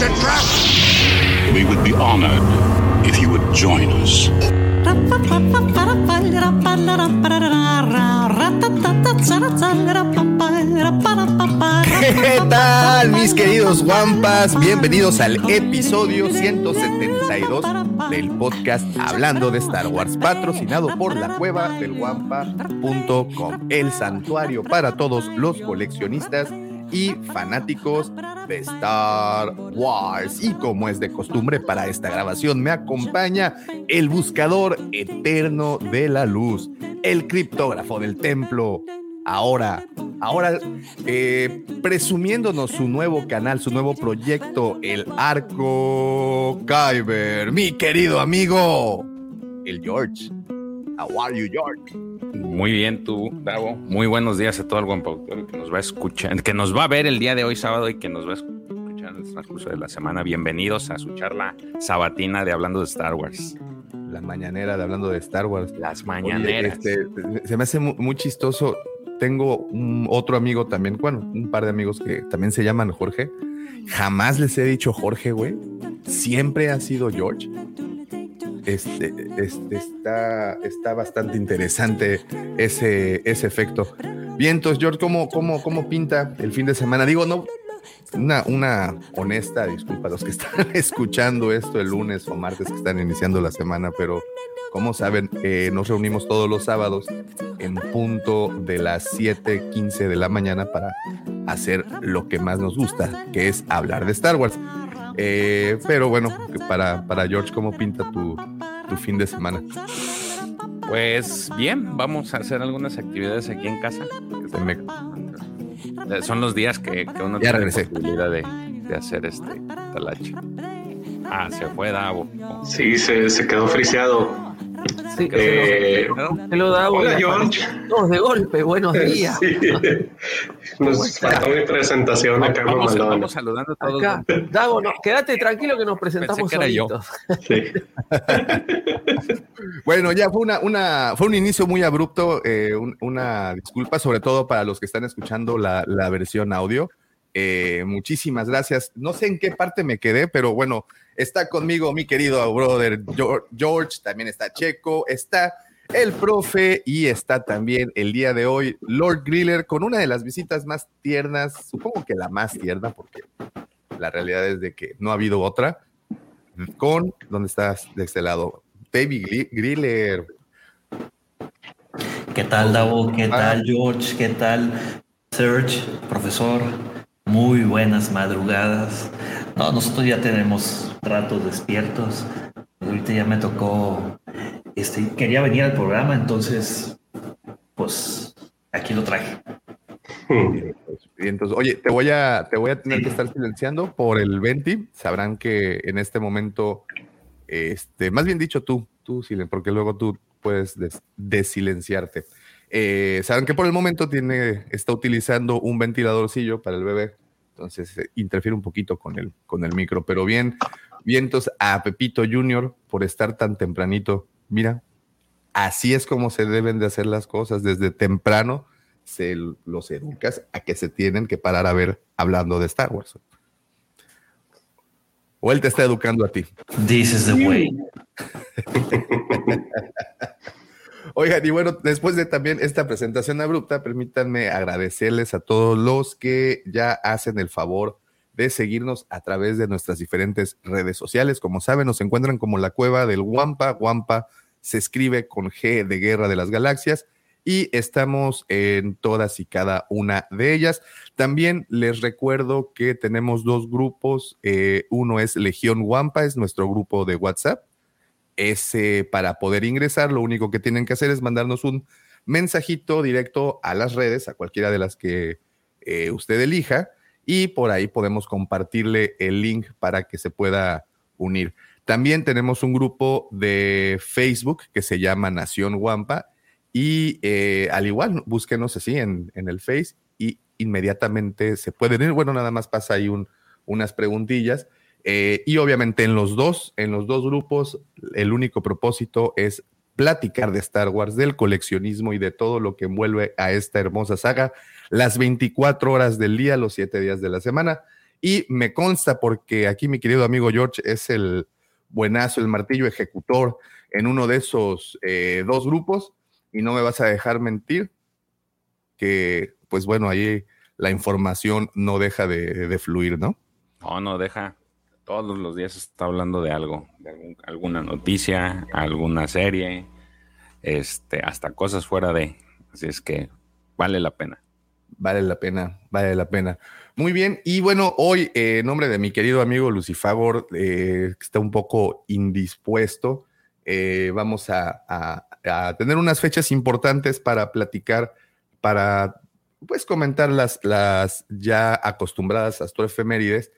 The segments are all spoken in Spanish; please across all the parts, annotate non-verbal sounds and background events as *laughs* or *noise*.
It's a trap! We would be honored if you would join us. ¿Qué tal, mis queridos Wampas? Bienvenidos al episodio 172 del podcast Hablando de Star Wars, patrocinado por la cueva del Wampa.com, el santuario para todos los coleccionistas y fanáticos de Star Wars. Y como es de costumbre para esta grabación, me acompaña el buscador eterno de la luz, el criptógrafo del templo. Ahora, ahora eh, presumiéndonos su nuevo canal, su nuevo proyecto, el Arco Kyber, mi querido amigo, el George. How are you, George? Muy bien, tú, Davo. Muy buenos días a todo el buen productor que nos va a escuchar, que nos va a ver el día de hoy, sábado, y que nos va a escuchar en el transcurso de la semana. Bienvenidos a su charla sabatina de Hablando de Star Wars. La mañanera de hablando de Star Wars. Las Oye, mañaneras. este, se me hace mu- muy, chistoso. Tengo un otro amigo también, bueno, un par de amigos que también se llaman Jorge. Jamás les he dicho Jorge, güey. Siempre ha sido George. Este, este está, está bastante interesante ese, ese efecto. Vientos, George, ¿cómo, cómo, ¿cómo pinta el fin de semana? Digo, no, una, una honesta disculpa a los que *laughs* están escuchando esto el lunes o martes que están iniciando la semana, pero como saben, eh, nos reunimos todos los sábados en punto de las 7:15 de la mañana para hacer lo que más nos gusta, que es hablar de Star Wars. Eh, pero bueno, para, para George, ¿cómo pinta tu, tu fin de semana? Pues bien, vamos a hacer algunas actividades aquí en casa. Se me- Eh, Son los días que, que uno Ya tiene regresé. posibilidad de, de hacer este talache. Ah, se fue Davo. Sí, se, se quedó friseado. Sí, Eh, se lo da hola, George. Todos de golpe, buenos días. Sí. *laughs* Nos faltó mi presentación acá en Vamos, saludando a todos. Acá, Dago, no, quédate tranquilo que nos presentamos que era yo. solitos. Sí. *laughs* Bueno, ya fue una, una, fue un inicio muy abrupto. eh, un- una disculpa, sobre todo para los que están escuchando la, la versión audio. Eh, muchísimas gracias. No sé en qué parte me quedé, pero bueno, está conmigo mi querido brother Geor- George, también está Checo, está el profe y está también el día de hoy Lord Griller con una de las visitas más tiernas, supongo que la más tierna, porque la realidad es de que no ha habido otra. Con, ¿dónde estás de este lado? Baby Gri- Griller. ¿Qué tal, Davo? ¿Qué Ah. tal, George? ¿Qué tal, Serge, profesor? Muy buenas madrugadas. No, nosotros ya tenemos ratos despiertos. Ahorita ya me tocó, este, quería venir al programa, entonces, pues, aquí lo traje. Y *laughs* entonces, oye, te voy a, te voy a tener que estar silenciando por el 20. Sabrán que en este momento, este, más bien dicho tú, tú, Silen, porque luego tú puedes des- desilenciarte. Eh, saben que por el momento tiene, está utilizando un ventiladorcillo para el bebé, entonces eh, interfiere un poquito con el, con el micro, pero bien, vientos a Pepito Junior por estar tan tempranito. Mira, así es como se deben de hacer las cosas desde temprano se los educas a que se tienen que parar a ver hablando de Star Wars. O él te está educando a ti. This is the way. *laughs* Oigan, y bueno, después de también esta presentación abrupta, permítanme agradecerles a todos los que ya hacen el favor de seguirnos a través de nuestras diferentes redes sociales. Como saben, nos encuentran como la cueva del Wampa. Wampa se escribe con G de Guerra de las Galaxias y estamos en todas y cada una de ellas. También les recuerdo que tenemos dos grupos. Eh, uno es Legión Wampa, es nuestro grupo de WhatsApp. Ese, para poder ingresar, lo único que tienen que hacer es mandarnos un mensajito directo a las redes, a cualquiera de las que eh, usted elija, y por ahí podemos compartirle el link para que se pueda unir. También tenemos un grupo de Facebook que se llama Nación Guampa y eh, al igual, búsquenos así en, el Face y inmediatamente se pueden ir. Bueno, nada más pasa ahí un, unas preguntillas. Eh, y obviamente en los dos, en los dos grupos, el único propósito es platicar de Star Wars, del coleccionismo y de todo lo que envuelve a esta hermosa saga, las 24 horas del día, los 7 días de la semana. Y me consta porque aquí mi querido amigo George es el buenazo, el martillo ejecutor en uno de esos eh, dos grupos y no me vas a dejar mentir que, pues bueno, ahí la información no deja de, de fluir, ¿no? No, no deja. Todos los días está hablando de algo, de alguna noticia, alguna serie, este, hasta cosas fuera de. Así es que vale la pena. Vale la pena, vale la pena. Muy bien, y bueno, hoy, eh, en nombre de mi querido amigo Lucifagor, eh, que está un poco indispuesto, eh, vamos a, tener unas fechas importantes para platicar, para pues comentar las, las ya acostumbradas astroefemérides,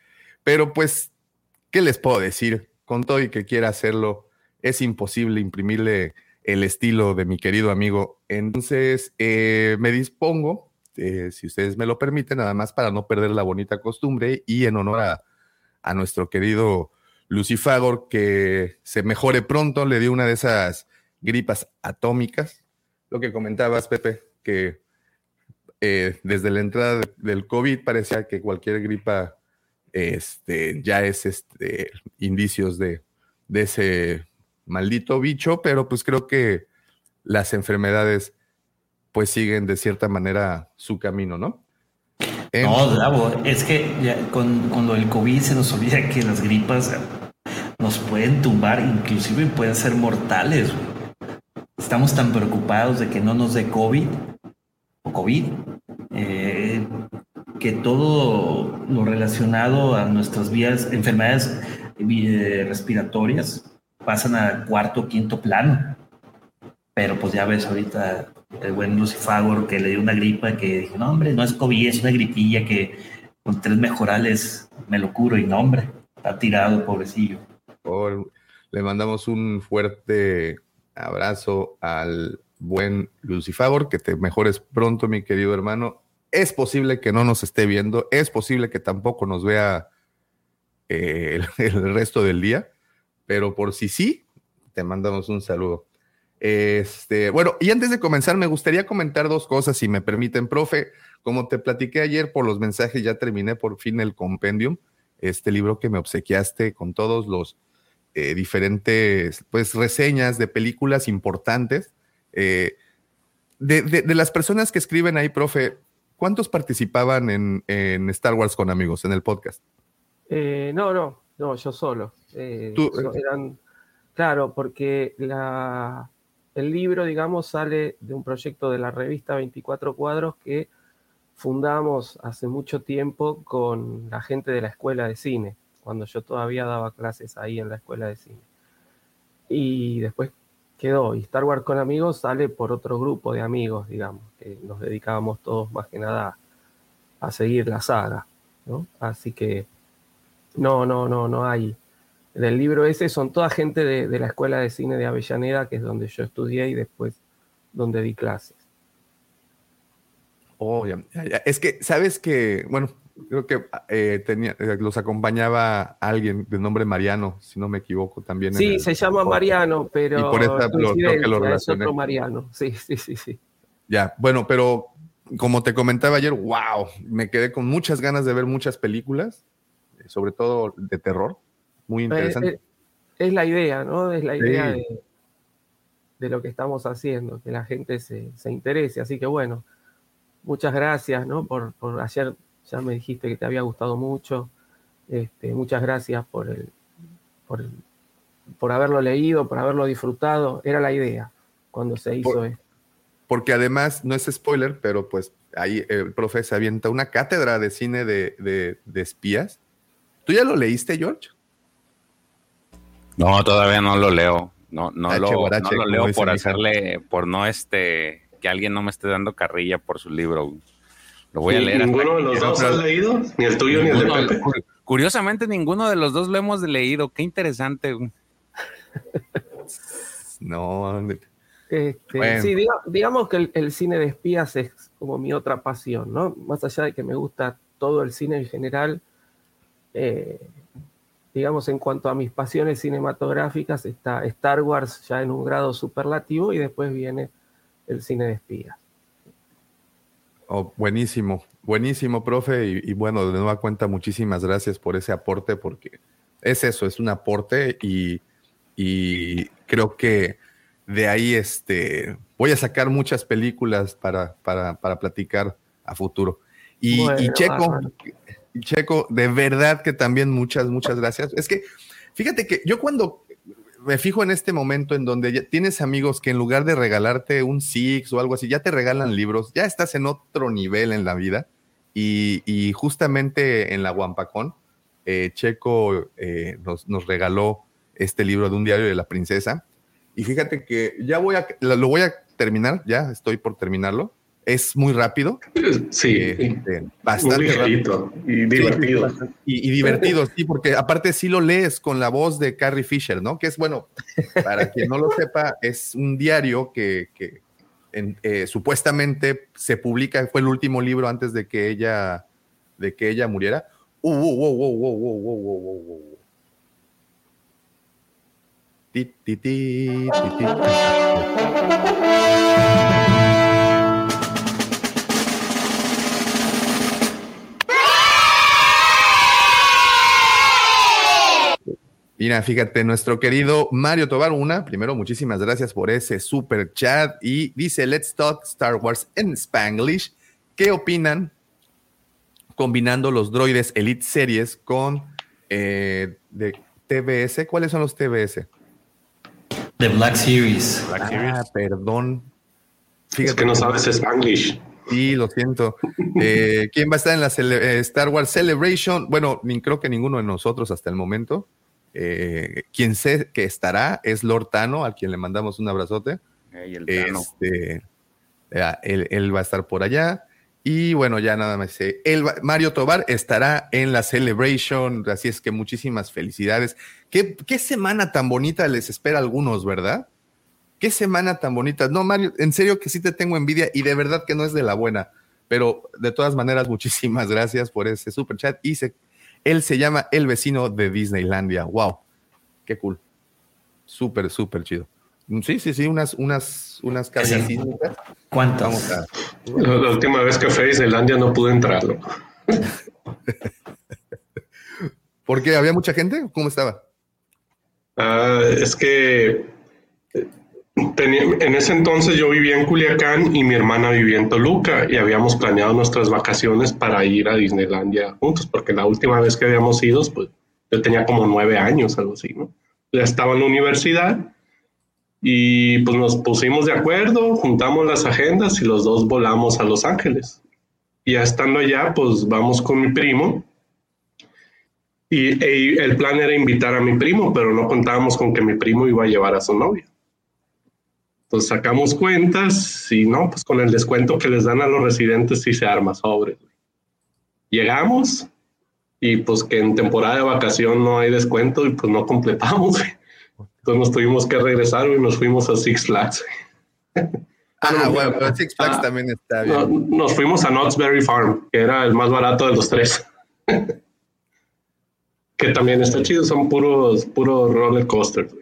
pero pues, ¿qué les puedo decir? Con todo y que quiera hacerlo, es imposible imprimirle el estilo de mi querido amigo. Entonces, eh, me dispongo, eh, si ustedes me lo permiten, nada más para no perder la bonita costumbre y en honor a, a nuestro querido Lucifagor, que se mejore pronto, le dio una de esas gripas atómicas. Lo que comentabas, Pepe, que eh, desde la entrada del COVID parecía que cualquier gripa este, ya es este, indicios de, de ese maldito bicho, pero pues creo que las enfermedades pues siguen de cierta manera su camino, ¿no? No, Davo, es que ya con, con, lo del COVID se nos olvida que las gripas nos pueden tumbar, inclusive pueden ser mortales. Estamos tan preocupados de que no nos dé COVID o COVID, eh, que todo lo relacionado a nuestras vías, enfermedades eh, respiratorias, pasan a cuarto, quinto plano. Pero pues ya ves ahorita el buen Lucifagor que le dio una gripa que dijo, no hombre, no es COVID, es una gripilla que con tres mejorales me lo curo y no hombre, está tirado, pobrecillo. Oh, le mandamos un fuerte abrazo al buen Lucifagor, que te mejores pronto, mi querido hermano. Es posible que no nos esté viendo, es posible que tampoco nos vea eh, *laughs* el, resto del día, pero por si sí, te mandamos un saludo. Este, bueno, y antes de comenzar, me gustaría comentar dos cosas, si me permiten, profe. Como te platiqué ayer por los mensajes, ya terminé por fin el compendium, este libro que me obsequiaste con todos los eh, diferentes, pues, reseñas de películas importantes. Eh, de, las personas que escriben ahí, profe, ¿cuántos participaban en, en Star Wars con amigos en el podcast? Eh, no, no, no, yo solo. ¿Tú? eran, claro, porque la, el libro, digamos, sale de un proyecto de la revista 24 Cuadros que fundamos hace mucho tiempo con la gente de la escuela de cine, cuando yo todavía daba clases ahí en la escuela de cine. Y después quedó, y Star Wars con amigos sale por otro grupo de amigos, digamos, que nos dedicábamos todos más que nada a seguir la saga, ¿no? Así que no, no, no, no hay del libro ese son toda gente de, de, la Escuela de Cine de Avellaneda, que es donde yo estudié y después donde di clases. Oh. Es que, sabes que, bueno, creo que eh, tenía, los acompañaba alguien de nombre Mariano, si no me equivoco también. Sí, se llama Mariano, pero. Y por esta lo, creo que lo. Es otro Mariano, sí, sí, sí, sí. Ya, bueno, pero como te comentaba ayer, wow, me quedé con muchas ganas de ver muchas películas, sobre todo de terror muy interesante. Es, es, la idea, ¿no? Es la idea sí. de, de, lo que estamos haciendo, que la gente se, se, interese. Así que bueno, muchas gracias, ¿no? Por, por ayer ya me dijiste que te había gustado mucho. Este, muchas gracias por el, por el, por haberlo leído, por haberlo disfrutado. Era la idea cuando se hizo por, esto. Porque además, no es spoiler, pero pues ahí el profe se avienta una cátedra de cine de, de, de espías. ¿Tú ya lo leíste, George? No, todavía no lo leo. No, no, H, lo, H, no lo, leo por hacerle, por no este, que alguien no me esté dando carrilla por su libro. Lo voy a leer. ¿Ninguno de los dos has leído? ¿Ni el tuyo ni el de Pepe? Curiosamente, ninguno de los dos lo hemos leído. Qué interesante. *laughs* no. Este, sí, digamos que el, cine de espías es como mi otra pasión, ¿no? Más allá de que me gusta todo el cine en general, eh, digamos, en cuanto a mis pasiones cinematográficas, está Star Wars ya en un grado superlativo y después viene el cine de espías. Oh, buenísimo, buenísimo, profe. Y, bueno, de nueva cuenta, muchísimas gracias por ese aporte, porque es eso, es un aporte y, creo que de ahí este, voy a sacar muchas películas para, para, platicar a futuro. Y, Checo, Checo, de verdad que también muchas, muchas gracias. Es que, fíjate que yo cuando me fijo en este momento en donde tienes amigos que en lugar de regalarte un Six o algo así, ya te regalan libros, ya estás en otro nivel en la vida. Y, justamente en la Guampacón, eh, Checo eh, nos, nos, regaló este libro de un diario de la princesa. Y fíjate que ya voy a, lo voy a terminar, ya estoy por terminarlo es muy rápido. Sí, este, bastante rápido y divertido. y, divertido, sí, porque aparte sí lo lees con la voz de Carrie Fisher, ¿no? Que es bueno, para quien no lo sepa, es un diario que, eh, supuestamente se publica, fue el último libro antes de que ella, de que ella muriera. Uh, Mira, fíjate, nuestro querido Mario Tobar, una, primero, muchísimas gracias por ese super chat y dice, let's talk Star Wars en Spanglish. ¿Qué opinan combinando los droides Elite Series con eh, de TBS? ¿Cuáles son los TBS? The Black Series. ah, perdón. Fíjate es que no sabes Spanglish. Sí, lo siento. Eh, ¿Quién va a estar en la eh, Star Wars Celebration? Bueno, creo que ninguno de nosotros hasta el momento. Eh, quien sé que estará es Lord Tano, al quien le mandamos un abrazote. Este, él, va a estar por allá. Y bueno, ya nada más sé. Mario Tobar estará en la Celebration, así es que muchísimas felicidades. ¿Qué, qué semana tan bonita les espera a algunos, ¿verdad? Qué semana tan bonita. No, Mario, en serio que sí te tengo envidia y de verdad que no es de la buena. Pero de todas maneras, muchísimas gracias por ese super chat y se él se llama El vecino de Disneylandia. ¡Wow! ¡Qué cool! Súper, súper chido. Sí, sí, sí, unas, unas, unas cargas ¿Cuántas? La, última vez que fue a Disneylandia no pude entrarlo. *laughs* ¿Por qué? ¿Había mucha gente? ¿Cómo estaba? Ah, es que en ese entonces yo vivía en Culiacán y mi hermana vivía en Toluca y habíamos planeado nuestras vacaciones para ir a Disneylandia juntos, porque la última vez que habíamos ido, pues yo tenía como nueve años, algo así, ¿no? Ya estaba en la universidad y pues nos pusimos de acuerdo, juntamos las agendas y los dos volamos a Los Ángeles. Ya estando allá, pues vamos con mi primo. Y, y el plan era invitar a mi primo, pero no contábamos con que mi primo iba a llevar a su novia. Entonces sacamos cuentas y no, pues con el descuento que les dan a los residentes sí se arma sobre. Llegamos y pues que en temporada de vacación no hay descuento y pues no completamos. Entonces nos tuvimos que regresar y nos fuimos a Six Flags. Ah, bueno, pero Six Flags ah, también está bien. nos fuimos a Knott's Berry Farm, que era el más barato de los tres. *laughs* que también está chido, son puros, puros roller coasters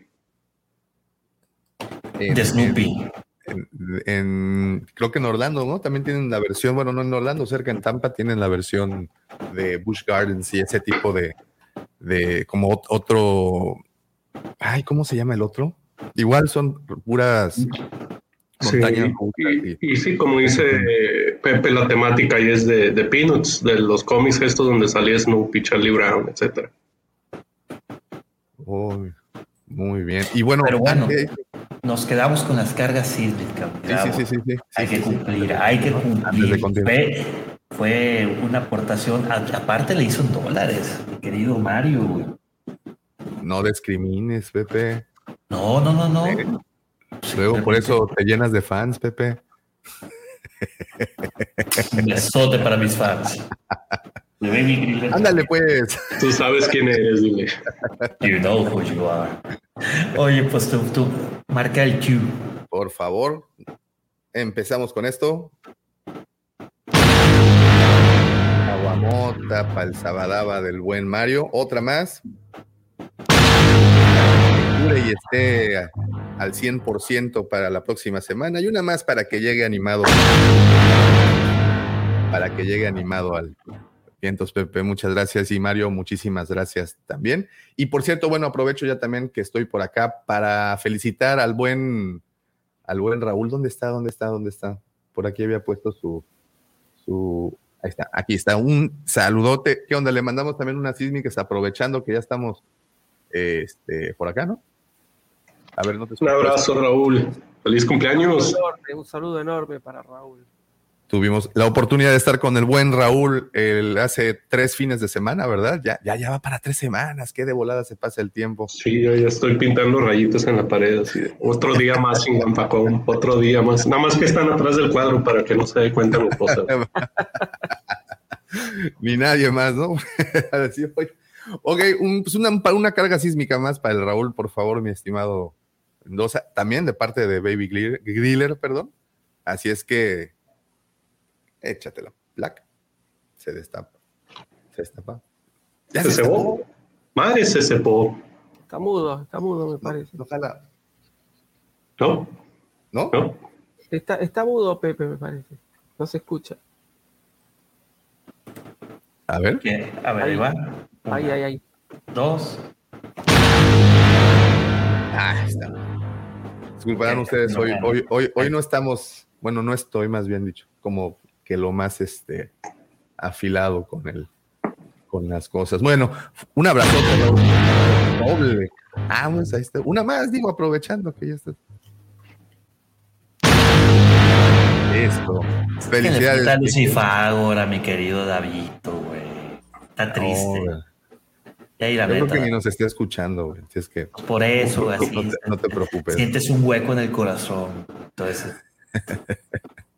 de Snoopy. En, creo que en Orlando, ¿no? También tienen la versión, bueno, no en Orlando, cerca en Tampa tienen la versión de Bush Gardens y ese tipo de, de como otro, ay, ¿cómo se llama el otro? Igual son puras montañas. y, sí, como dice Pepe, la temática ahí es de, de Peanuts, de los cómics estos donde salía Snoopy, Charlie Brown, etcétera. muy bien. Y bueno, Pero bueno nos quedamos con las cargas sísmicas. Sí, sí, sí, sí, Hay que cumplir, hay que cumplir. Fue, fue, una aportación, aparte le hizo en dólares, mi querido Mario. No discrimines, Pepe. No, no, no, no. Luego por eso te llenas de fans, Pepe. Un besote para mis fans. *laughs* Ándale, pues. Tú sabes quién eres, dile. You know who you are. Oye, pues tú, tú marca el Q. Por favor, empezamos con esto. Aguamota para el sabadaba del buen Mario. Otra más. Y esté al 100% para la próxima semana. Y una más para que llegue animado. Para que llegue animado al, Vientos, Pepe, muchas gracias. Y Mario, muchísimas gracias también. Y por cierto, bueno, aprovecho ya también que estoy por acá para felicitar al buen, al buen Raúl. ¿Dónde está? ¿Dónde está? ¿Dónde está? Por aquí había puesto su, su, ahí está, aquí está, un saludote. ¿Qué onda? Le mandamos también unas sísmicas aprovechando que ya estamos este, por acá, ¿no? A ver, no te Un abrazo, Raúl. Feliz cumpleaños. un saludo enorme para Raúl. Tuvimos la oportunidad de estar con el buen Raúl el, hace tres fines de semana, ¿verdad? Ya, ya, ya va para tres semanas. Qué de volada se pasa el tiempo. Sí, yo ya estoy pintando rayitos en la pared. Así otro día más sin Gampacón, otro día más. Nada más que están atrás del cuadro para que no se dé cuenta mi esposa. *laughs* Ni nadie más, ¿no? *laughs* ok, pues una, una carga sísmica más para el Raúl, por favor, mi estimado Mendoza. También de parte de Baby Griller, perdón. Así es que échatela. Black. Se destapa. Se destapa. ¿Ya se, cebó? Madre, se cepó. Está mudo, está mudo, me parece. Ojalá. ¿No? ¿No? Está, está mudo, Pepe, me parece. No se escucha. A ver. A ver, ahí va. Ahí, ahí, ahí. Dos. Ah, está. Disculparán ustedes, hoy, hoy, hoy, hoy no estamos, bueno, no estoy más bien dicho, como que lo más este, afilado con el, con las cosas. Bueno, un abrazo doble. Ah, pues ahí está. Una más, digo, aprovechando que ya está. Esto. Felicidades. Está Lucifagora, mi querido Davito, güey. Está triste. ahí la Yo creo que ni nos esté escuchando, güey. es que, Por eso, así. *laughs* No te, no te preocupes. Sientes un hueco en el corazón. Entonces. *laughs*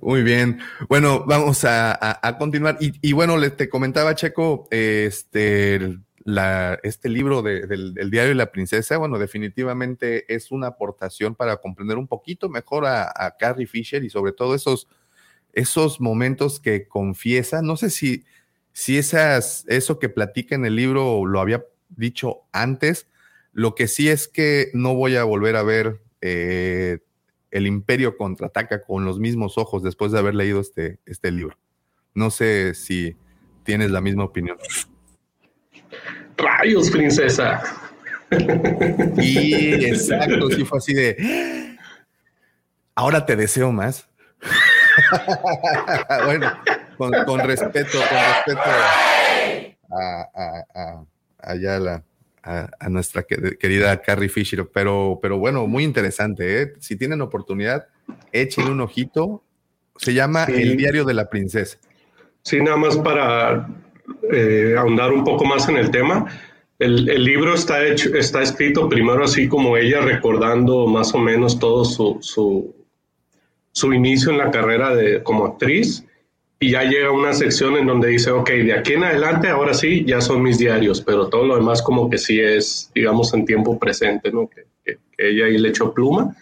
Muy bien. Bueno, vamos a, continuar. Y, bueno, te comentaba, Checo, este, la, este libro del, diario de la princesa, bueno, definitivamente es una aportación para comprender un poquito mejor a, Carrie Fisher y sobre todo esos, esos momentos que confiesa. No sé si, si esas, eso que platica en el libro lo había dicho antes. Lo que sí es que no voy a volver a ver eh, el imperio contraataca con los mismos ojos después de haber leído este, este libro. No sé si tienes la misma opinión. Rayos, princesa. Y exacto, sí fue así de. Allora te deseo más. *laughs* bueno, con, respeto, con respeto a, a, a, la, a, nuestra querida Carrie Fisher, pero, pero bueno, muy interesante. ¿eh? Si tienen oportunidad, echen un ojito. Se llama El Diario de la Princesa. Sí, nada más para eh, ahondar un poco más en el tema. El, el, libro está, hecho, está escrito primero así como ella recordando más o menos todo su, su, su inicio en la carrera de, como actriz y ya llega una sección en donde dice, ok, de aquí en adelante, ahora sí, ya son mis diarios, pero todo lo demás como que sí es, digamos, en tiempo presente, ¿no? Que, ella ahí le echó pluma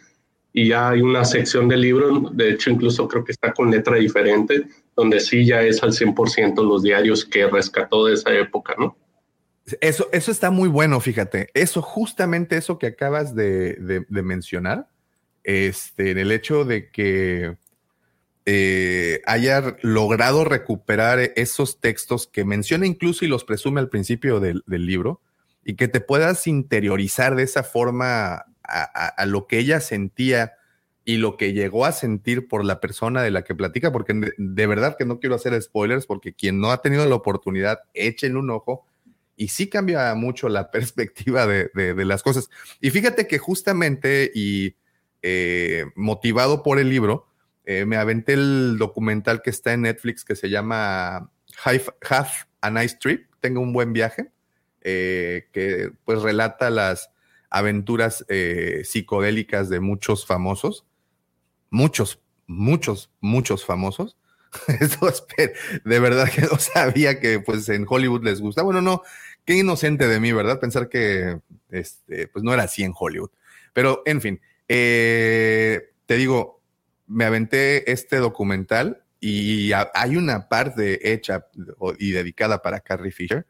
y ya hay una sección del libro, de hecho incluso creo que está con letra diferente, donde sí ya es al 100% los diarios que rescató de esa época, ¿no? Eso, eso está muy bueno, fíjate. Eso, justamente eso que acabas de, de, de mencionar, este, en el hecho de que eh, haya logrado recuperar esos textos que menciona incluso y los presume al principio del, libro y que te puedas interiorizar de esa forma a, lo que ella sentía y lo que llegó a sentir por la persona de la que platica, porque de, verdad que no quiero hacer spoilers, porque quien no ha tenido la oportunidad, échenle un ojo y sí cambia mucho la *laughs* perspectiva de, las cosas. Y fíjate que justamente y eh, motivado por el libro, eh, me aventé el documental que está en Netflix que se llama Have a Nice Trip, tengo un buen viaje, eh, que pues relata las aventuras eh, psicodélicas de muchos famosos, muchos muchos, muchos famosos. *laughs* De verdad que no sabía que pues en Hollywood les gusta. Bueno, no, qué inocente de mí, ¿verdad? Pensar que este, pues no era así en Hollywood. Pero en fin, te digo, me aventé este documental y hay una parte hecha y dedicada para Carrie Fisher,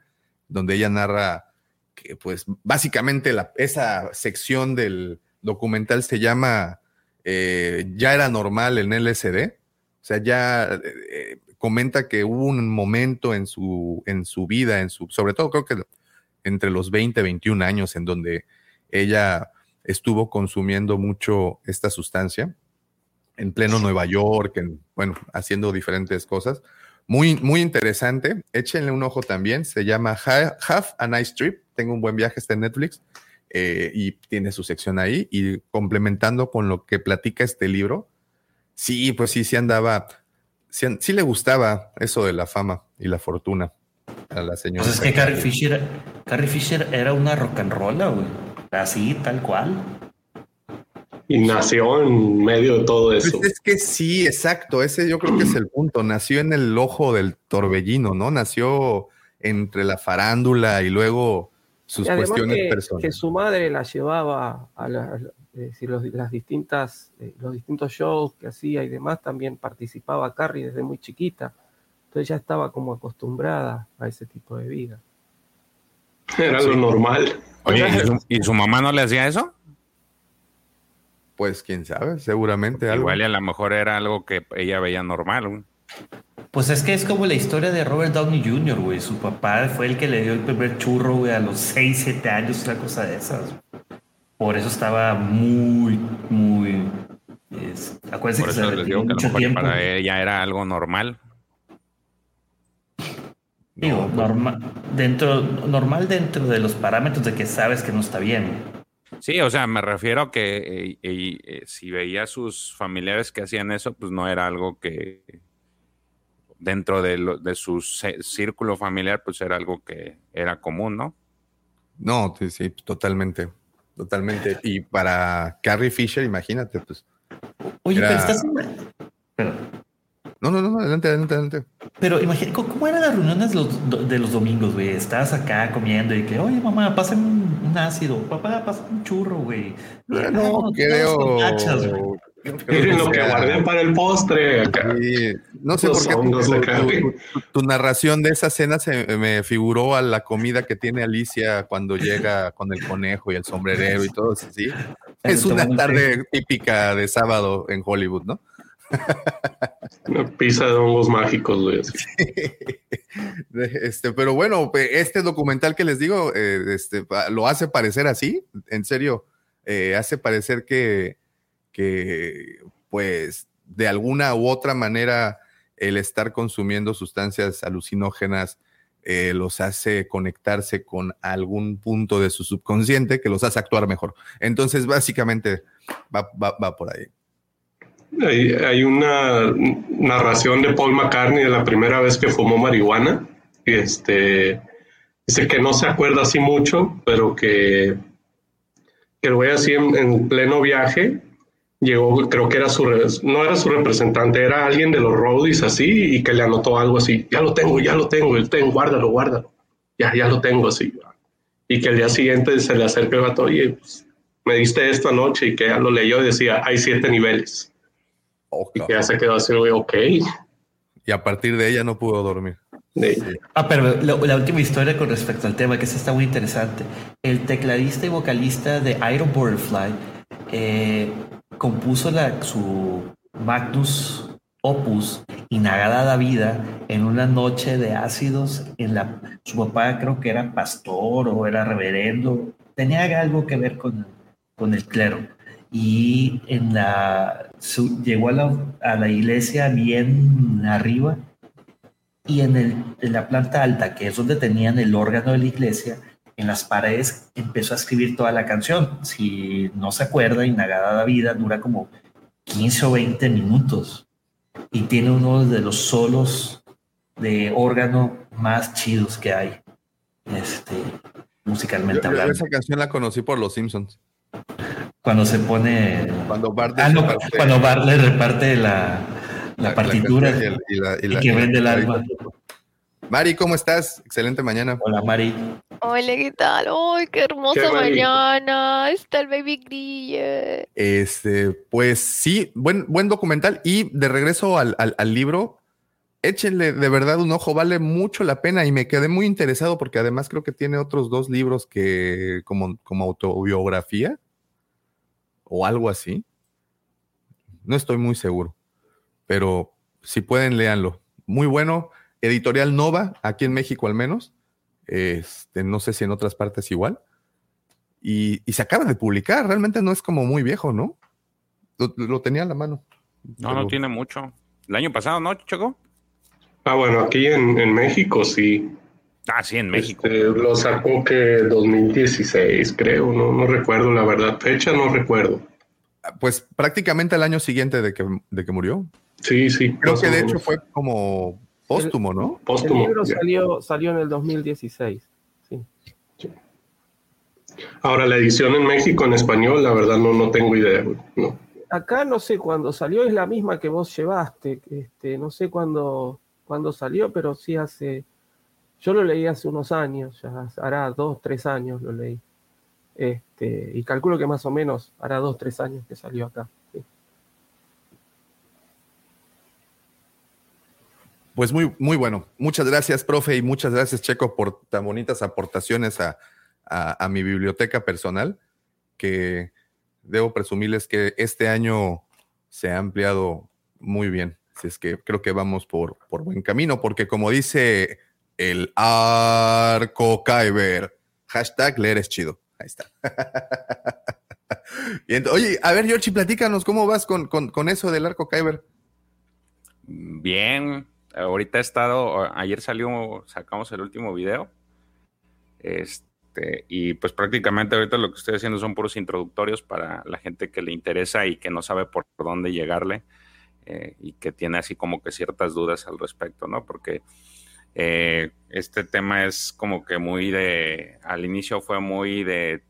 donde ella narra que pues básicamente la, esa sección del documental se llama eh, Ya era normal en LSD. O sea, ya eh, comenta que hubo un momento en su, en su vida, en su, sobre todo creo que entre los 20 y 21 años, en donde ella estuvo consumiendo mucho esta sustancia en pleno Nueva York, en, bueno, haciendo diferentes cosas. Muy, muy interesante. Échenle un ojo también. Se llama Have a Nice Trip. Tengo un buen viaje, está en Netflix eh, y tiene su sección ahí. Y complementando con lo que platica este libro, sí, pues sí, sí andaba, sí, le gustaba eso de la fama y la fortuna a la señora. Pues es que Carrie Fisher, Carrie Fisher era una rock and roll, güey. Así, tal cual. Y nació en medio de todo pues eso. es que sí, exacto. Ese yo creo que es el punto. Nació en el ojo del torbellino, ¿no? Nació entre la farándula y luego sus cuestiones que, personales. Que su madre la llevaba a decir, los, las distintas, eh, los distintos shows que hacía y demás. También participaba Carrie desde muy chiquita. Entonces ya estaba como acostumbrada a ese tipo de vida. Era lo normal. Oye, ¿y su mamá no le hacía eso? Pues quién sabe, seguramente algo. Igual y a lo mejor era algo que ella veía normal. Pues es que es como la historia de Robert Downey Jr., güey. Su papá fue el que le dio el primer churro, güey, a los 6, 7 años, una cosa de esas. Por eso estaba muy, muy. Es, acuérdense que se retiró mucho tiempo. Para ella era algo normal. Digo, normal, dentro, normal dentro de los parámetros de que sabes que no está bien. Sí, o sea, me refiero a que eh, eh, si veía a sus familiares que hacían eso, pues no era algo que dentro de, de su círculo familiar, pues era algo que era común, ¿no? No, sí, sí, totalmente, totalmente. Y para Carrie Fisher, imagínate, pues. Oye, pero estás... No, no, no, adelante, adelante, adelante. Pero imagínate, ¿cómo eran las reuniones de los, domingos, güey? Estabas acá comiendo y que, oye, mamá, pasen un, ácido, papá, pasen un churro, güey. No, no creo. Miren lo que guardé para el postre. No sé por qué tu, narración de esa cena se me figuró a la comida que tiene Alicia cuando llega con el conejo y el sombrerero y todo eso, ¿sí? *laughs* Es una tarde típica de sábado en Hollywood, ¿no? *laughs* Una pizza de hongos mágicos. *laughs* *laughs* Este, pero bueno, este documental que les digo, eh, este, lo hace parecer así, en serio, eh, hace parecer que, que, pues, de alguna u otra manera, el estar consumiendo sustancias alucinógenas eh, los hace conectarse con algún punto de su subconsciente que los hace actuar mejor. Entonces, básicamente, va por ahí. Hay, una narración de Paul McCartney de la primera vez que fumó marihuana. Este, dice que no se acuerda así mucho, pero que, que el güey así en, pleno viaje llegó, creo que era su, no era su representante, era alguien de los roadies así y que le anotó algo así, ya lo tengo, ya lo tengo, el ten, guárdalo, guárdalo, ya, ya lo tengo así. Y que el día siguiente se le acerca el vato, oye, pues, me diste esto anoche y que ya lo leyó y decía, hay siete niveles. Oh, y ya se quedó así, ok. Y a partir de ella no pudo dormir. Ah, pero la, última historia con respecto al tema, que esta está muy interesante. El tecladista y vocalista de Iron Butterfly eh, compuso la, su Magnus Opus Inagada Vida en una noche de ácidos. En la, su papá creo que era pastor o era reverendo. Tenía algo que ver con, con el clero y en la, llegó a la, a la, iglesia bien arriba y en, el, en la planta alta, que es donde tenían el órgano de la iglesia, en las paredes empezó a escribir toda la canción. Si no se acuerda, Inagada Vida dura como 15 o 20 minutos y tiene uno de los solos de órgano más chidos que hay, este, musicalmente hablando. Esa canción la conocí por Los Simpsons. Cuando se pone. Cuando Bart, ah, cuando Bart le reparte la, la, partitura y, que vende el alma. Mari, ¿cómo estás? Excelente mañana. Hola, Mari. Hola, ¿qué tal? ¡Ay, qué hermosa mañana! Está el Baby Grille. Este, pues sí, buen, buen documental. Y de regreso al, al, libro, échenle de verdad un ojo, vale mucho la pena. Y me quedé muy interesado porque además creo que tiene otros dos libros que como, como autobiografía o algo así. No estoy muy seguro, pero si pueden, léanlo. Muy bueno. Editorial Nova, aquí en México al menos. Este, no sé si en otras partes igual. Y, se acaba de publicar, realmente no es como muy viejo, ¿no? Lo, tenía en la mano. No, no tiene mucho. El año pasado, ¿no, Choco? Ah, bueno, aquí en, México sí. Ah, sí, en México. Este, lo sacó que 2016, creo, no, no recuerdo la verdad. Fecha no recuerdo. Pues prácticamente el año siguiente de que, de que murió. Sí, sí. Creo que de hecho fue como Póstumo, ¿no? Póstumo. El libro salió, salió en el 2016. Sí. Ahora, la edición en México en español, la verdad no, no tengo idea. No. Acá no sé cuándo salió, es la misma que vos llevaste. Este, no sé cuándo, cuándo salió, pero sí hace. Yo lo leí hace unos años, ya hará dos, tres años lo leí. Este, y calculo que más o menos hará dos, tres años que salió acá. Pues muy, muy bueno. Muchas gracias, profe, y muchas gracias, Checo, por tan bonitas aportaciones a, mi biblioteca personal, que debo presumirles que este año se ha ampliado muy bien. Así es que creo que vamos por, por buen camino, porque como dice el Arco Kyber, hashtag leer es chido. Ahí está. *laughs* oye, a ver, Georgie, platícanos, ¿cómo vas con, con eso del Arco Kyber? Bien, ahorita he estado, ayer salió, sacamos el último video. Este, y pues prácticamente ahorita lo que estoy haciendo son puros introductorios para la gente que le interesa y que no sabe por dónde llegarle eh, y que tiene así como que ciertas dudas al respecto, ¿no? Porque eh, este tema es como que muy de, al inicio fue muy de,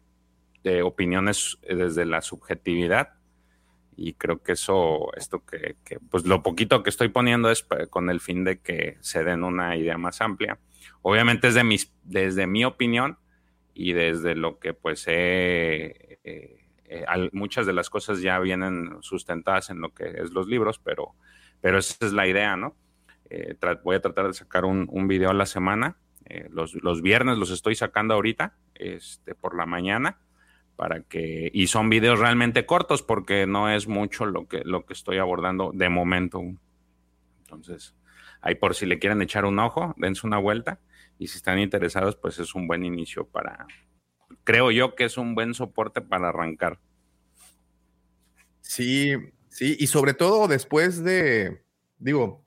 de opiniones desde la subjetividad y creo que eso, esto que, pues lo poquito que estoy poniendo es con el fin de que se den una idea más amplia. Obviamente es de mis, desde mi opinión y desde lo que pues he, eh, eh, muchas de las cosas ya vienen sustentadas en lo que es los libros, pero, pero esa es la idea, ¿no? Eh, voy a tratar de sacar un, video a la semana. los, los, viernes los estoy sacando ahorita, este, por la mañana para que y son videos realmente cortos porque no es mucho lo que lo que estoy abordando de momento. Entonces, ahí por si le quieren echar un ojo, dense una vuelta y si están interesados, pues es un buen inicio para creo yo que es un buen soporte para arrancar. Sí, sí, y sobre todo después de digo,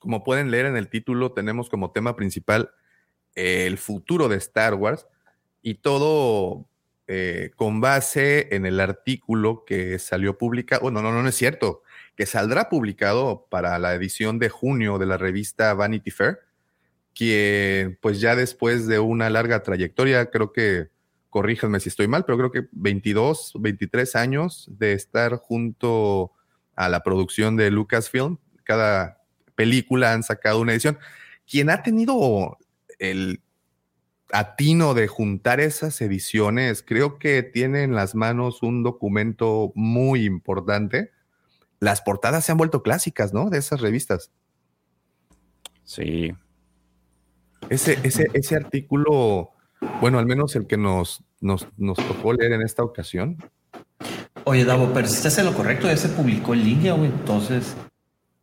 como pueden leer en el título, tenemos como tema principal el futuro de Star Wars y todo eh, con base en el artículo que salió publicado, bueno, no, no, no es cierto, que saldrá publicado para la edición de junio de la revista Vanity Fair, que pues ya después de una larga trayectoria, creo que, corríjanme si estoy mal, pero creo que 22, 23 años de estar junto a la producción de Lucasfilm, cada película han sacado una edición. Quien ha tenido el atino de juntar esas ediciones, creo que tiene en las manos un documento muy importante. Las portadas se han vuelto clásicas, ¿no? De esas revistas. Sí. Ese, ese, ese artículo, bueno, al menos el que nos, nos, tocó leer en esta ocasión. Oye, Davo, pero si estás en lo correcto, ya se publicó en línea, o entonces,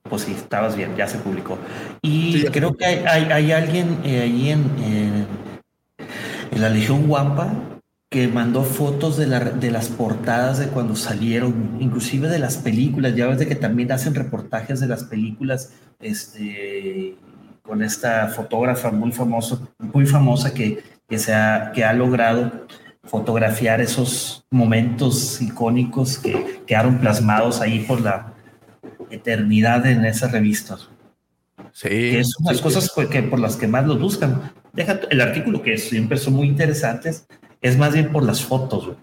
pues sí, estabas bien, ya se publicó. Y creo que hay, alguien eh, ahí en en la Legión Wampa que mandó fotos de, las portadas de cuando salieron, inclusive de las películas. Ya ves de que también hacen reportajes de las películas este, con esta fotógrafa muy, famoso, muy famosa que, que, se ha, que ha logrado fotografiar esos momentos icónicos que quedaron plasmados ahí por la eternidad en esas revistas. Sí. Que son las cosas que, por las que más los buscan. Deja el artículo que siempre son muy interesantes, es más bien por las fotos.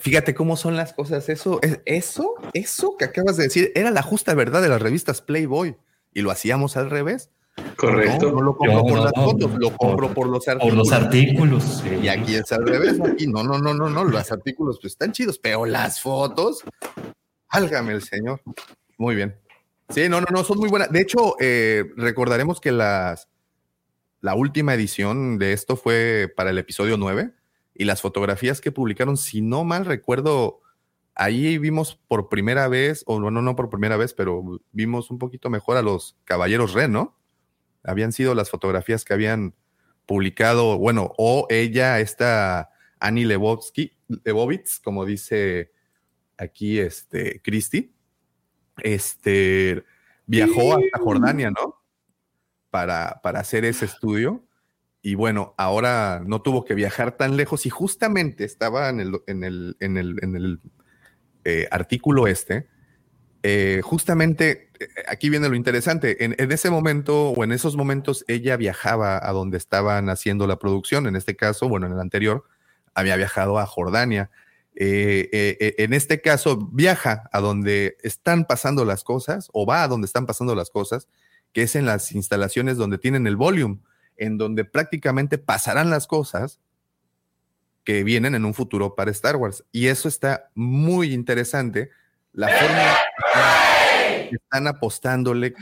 Fíjate cómo son las cosas. Eso, eso, eso que acabas de decir era la justa verdad de las revistas Playboy y lo hacíamos al revés. Correcto. No, lo compro por las fotos, lo compro por, los artículos. Por los artículos. Y aquí es al revés. Aquí no, no, no, no, no. Los artículos pues, están chidos, pero las fotos, álgame el señor. Muy bien. Sí, no, no, no, son muy buenas. De hecho, eh, recordaremos que las, la última edición de esto fue para el episodio 9 y las fotografías que publicaron, si no mal recuerdo, ahí vimos por primera vez, o no, no, no por primera vez, pero vimos un poquito mejor a los Caballeros Ren, ¿no? Habían sido las fotografías que habían publicado, bueno, o ella, esta Annie Lebowski, Lebovitz, como dice aquí este Christy, este viajó hasta Jordania, ¿no? Para, para hacer ese estudio y bueno, ahora no tuvo que viajar tan lejos y justamente estaba en el, en el, en el, en el eh, artículo este, eh, justamente eh, aquí viene lo interesante, en, ese momento o en esos momentos ella viajaba a donde estaban haciendo la producción, en este caso, bueno, en el anterior, había viajado a Jordania. En este caso, viaja a donde están pasando las cosas o va a donde están pasando las cosas, que es en las instalaciones donde tienen el volumen en donde prácticamente pasarán las cosas que vienen en un futuro para Star Wars. Y eso está muy interesante. La forma que están apostándole,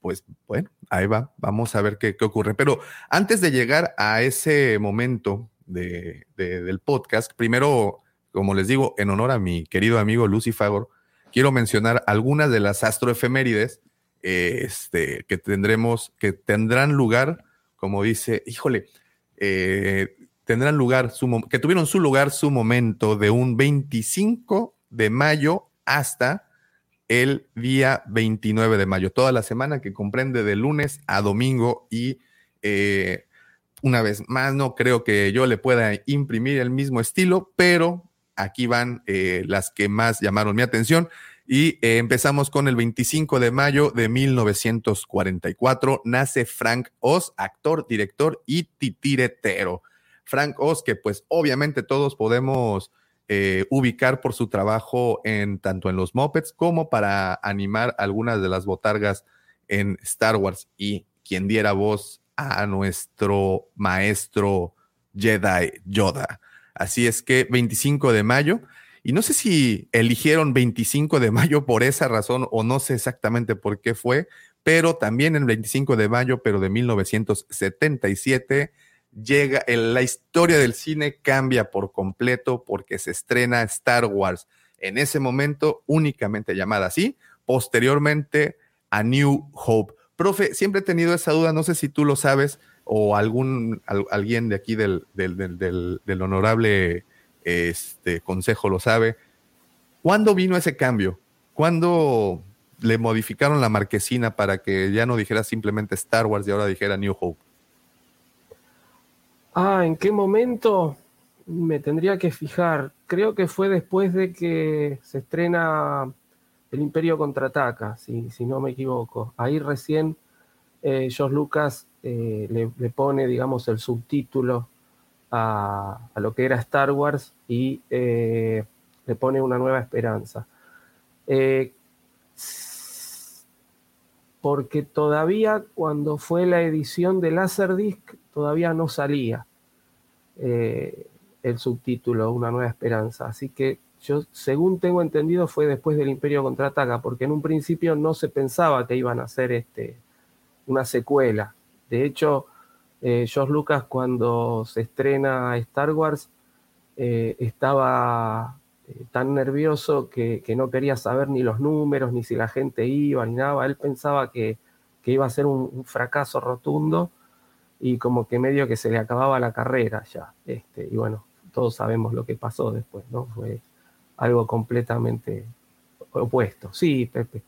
pues bueno, ahí va, vamos a ver qué, ocurre. Pero antes de llegar a ese momento del podcast, primero, como les digo, en honor a mi querido amigo Lucy Fagor, quiero mencionar algunas de las astroefemérides este, que tendremos, que tendrán lugar como dice, híjole, eh, tendrán lugar, su, que tuvieron su lugar su momento de un 25 de mayo hasta el día 29 de mayo, toda la semana que comprende de lunes a domingo y eh, una vez más, no creo que yo le pueda imprimir el mismo estilo, pero aquí van eh, las que más llamaron mi atención. Y eh, empezamos con el 25 de mayo de 1944. Nace Frank Oz, actor, director y titiretero. Frank Oz, que pues obviamente todos podemos eh, ubicar por su trabajo en tanto en los Muppets como para animar algunas de las botargas en Star Wars y quien diera voz a nuestro maestro Jedi Yoda. Así es que 25 de mayo y no sé si eligieron 25 de mayo por esa razón o no sé exactamente por qué fue, pero también el 25 de mayo, pero de 1977, llega, la historia del cine cambia por completo porque se estrena Star Wars. En ese momento, únicamente llamada así, posteriormente a New Hope. Profe, siempre he tenido esa duda, no sé si tú lo sabes o algún alguien de aquí del, del, honorable este consejo lo sabe. ¿Cuándo vino ese cambio? ¿Cuándo le modificaron la marquesina para que ya no dijera simplemente Star Wars y ahora dijera New Hope? Ah, ¿en qué momento? Me tendría que fijar. Creo que fue después de que se estrena El Imperio contraataca, si, si no me equivoco. Ahí recién eh, George Lucas eh, le, pone, digamos, el subtítulo a, lo que era Star Wars y eh, le pone una nueva esperanza. Eh, porque todavía cuando fue la edición de Laserdisc, todavía no salía el subtítulo Una nueva esperanza. Así que yo, según tengo entendido, fue después del Imperio Contraataca, porque en un principio no se pensaba que iban a hacer este, una secuela. De hecho, eh, George Lucas cuando se estrena Star Wars eh, estaba eh, tan nervioso que, no quería saber ni los números, ni si la gente iba, ni nada. Él pensaba que, iba a ser un, fracaso rotundo y como que medio que se le acababa la carrera ya. Este, y bueno, todos sabemos lo que pasó después, ¿no? Fue algo completamente opuesto. Sí, Pepe.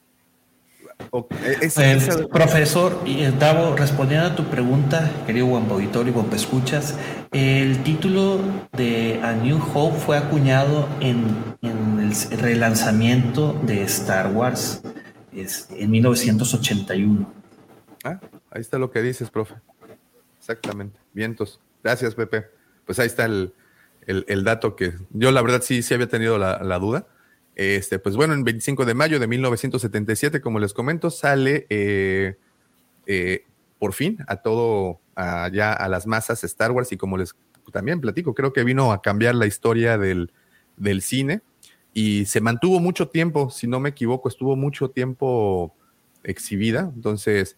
Eh, profesor y eh, Davo, respondiendo a tu pregunta, querido buen auditor y buen escuchas, el título de A New Hope fue acuñado en, el relanzamiento de Star Wars en 1981. Ah, ahí está lo que dices, profe. Exactamente. Vientos. Gracias, Pepe. Pues ahí está el, el, dato que yo la verdad sí, sí había tenido la, duda. Este, pues bueno, en 25 de mayo de 1977, como les comento, sale eh, eh, por fin a todo, allá a las masas Star Wars y como les también platico, creo que vino a cambiar la historia del, del cine y se mantuvo mucho tiempo, si no me equivoco, estuvo mucho tiempo exhibida. Entonces,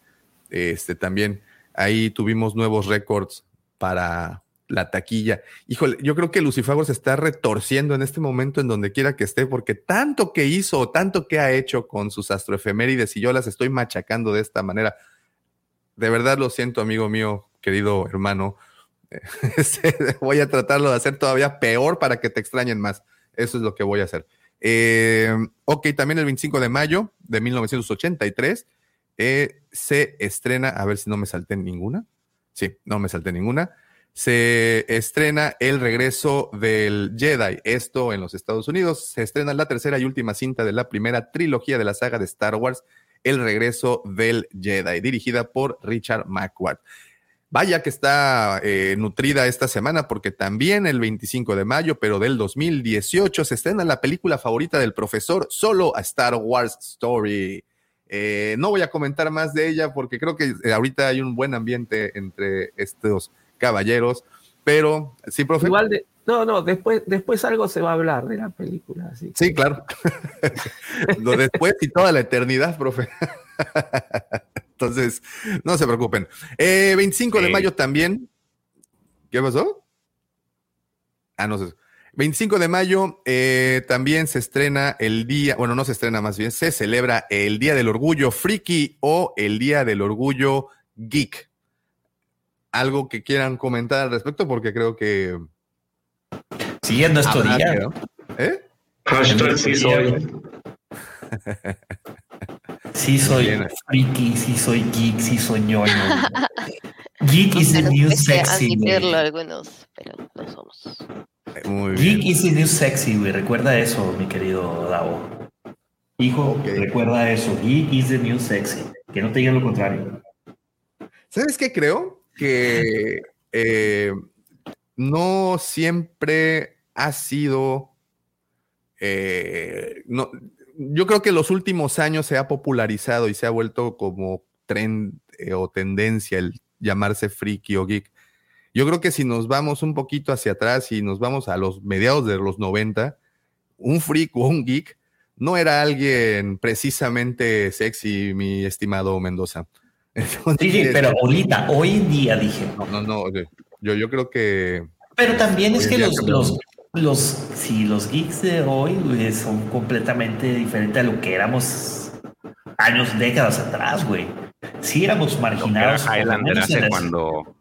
este también ahí tuvimos nuevos récords para la taquilla. Híjole, yo creo que Lucifago se está retorciendo en este momento en donde quiera que esté, porque tanto que hizo, tanto que ha hecho con sus astroefemérides y yo las estoy machacando de esta manera. De verdad lo siento, amigo mío, querido hermano. *laughs* Este, voy a tratarlo de hacer todavía peor para que te extrañen más. Eso es lo que voy a hacer. Eh, ok, también el 25 de mayo de 1983 eh, se estrena, a ver si no me salté ninguna. Sí, no me salté ninguna. Se estrena el regreso del Jedi, esto en los Estados Unidos. Se estrena la tercera y última cinta de la primera trilogía de la saga de Star Wars, El regreso del Jedi, dirigida por Richard McQuarrie. Vaya que está eh, nutrida esta semana porque también el 25 de mayo, pero del 2018, se estrena la película favorita del profesor, solo a Star Wars Story. Eh, no voy a comentar más de ella porque creo que eh, ahorita hay un buen ambiente entre estos caballeros, pero sí, profe. Igual de, no, no, después, después algo se va a hablar de la película. Sí, claro. *laughs* Lo después y toda la eternidad, profe. *laughs* Entonces, no se preocupen. 25 eh, de mayo también. ¿Qué pasó? Ah, no sé. 25 de mayo eh, también se estrena el día, bueno, no se estrena más bien, se celebra el Día del Orgullo Friki o el Día del Orgullo Geek. Algo que quieran comentar al respecto, porque creo que. Siguiendo esto día. ¿Eh? Hashtag *laughs* sí soy. Sí soy friki, sí soy geek, sí soy ñoño. *laughs* geek is the new sexy. algunos, pero no somos. Muy geek is the new sexy, güey. Recuerda eso, mi querido Davo. Hijo, recuerda eso. Geek is the new sexy. Que no te digan lo contrario. ¿Sabes qué creo? Que eh, no siempre ha sido. Eh, no, yo creo que en los últimos años se ha popularizado y se ha vuelto como trend eh, o tendencia el llamarse friki o geek. Yo creo que si nos vamos un poquito hacia atrás y nos vamos a los mediados de los 90, un freak o un geek no era alguien precisamente sexy, mi estimado Mendoza. Sí, pero ahorita, hoy en día dije. No, no, no, yo, yo creo que... Pero también es que los, los, los, sí, los geeks de hoy son completamente diferentes a lo que éramos años, décadas atrás, güey. Sí éramos marginados. Highlander hace cuando...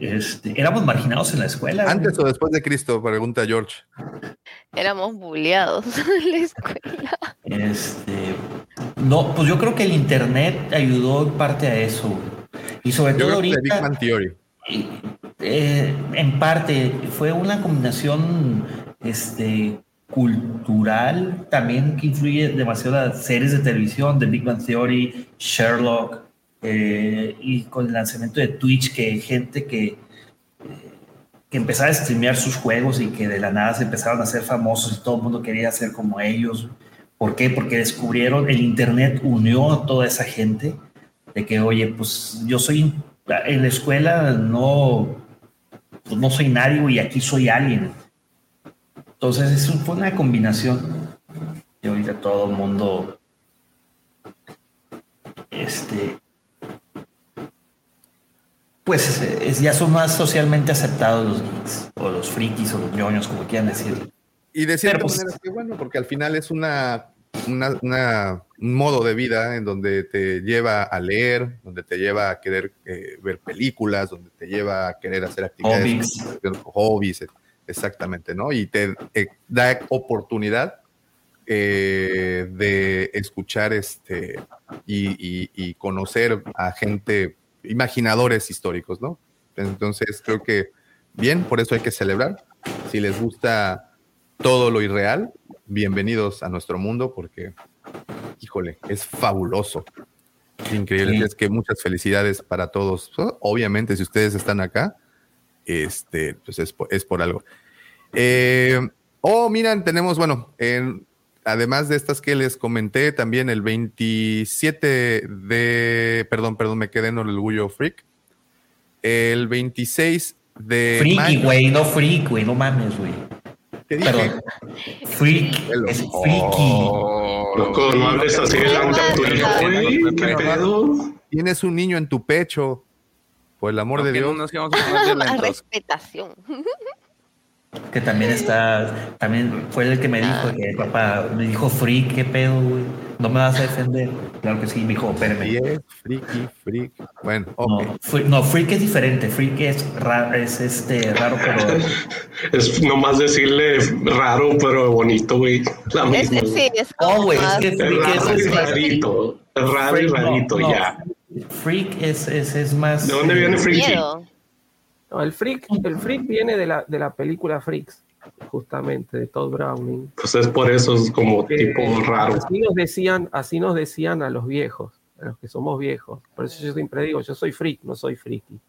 Este, éramos marginados en la escuela. ¿Antes o después de Cristo? Pregunta George. Éramos bulleados *laughs* en la escuela. Este, no, pues yo creo que el internet ayudó en parte a eso. Y sobre todo ahorita. Eh, en parte fue una combinación este, cultural también que influye demasiado las series de televisión de Big Bang Theory, Sherlock eh, y con el lanzamiento de Twitch que gente que, que empezaba a streamear sus juegos y que de la nada se empezaron a hacer famosos y todo el mundo quería ser como ellos. ¿Por qué? Porque descubrieron, el Internet unió a toda esa gente de que, oye, pues yo soy en la escuela no pues no soy nadie y aquí soy alguien. Entonces, eso fue una combinación. Y ahorita todo el mundo, este, pues ya son más socialmente aceptados los geeks, o los frikis, o los ñoños, como quieran decir. Y de cierta pues, manera, que bueno, porque al final es una una, un modo de vida en donde te lleva a leer, donde te lleva a querer eh, ver películas, donde te lleva a querer hacer actividades, hobbies, exactamente, ¿no? Y te eh, da oportunidad eh, de escuchar este y, y, conocer a gente, imaginadores históricos, ¿no? Entonces creo que bien, por eso hay que celebrar. Si les gusta todo lo irreal, bienvenidos a nuestro mundo porque, híjole, es fabuloso. increíble. Es que muchas felicidades para todos. Obviamente, si ustedes están acá, este, pues es, es por algo. Eh, oh, miran, tenemos, bueno, en, además de estas que les comenté, también el 27 de, perdón, perdón, me quedé en el orgullo freak. El 26 de... Freaky, güey, no freak, güey, no mames, güey. Perdón. Freak, es freaky. Oh, loco, no hables así de tu hijo, güey. ¿Qué pedo? Tienes un niño en tu pecho. Por el amor de Dios. No nos vamos a *laughs* respetación. *laughs* Que también está, también fue el que me dijo ah. que papá me dijo freak, qué pedo, güey. No me vas a defender. Claro que sí, me dijo, espérame. freaky, freak. Bueno, no, freak es diferente. Freak es raro, es este raro, pero. *laughs* es nomás decirle raro, pero bonito, güey. La misma. Es, sí, es como. güey, es que freak es, es, rarito. Es raro y rarito, ya. Freak es, es, es más. ¿De dónde viene freaky? No, el freak, el freak viene de la, de la película Freaks, justamente, de Todd Browning. Pues es por eso, es como tipo raro. Así nos decían, así nos decían a los viejos, a los que somos viejos. Por eso yo siempre digo, yo soy freak, no soy friki.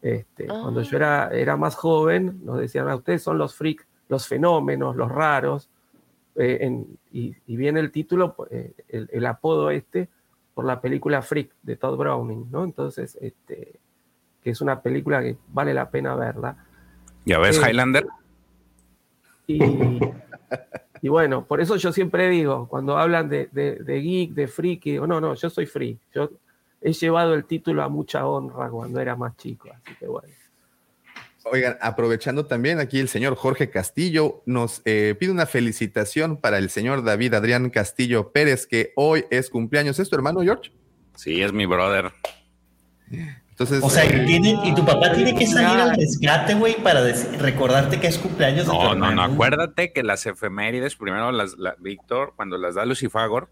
Este, Cuando yo era, era más joven, nos decían a ustedes son los freaks, los fenómenos, los raros. Eh, y, viene el título, eh, el, el, apodo este, por la película Freak de Todd Browning, ¿no? Entonces, este, que es una película que vale la pena verla. ¿Ya ves eh, Highlander? Y, bueno, por eso yo siempre digo, cuando hablan de, geek, de friki, digo, no, no, yo soy free. Yo he llevado el título a mucha honra cuando era más chico, así que bueno. Oigan, aprovechando también aquí el señor Jorge Castillo nos eh, pide una felicitación para el señor David Adrián Castillo Pérez, que hoy es cumpleaños. ¿Es tu hermano, George? Sí, es mi brother o sea, y, tu papá tiene que salir al rescate, güey, para recordarte que es cumpleaños no, de tu No, no, acuérdate que las efemérides, primero las, Víctor, cuando las da Lucifagor,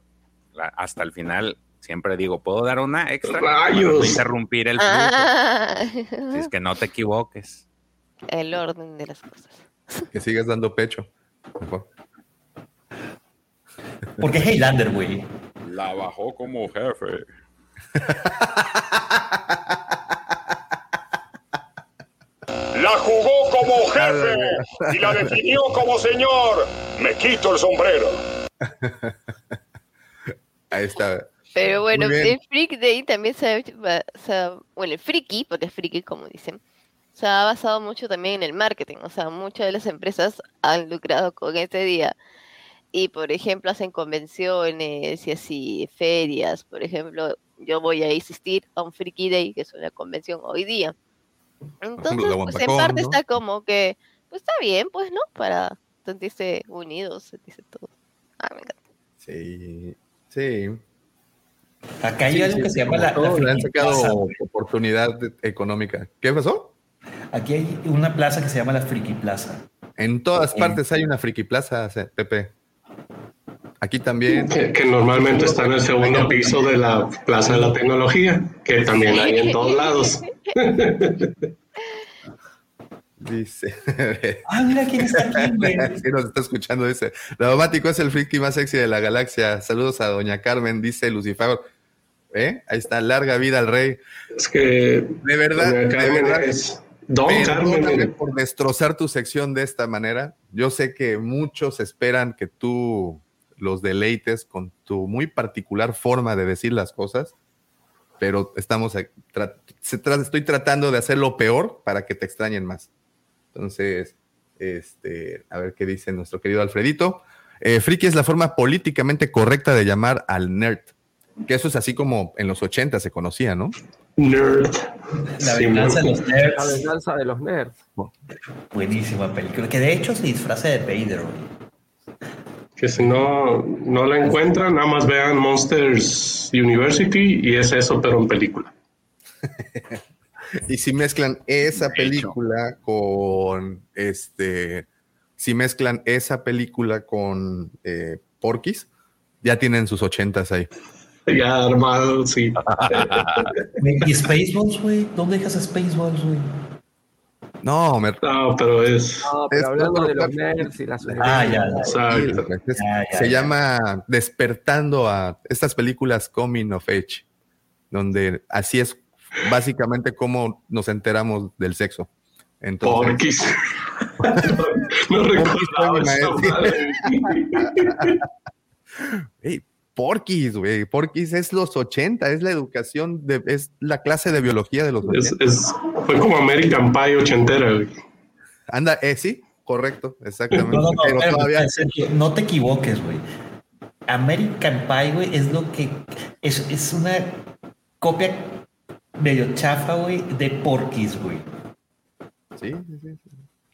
hasta el final siempre digo, ¿puedo dar una extra? ¡Rayos! interrumpir el flujo. Ah. Si es que no te equivoques. El orden de las cosas. Que sigas dando pecho. Mejor. Porque es Highlander, güey. La bajó como jefe. *laughs* jefe y la definió como señor. Me quito el sombrero. *laughs* Ahí está. Pero bueno, el Freak Day también se ha, bueno, el Freaky, porque es Freaky como dicen, se ha basado mucho también en el marketing. O sea, muchas de las empresas han lucrado con este día. Y, por ejemplo, hacen convenciones y así, ferias. Por ejemplo, yo voy a asistir a un Freaky Day, que es una convención hoy día. Entonces, pues en parte está como que, pues está bien, pues, ¿no? Para sentirse unidos, sentirse todo. Ah, me encanta. Sí, sí. Acá hay algo que se llama la, la han sacado oportunidad económica. ¿Qué pasó? Aquí hay una plaza que se llama la Friki Plaza. En todas partes hay una Friki Plaza, Pepe. Aquí también. Que, normalmente está en el segundo piso de la Plaza de la Tecnología, que también hay en todos lados. *laughs* Dice. Ah, mira quién está aquí, *laughs* güey. Sí, nos está escuchando, dice. Daumático es el friki más sexy de la galaxia. Saludos a Doña Carmen, dice Lucifer. ¿Eh? Ahí está, larga vida al rey. Es que. De verdad, de verdad. Es... Don Carmen. por destrozar tu sección de esta manera. Yo sé que muchos esperan que tú los deleites con tu muy particular forma de decir las cosas, pero estamos, estoy tratando de hacer lo peor para que te extrañen más. Entonces, este, a ver qué dice nuestro querido Alfredito. Eh, friki es la forma políticamente correcta de llamar al nerd. Que eso es así como en los 80 se conocía, ¿no? Nerd. La venganza de los nerds. La venganza de los nerds. Buenísima película. Que de hecho se disfraza de Vader que si no, no la encuentran, nada más vean Monsters University y es eso, pero en película. *laughs* y si mezclan esa película con este, si mezclan esa película con eh, Porky's, ya tienen sus ochentas ahí. Ya armado, sí. *laughs* ¿Y Spaceballs, güey? ¿Dónde dejas Spaceballs, güey? No, me... no, pero es. No, pero hablando de los nerds y las. Ah, ya, Se llama Despertando a estas películas Coming of Age, donde así es básicamente como nos enteramos del sexo. Entonces, *laughs* no, recordaba hey, *laughs* Porquis, güey. Porquis es los 80, es la educación, de, es la clase de biología de los 80. Es, fue como American Pie ochentera, güey. Anda, eh, sí, correcto, exactamente. No, no, no, todavía... no te equivoques, güey. American Pie, güey, es lo que es, es una copia medio chafa, güey, de Porquis, güey. Sí, sí, sí.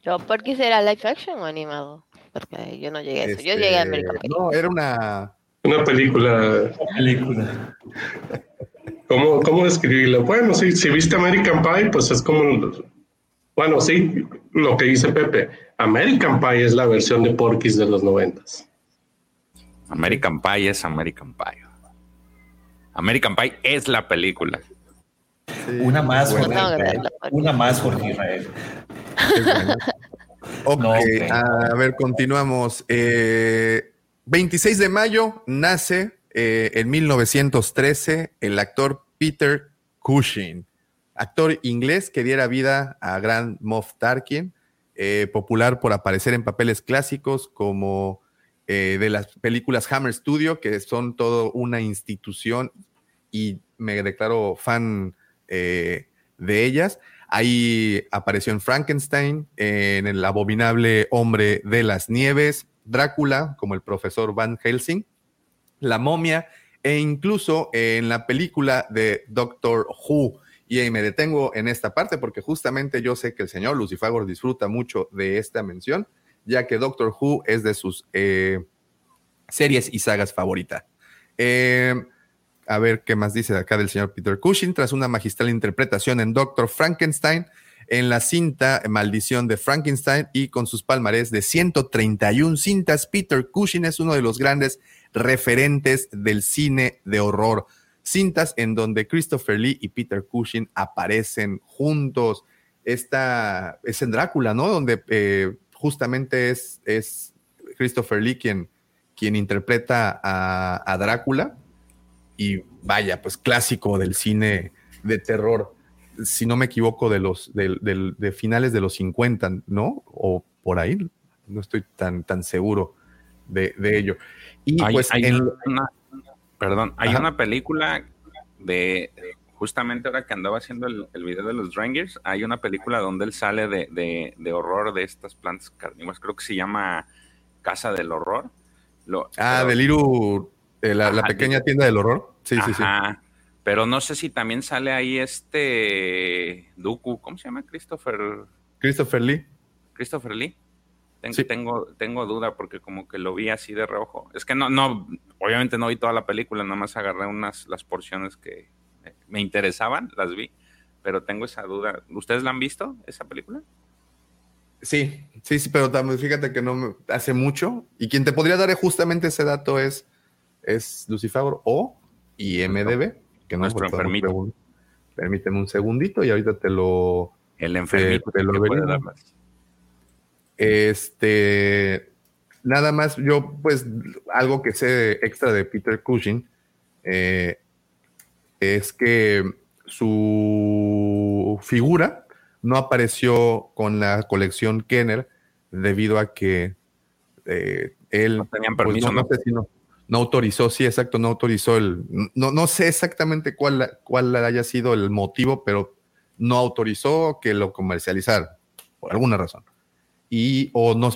¿Pero Porquis era live action o animado? Porque yo no llegué a eso. Yo llegué a este, American Pie. No, era una. Una película. Una película. ¿Cómo, cómo describirlo? Bueno, sí, si viste American Pie, pues es como. Bueno, sí, lo que dice Pepe. American Pie es la versión de Porky's de los noventas. American Pie es American Pie. American Pie es la película. una más, Jorge Israel. Una más, Jorge Israel. ok, a ver, continuamos. 26 eh, de mayo nace eh, en 1913 el actor Peter Cushing, actor inglés que diera vida a Grand Moff Tarkin, eh, popular por aparecer en papeles clásicos como de las películas Hammer Studio, que son todo una institución y me declaro fan de ellas. Ahí apareció en Frankenstein, en el abominable hombre de las nieves, Drácula, como el profesor Van Helsing, la momia, e incluso en la película de Doctor Who. Y me detengo en esta parte porque justamente yo sé que el señor Lucifagor disfruta mucho de esta mención, ya que Doctor Who es de sus eh, series y sagas favoritas. Eh, a ver qué más dice acá del señor Peter Cushing. Tras una magistral interpretación en Doctor Frankenstein, en la cinta Maldición de Frankenstein y con sus palmarés de 131 cintas, Peter Cushing es uno de los grandes referentes del cine de horror. Cintas en donde Christopher Lee y Peter Cushing aparecen juntos. Esta es en Drácula, ¿no? Donde eh, justamente es, es Christopher Lee quien, quien interpreta a, a Drácula y vaya, pues clásico del cine de terror, si no me equivoco, de los de, finales de los 50, ¿no? O por ahí, no estoy tan, tan seguro de, ello. Y pues una, perdón, hay una película de, justamente ahora que andaba haciendo el, video de los Rangers, hay una película donde él sale de, horror de estas plantas carnívoras, creo que se llama Casa del Horror. ah, del Iru eh, la, pequeña tienda del horror. Sí, sí, sí. Pero no sé si también sale ahí este Duku, ¿cómo se llama? Christopher. Christopher Lee. Christopher Lee. Tengo, tengo, duda porque como que lo vi así de reojo. Es que no, no, obviamente no vi toda la película, nada más agarré unas las porciones que me interesaban, las vi, pero tengo esa duda. ¿Ustedes la han visto, esa película? Sí, sí, sí, pero también fíjate que no me, hace mucho. Y quien te podría dar justamente ese dato es es Lucifer o IMDB, que no Nuestro enfermito. Permíteme un segundito y ahorita te lo. El enfermito te, lo Este. Nada más, yo, pues, algo que sé extra de Peter Cushing eh, es que su figura no apareció con la colección Kenner debido a que eh, él. No tenían pues, permiso, no, Sé si no no autorizó, sí, exacto, no autorizó el, no, no sé exactamente cuál, cuál haya sido el motivo, pero no autorizó que lo comercializara, por alguna razón. Y, o no,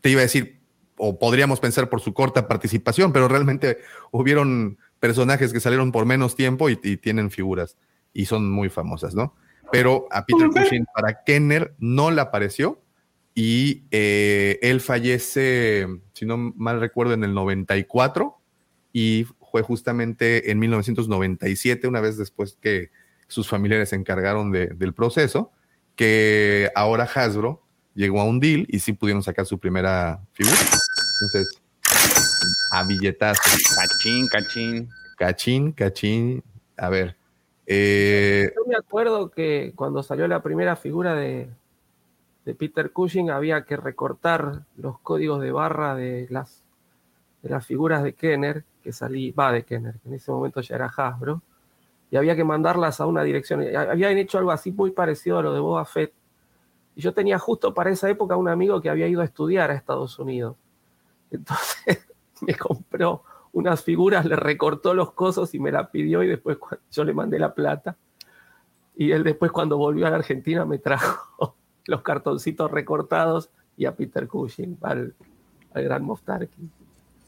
te iba a decir, o podríamos pensar por su corta participación, pero realmente hubieron personajes que salieron por menos tiempo y, tienen figuras y son muy famosas, ¿no? Pero a Peter Cushing para Kenner no le apareció y eh, él fallece, si no mal recuerdo, en el 94 y fue justamente en 1997, una vez después que sus familiares se encargaron del proceso, que ahora Hasbro llegó a un deal y sí pudieron sacar su primera figura. Entonces, a billetazo. Cachín, cachín. Cachín, cachín. A ver. Eh, Yo me acuerdo que cuando salió la primera figura de, de Peter Cushing había que recortar los códigos de barra de las, de las figuras de Kenner que salí, va de Kenner, que en ese momento ya era Hasbro, y había que mandarlas a una dirección. Habían hecho algo así muy parecido a lo de Boba Fett, Y yo tenía justo para esa época un amigo que había ido a estudiar a Estados Unidos. Entonces *laughs* me compró unas figuras, le recortó los cosos y me la pidió y después yo le mandé la plata. Y él después cuando volvió a la Argentina me trajo los cartoncitos recortados y a Peter Cushing, al, al gran Moff Tarkin.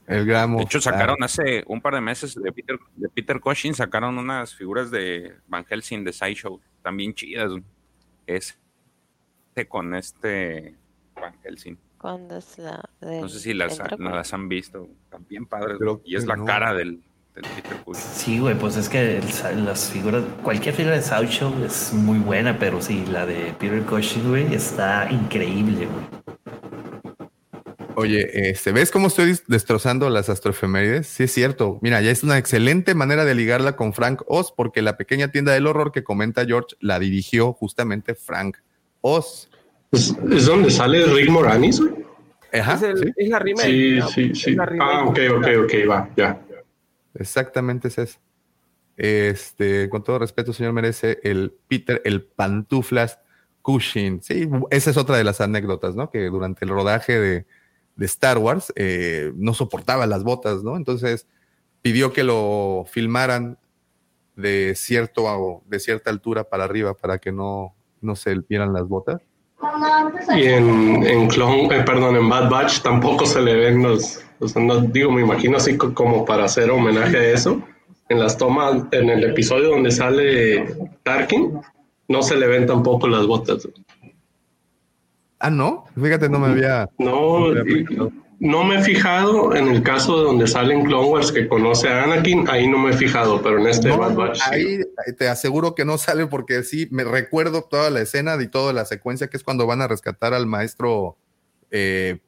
El gran De hecho, sacaron hace un par de meses de Peter, de Peter Cushing, sacaron unas figuras de Van Helsing de Sideshow, también chidas. Es con este Van Helsing. ¿Cuándo es la No sé si las, no las han visto. También padres. y es la cara del. Sí, güey, pues es que las figuras, cualquier figura de Sideshow es muy buena, pero sí, la de Peter Cushing, güey, está increíble, güey. Oye, este, ¿ves cómo estoy destrozando las astroefemérides? Sí, es cierto. Mira, ya es una excelente manera de ligarla con Frank Oz, porque la pequeña tienda del horror que comenta George la dirigió justamente Frank Oz. ¿Es, donde sale Rick Moranis? Ajá, es, la remake. Sí, sí, sí. Ah, ok, ok, ok, va, ya. Exactamente es eso. Este, con todo respeto, señor, merece el Peter, el pantuflas Cushing. Sí, esa es otra de las anécdotas, ¿no? Que durante el rodaje de, de Star Wars, eh, no soportaba las botas, ¿no? Entonces pidió que lo filmaran de, cierto, de cierta altura para arriba para que no, no se vieran las botas. Y en, en Clone, eh, perdón, en Bad Batch tampoco se le ven los, no, digo, me imagino así como para hacer homenaje a eso. En las tomas, en el episodio donde sale Tarkin, no se le ven tampoco las botas. Ah, no, fíjate, no me había. No, no me he fijado en el caso de donde salen Clone Wars que conoce a Anakin, ahí no me he fijado, pero en este Bad Batch. Ahí te aseguro que no sale porque sí, me recuerdo toda la escena y toda la secuencia que es cuando van a rescatar al maestro eh,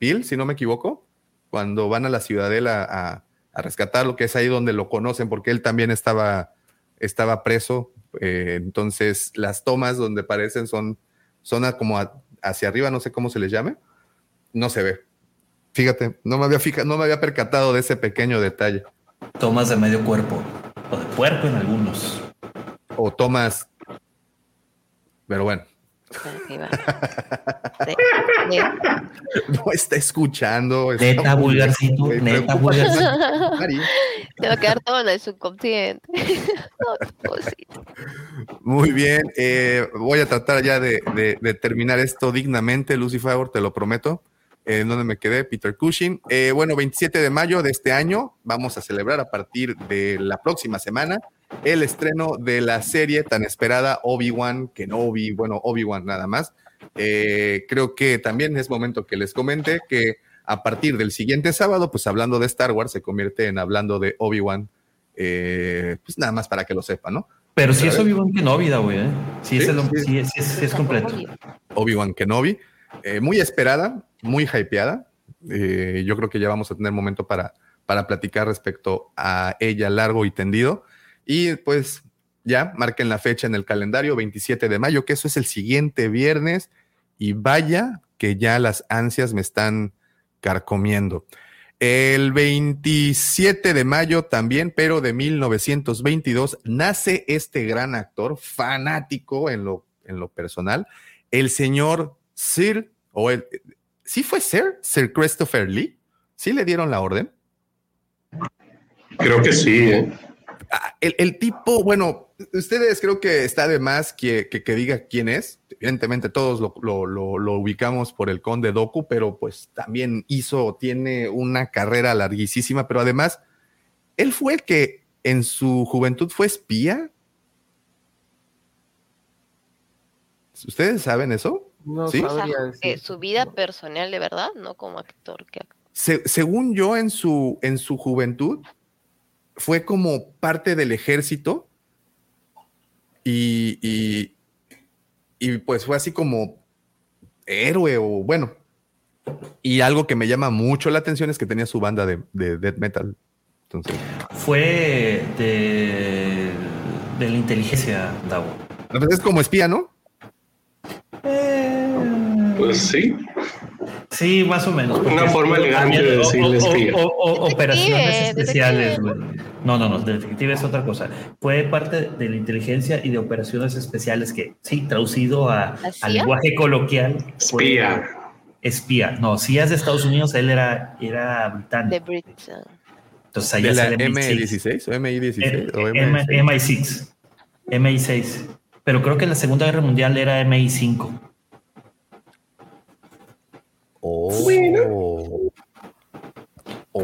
Bill, si no me equivoco, cuando van a la ciudadela a, a rescatar lo que es ahí donde lo conocen, porque él también estaba, estaba preso. Eh, entonces, las tomas donde aparecen son, son como a, hacia arriba, no sé cómo se les llame, no se ve. Fíjate, no me había fijado, no me había percatado de ese pequeño detalle. Tomas de medio cuerpo, o de puerco en algunos. O tomas. Pero bueno. *laughs* no está escuchando. Neta vulgarcito, neta vulgarcito. Te va a quedar todo en el subconsciente. *laughs* Muy bien, eh, voy a tratar ya de, terminar esto dignamente, Lucy Favor, te lo prometo. Eh, ¿Dónde me quedé? Peter Cushing. Eh, bueno, 27 de mayo de este año vamos a celebrar a partir de la próxima semana el estreno de la serie tan esperada Obi-Wan Kenobi, bueno, Obi-Wan nada más. Eh, creo que también es momento que les comente que a partir del siguiente sábado, pues hablando de Star Wars, se convierte en hablando de Obi-Wan, eh, pues nada más para que lo sepan, ¿no? Pero si es Obi-Wan Kenobi, güey, ¿eh? Sí, es, es, completo. Obi-Wan Kenobi, eh, muy esperada, muy hypeada. yo creo que ya vamos a tener momento para, para platicar respecto a ella largo y tendido. Y pues ya marquen la fecha en el calendario, 27 de mayo, que eso es el siguiente viernes. Y vaya que ya las ansias me están carcomiendo. El 27 de mayo también, pero de 1922, nace este gran actor, fanático en lo, en lo personal, el señor Sir, o el, ¿sí fue Sir? Sir Christopher Lee. ¿Sí le dieron la orden? Creo que sí, ¿eh? Ah, el, tipo, bueno, ustedes creo que está de más que, que, diga quién es. Evidentemente todos lo, lo, ubicamos por el conde Doku, pero pues también hizo, tiene una carrera larguísima, pero además, él fue el que en su juventud fue espía. ¿Ustedes saben eso? No ¿Sí? Eh, su vida personal de verdad, no como actor que según yo, en su, en su juventud, fue como parte del ejército y, y, pues fue así como héroe o bueno. Y algo que me llama mucho la atención es que tenía su banda de, de death metal. Entonces. Fue de, de la inteligencia, Davo. Es como espía, ¿no? Pues sí. Sí, más o menos. Una forma elegante de decirle espía. O, o, operaciones especiales, güey. No, no, no, detective es otra cosa. Fue parte de la inteligencia y de operaciones especiales que, sí, traducido a, al lenguaje coloquial. Espía. espía. No, si es de Estados Unidos, él era, era británico. De Entonces allá ¿De la M16 o MI16 o MI6. MI6. Pero creo que en la Segunda Guerra Mundial era MI5. Oh.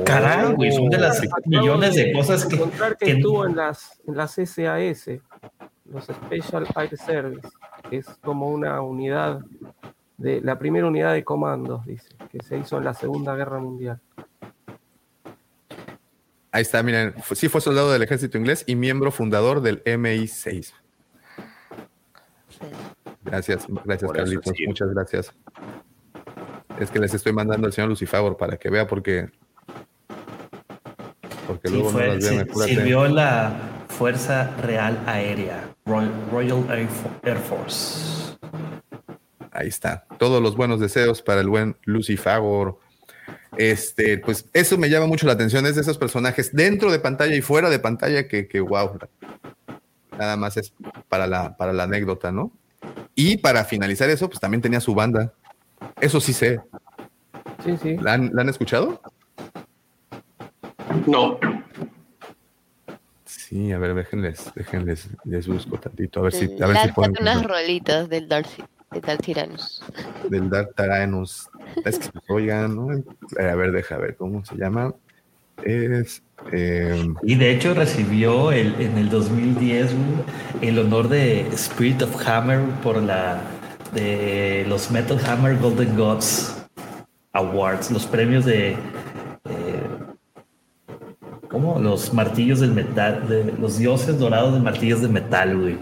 Caray, güey, son de las millones de cosas que, que, estuvo en las, en las SAS, los Special Air Service, que es como una unidad de la primera unidad de comandos, dice, que se hizo en la Segunda Guerra Mundial. Ahí está, miren, sí fue soldado del ejército inglés y miembro fundador del MI6. Gracias, gracias Carlitos, muchas gracias. Es que les estoy mandando al señor Lucifer para que vea porque. Porque luego no las Sirvió la Fuerza Real Aérea, Royal Air Force. Ahí está. Todos los buenos deseos para el buen Lucifer. Este, pues eso me llama mucho la atención, es de esos personajes dentro de pantalla y fuera de pantalla que, que wow. Nada más es para la, para la anécdota, ¿no? Y para finalizar eso, pues también tenía su banda. Eso sí sé. Sí, sí. ¿La han, escuchado? No. Sí, a ver, déjenles, déjenles, les busco tantito, a ver si, a ver si pueden. unas rolitas del Dark, del Dark Tyrannus. Del Dark Tyrannus. Es que, oigan, ¿no? A ver, deja ver cómo se llama. Es. Eh... Y de hecho recibió el, en el 2010 el honor de Spirit of Hammer por la de los Metal Hammer Golden Gods Awards, los premios de, eh, ¿cómo? Los martillos del metal, de los dioses dorados de martillos de metal, güey.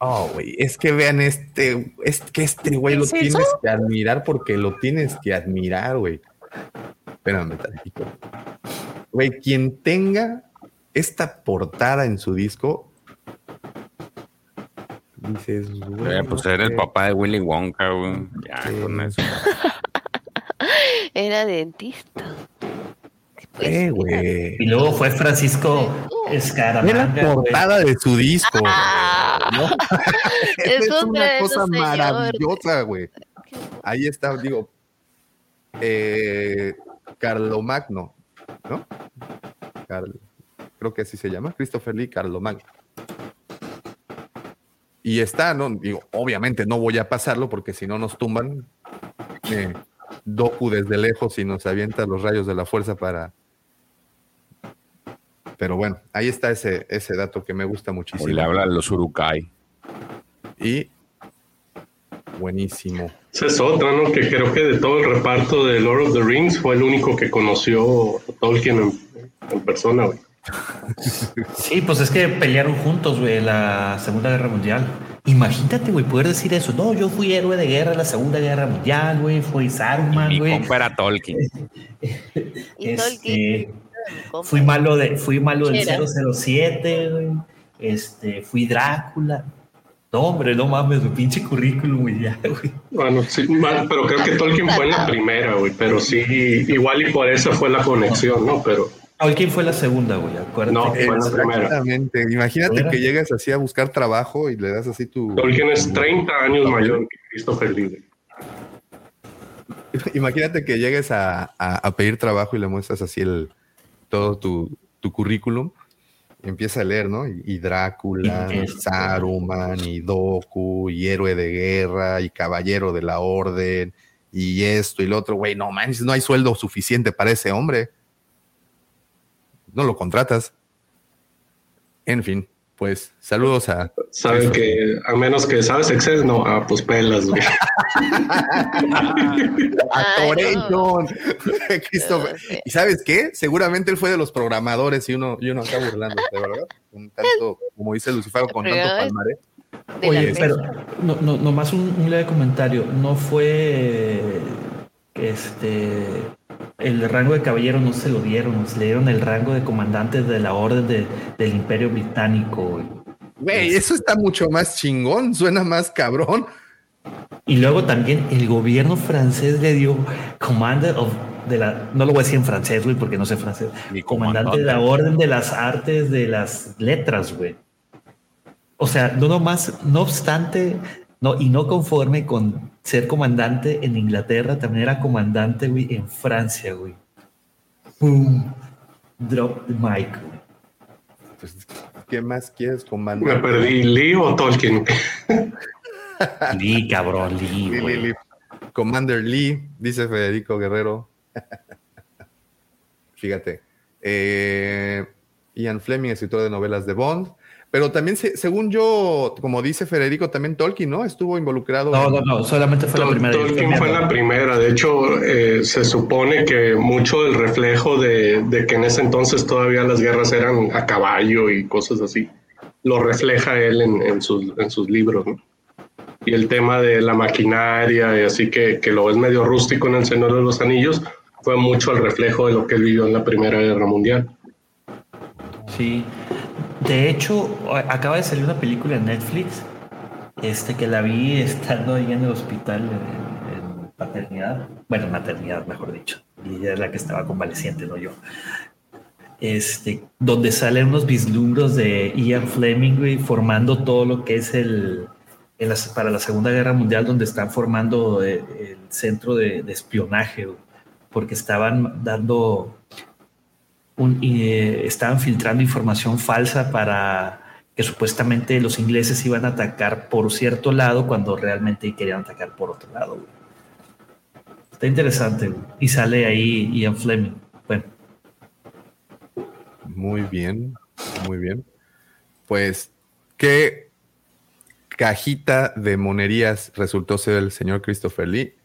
Oh, güey, es que vean este, es que este güey lo tienes que admirar porque lo tienes que admirar, güey. Espérame tantito. Güey, quien tenga esta portada en su disco, Dices, eh, pues era el papá de Willy Wonka, güey. Ya, con eso. *laughs* era dentista. Eh, güey. Y luego fue Francisco Escaramanga. Era la portada de su disco. Ah, ¿no? *laughs* es, es una cosa maravillosa, güey. Ahí está, digo, eh, Carlomagno, ¿no? creo que así se llama, Christopher Lee Carlomagno. Y está, ¿no? Digo, obviamente no voy a pasarlo porque si no nos tumban eh, Doku desde lejos y nos avienta los rayos de la fuerza para. Pero bueno, ahí está ese, ese dato que me gusta muchísimo. Y le habla a los Urukai. Y buenísimo. Esa es otra, ¿no? Que creo que de todo el reparto de Lord of the Rings fue el único que conoció a Tolkien en, en persona, güey. *laughs* Sí, pues es que pelearon juntos, güey, la Segunda Guerra Mundial. Imagínate, güey, poder decir eso. No, yo fui héroe de guerra en la Segunda Guerra Mundial, güey, fui Saruman, güey. Y era Tolkien. *laughs* este, fui malo de, fui malo del 007, güey. Este, fui Drácula. No, hombre, no mames, mi pinche currículum, güey, ya, güey. Bueno, sí, pero creo que Tolkien fue la primera, güey, pero sí, igual y por eso fue la conexión, ¿no? Pero ¿Quién fue la segunda, güey? Acuérdate. No, fue la primera. Exactamente. Imagínate que llegas así a buscar trabajo y le das así tu. Tolkien es 30 años mayor que Christopher Lee. *laughs* Imagínate que llegues a, a, pedir trabajo y le muestras así el todo tu, tu currículum y empieza a leer, ¿no? Y, Drácula, *laughs* y Saruman, y Doku, y héroe de guerra, y caballero de la orden, y esto y lo otro. Güey, no manches, no hay sueldo suficiente para ese hombre no lo contratas. En fin, pues saludos a. Saben que a menos que sabes Excel, no, ah, pues pelas, güey. *laughs* a *laughs* Christopher. ¿Y sabes qué? Seguramente él fue de los programadores y uno, y uno acá burlando, de verdad. Un tanto, como dice Lucifer, con tanto palmaré. Oye, pero no, no, nomás un, un leve comentario. No fue este el rango de caballero no se lo dieron, se le dieron el rango de comandante de la orden del Imperio Británico. Güey, eso está mucho más chingón, suena más cabrón. Y luego también el gobierno francés le dio Commander of de la, no lo voy a decir en francés, güey, porque no sé francés. Mi comandante de la Orden de las Artes de las Letras, güey. O sea, no nomás, no obstante, no, y no conforme con ser comandante en Inglaterra, también era comandante, güey, en Francia, güey. Boom. Drop the mic, güey. Pues, ¿Qué más quieres, comandante? Me perdí Lee o Tolkien. *laughs* Lee, cabrón, Lee, Lee, Commander Lee, dice Federico Guerrero. *laughs* Fíjate. Eh, Ian Fleming, escritor de novelas de Bond. Pero también, según yo, como dice Federico, también Tolkien, ¿no? Estuvo involucrado. No, no, no, solamente fue la primera. Tolkien fue la primera. De hecho, eh, se supone que mucho del reflejo de, que en ese entonces todavía las guerras eran a caballo y cosas así, lo refleja él en, sus, en sus libros, ¿no? Y el tema de la maquinaria, y así que, que lo ves medio rústico en El Señor de los Anillos, fue mucho el reflejo de lo que él vivió en la Primera Guerra Mundial. Sí, de hecho, acaba de salir una película en Netflix, este que la vi estando ahí en el hospital en, paternidad, bueno, maternidad, mejor dicho, y ella es la que estaba convaleciente, no yo. Este, donde salen unos vislumbros de Ian Fleming formando todo lo que es el, para la Segunda Guerra Mundial, donde están formando el, centro de, espionaje, porque estaban dando eh, estaban filtrando información falsa para que supuestamente los ingleses iban a atacar por cierto lado cuando realmente querían atacar por otro lado. Está interesante. Y sale ahí Ian Fleming. Bueno. Muy bien, muy bien. Pues, ¿qué cajita de monerías resultó ser el señor Christopher Lee?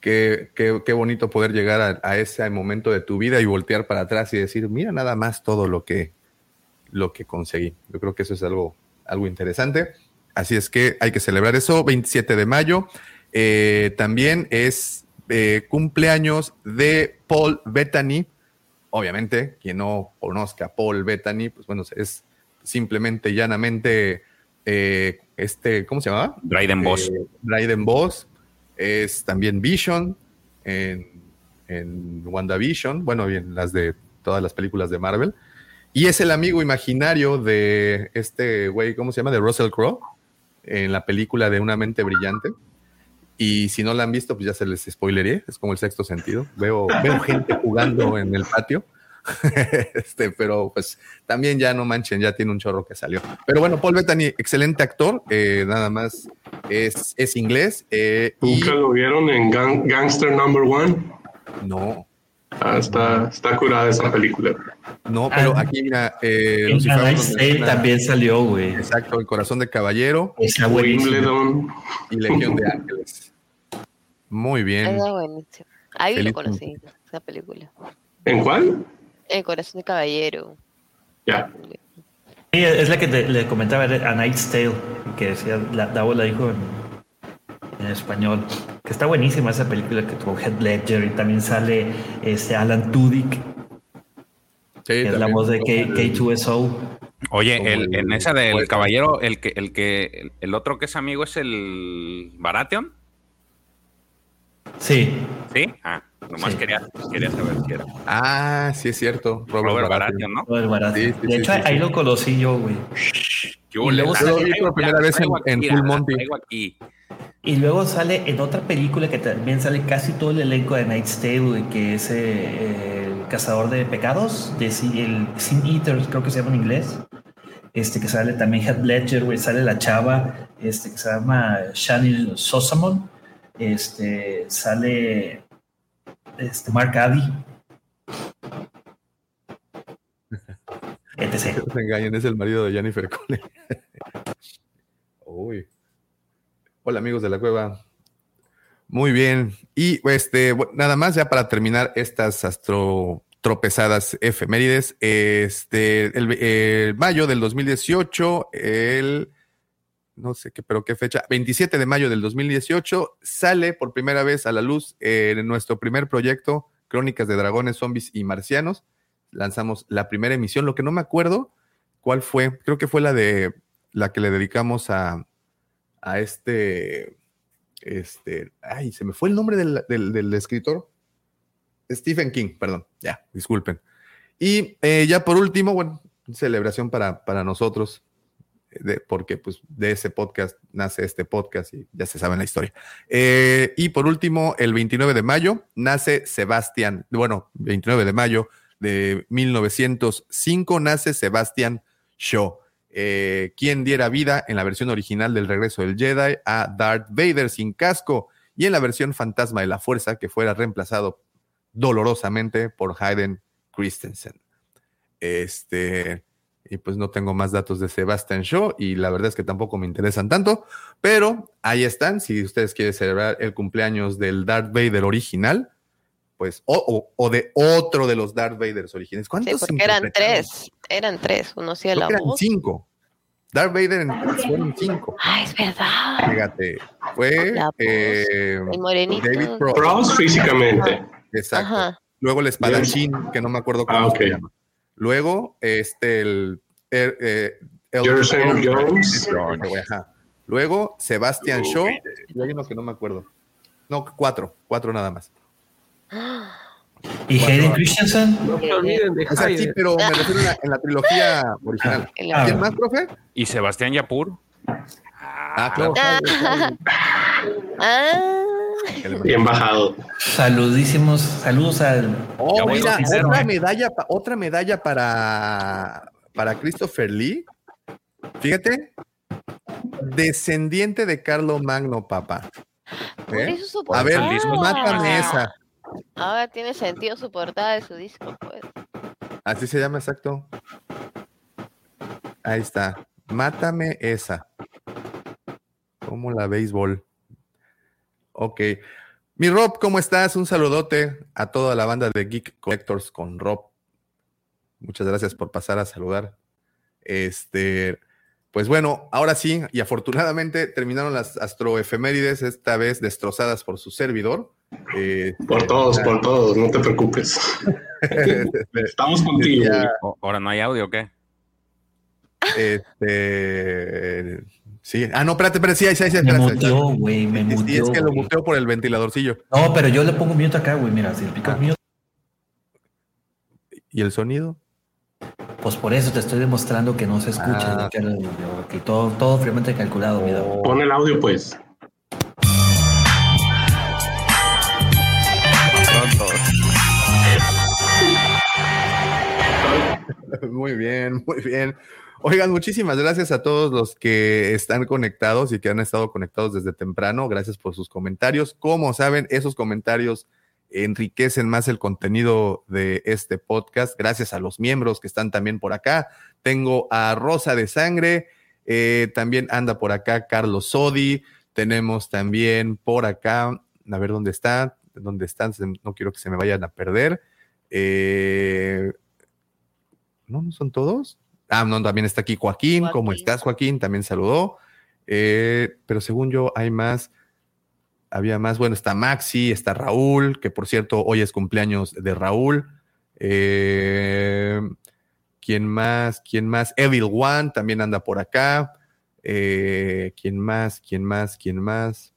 Qué, qué, bonito poder llegar a, ese momento de tu vida y voltear para atrás y decir, mira nada más todo lo que, lo que conseguí. Yo creo que eso es algo, algo interesante. Así es que hay que celebrar eso. 27 de mayo. Eh, también es eh, cumpleaños de Paul Bettany. Obviamente, quien no conozca a Paul Bettany, pues bueno, es simplemente, llanamente, eh, este, ¿cómo se llama? Dryden Boss. Dryden Boss, es también Vision en, en WandaVision, bueno, bien, las de todas las películas de Marvel. Y es el amigo imaginario de este güey, ¿cómo se llama? De Russell Crowe, en la película de Una mente brillante. Y si no la han visto, pues ya se les spoileré, es como el sexto sentido. Veo, veo gente jugando en el patio *laughs* este, pero pues también ya no manchen, ya tiene un chorro que salió. Pero bueno, Paul Bettany, excelente actor, eh, nada más es, es inglés. Eh, ¿Nunca lo vieron en Gangster Number One? No. Ah, está, está curada esa película. No, pero ah, aquí mira, eh, también salió, güey. Exacto, El Corazón de Caballero, Wimbledon y Legión de Ángeles. Muy bien. Ahí lo conocí, esa película. ¿En cuál? El corazón de caballero. Ya. Sí, es la que le comentaba A Night's Tale, que decía, la, Davo la dijo en, español, que está buenísima esa película que tuvo Head Ledger y también sale este Alan Tudyk, que es la voz de K, 2 so Oye, el, en esa del caballero, el que, el que, el otro que es amigo es el Baratheon. Sí. ¿Sí? Ah, nomás quería, quería, saber si era. Ah, sí es cierto. Robert, Baratheon, ¿no? Robert Baratheon. de hecho, ahí lo conocí yo, güey. Yo lo vi por primera vez en, Full Monty. Y luego sale en otra película que también sale casi todo el elenco de Night's Tale, que es eh, El Cazador de Pecados, de, el Sin Eater, creo que se llama en inglés. Este que sale también Heath Ledger, güey, sale la chava, este que se llama Shani Sosamon este, sale este, Mark Addy. *laughs* No se engañen, es el marido de Jennifer Cole. *laughs* Uy. Hola amigos de la cueva. Muy bien. Y este, nada más ya para terminar estas astro tropezadas efemérides. Este, el, el mayo del 2018, el no sé qué, pero qué fecha, 27 de mayo del 2018, sale por primera vez a la luz en eh, nuestro primer proyecto, Crónicas de Dragones, Zombies y Marcianos. Lanzamos la primera emisión, lo que no me acuerdo cuál fue, creo que fue la de la que le dedicamos a, a este, Este, ay, se me fue el nombre del, escritor. Stephen King, perdón, ya, disculpen. Y eh, ya por último, bueno, celebración para, para nosotros, de, porque pues de ese podcast nace este podcast y ya se sabe la historia. Eh, y por último, el 29 de mayo nace Sebastián, bueno, 29 de mayo de 1905 nace Sebastián Shaw, eh, quien diera vida en la versión original del regreso del Jedi a Darth Vader sin casco y en la versión fantasma de la fuerza que fuera reemplazado dolorosamente por Hayden Christensen. Este, y pues no tengo más datos de Sebastian Shaw y la verdad es que tampoco me interesan tanto, pero ahí están, si ustedes quieren celebrar el cumpleaños del Darth Vader original, pues, o, de otro de los Darth Vaders originales. ¿Cuántos? Sí, porque eran tres, eran tres, uno sí la eran cinco. Darth Vader en, fueron cinco. Ah, es verdad. Fíjate, fue eh, David Prost. físicamente. Exacto. Luego el espadachín, que no me acuerdo cómo ah, se llama. Luego, este, el. el, eh, el, Jones. Luego, Sebastian Shaw. Y hay uno que no me acuerdo. No, cuatro. Cuatro nada más. ¿Y Hayden Christensen? No se olviden de Hayden. sí, pero me refiero en la, trilogía original. Ah, ¿Quién más, profe? ¿Y Sebastián Yapur? Ah, claro. Ah. Bien bajado. Saludísimos, saludos al. Oh, mira, otra medalla, otra medalla para, para Christopher Lee. Fíjate, descendiente de Carlo Magno, papá. ¿Eh? A ver, mátame esa. Ahora tiene sentido su portada de su disco, pues. Así se llama, exacto. Ahí está. Mátame esa. Como la béisbol. Ok. Mi Rob, ¿cómo estás? Un saludote a toda la banda de Geek Collectors con Rob. Muchas gracias por pasar a saludar. Este, pues bueno, ahora sí, y afortunadamente terminaron las astroefemérides, esta vez destrozadas por su servidor. Eh, por todos, por todos, no te preocupes. *laughs* Estamos contigo. ¿Ahora no hay audio o qué? Este. Sí. Ah, no, espérate, espérate, sí, sí, sí, Me muteó, güey, me muteó. Sí, es que lo muteo por el ventiladorcillo. No, pero yo le pongo mute acá, güey, mira, si le picas ah. mute. ¿Y el sonido? Pues por eso te estoy demostrando que no se escucha, ah. que, todo, todo fríamente calculado, mira. Pon el audio, pues. *laughs* Muy bien, muy bien. Oigan, muchísimas gracias a todos los que están conectados y que han estado conectados desde temprano. Gracias por sus comentarios. Como saben, esos comentarios enriquecen más el contenido de este podcast. Gracias a los miembros que están también por acá. Tengo a Rosa de Sangre, eh, también anda por acá Carlos Sodi. Tenemos también por acá, a ver dónde está, dónde están, no quiero que se me vayan a perder. Eh, no, no son todos. Ah, no, también está aquí Joaquín. ¿Cómo estás, Joaquín? También saludó. Eh, pero según yo, hay más. Había más. Bueno, está Maxi, está Raúl, que por cierto, hoy es cumpleaños de Raúl. Eh, ¿Quién más? ¿Quién más? Evil One también anda por acá. Eh, ¿Quién más? ¿Quién más? ¿Quién más?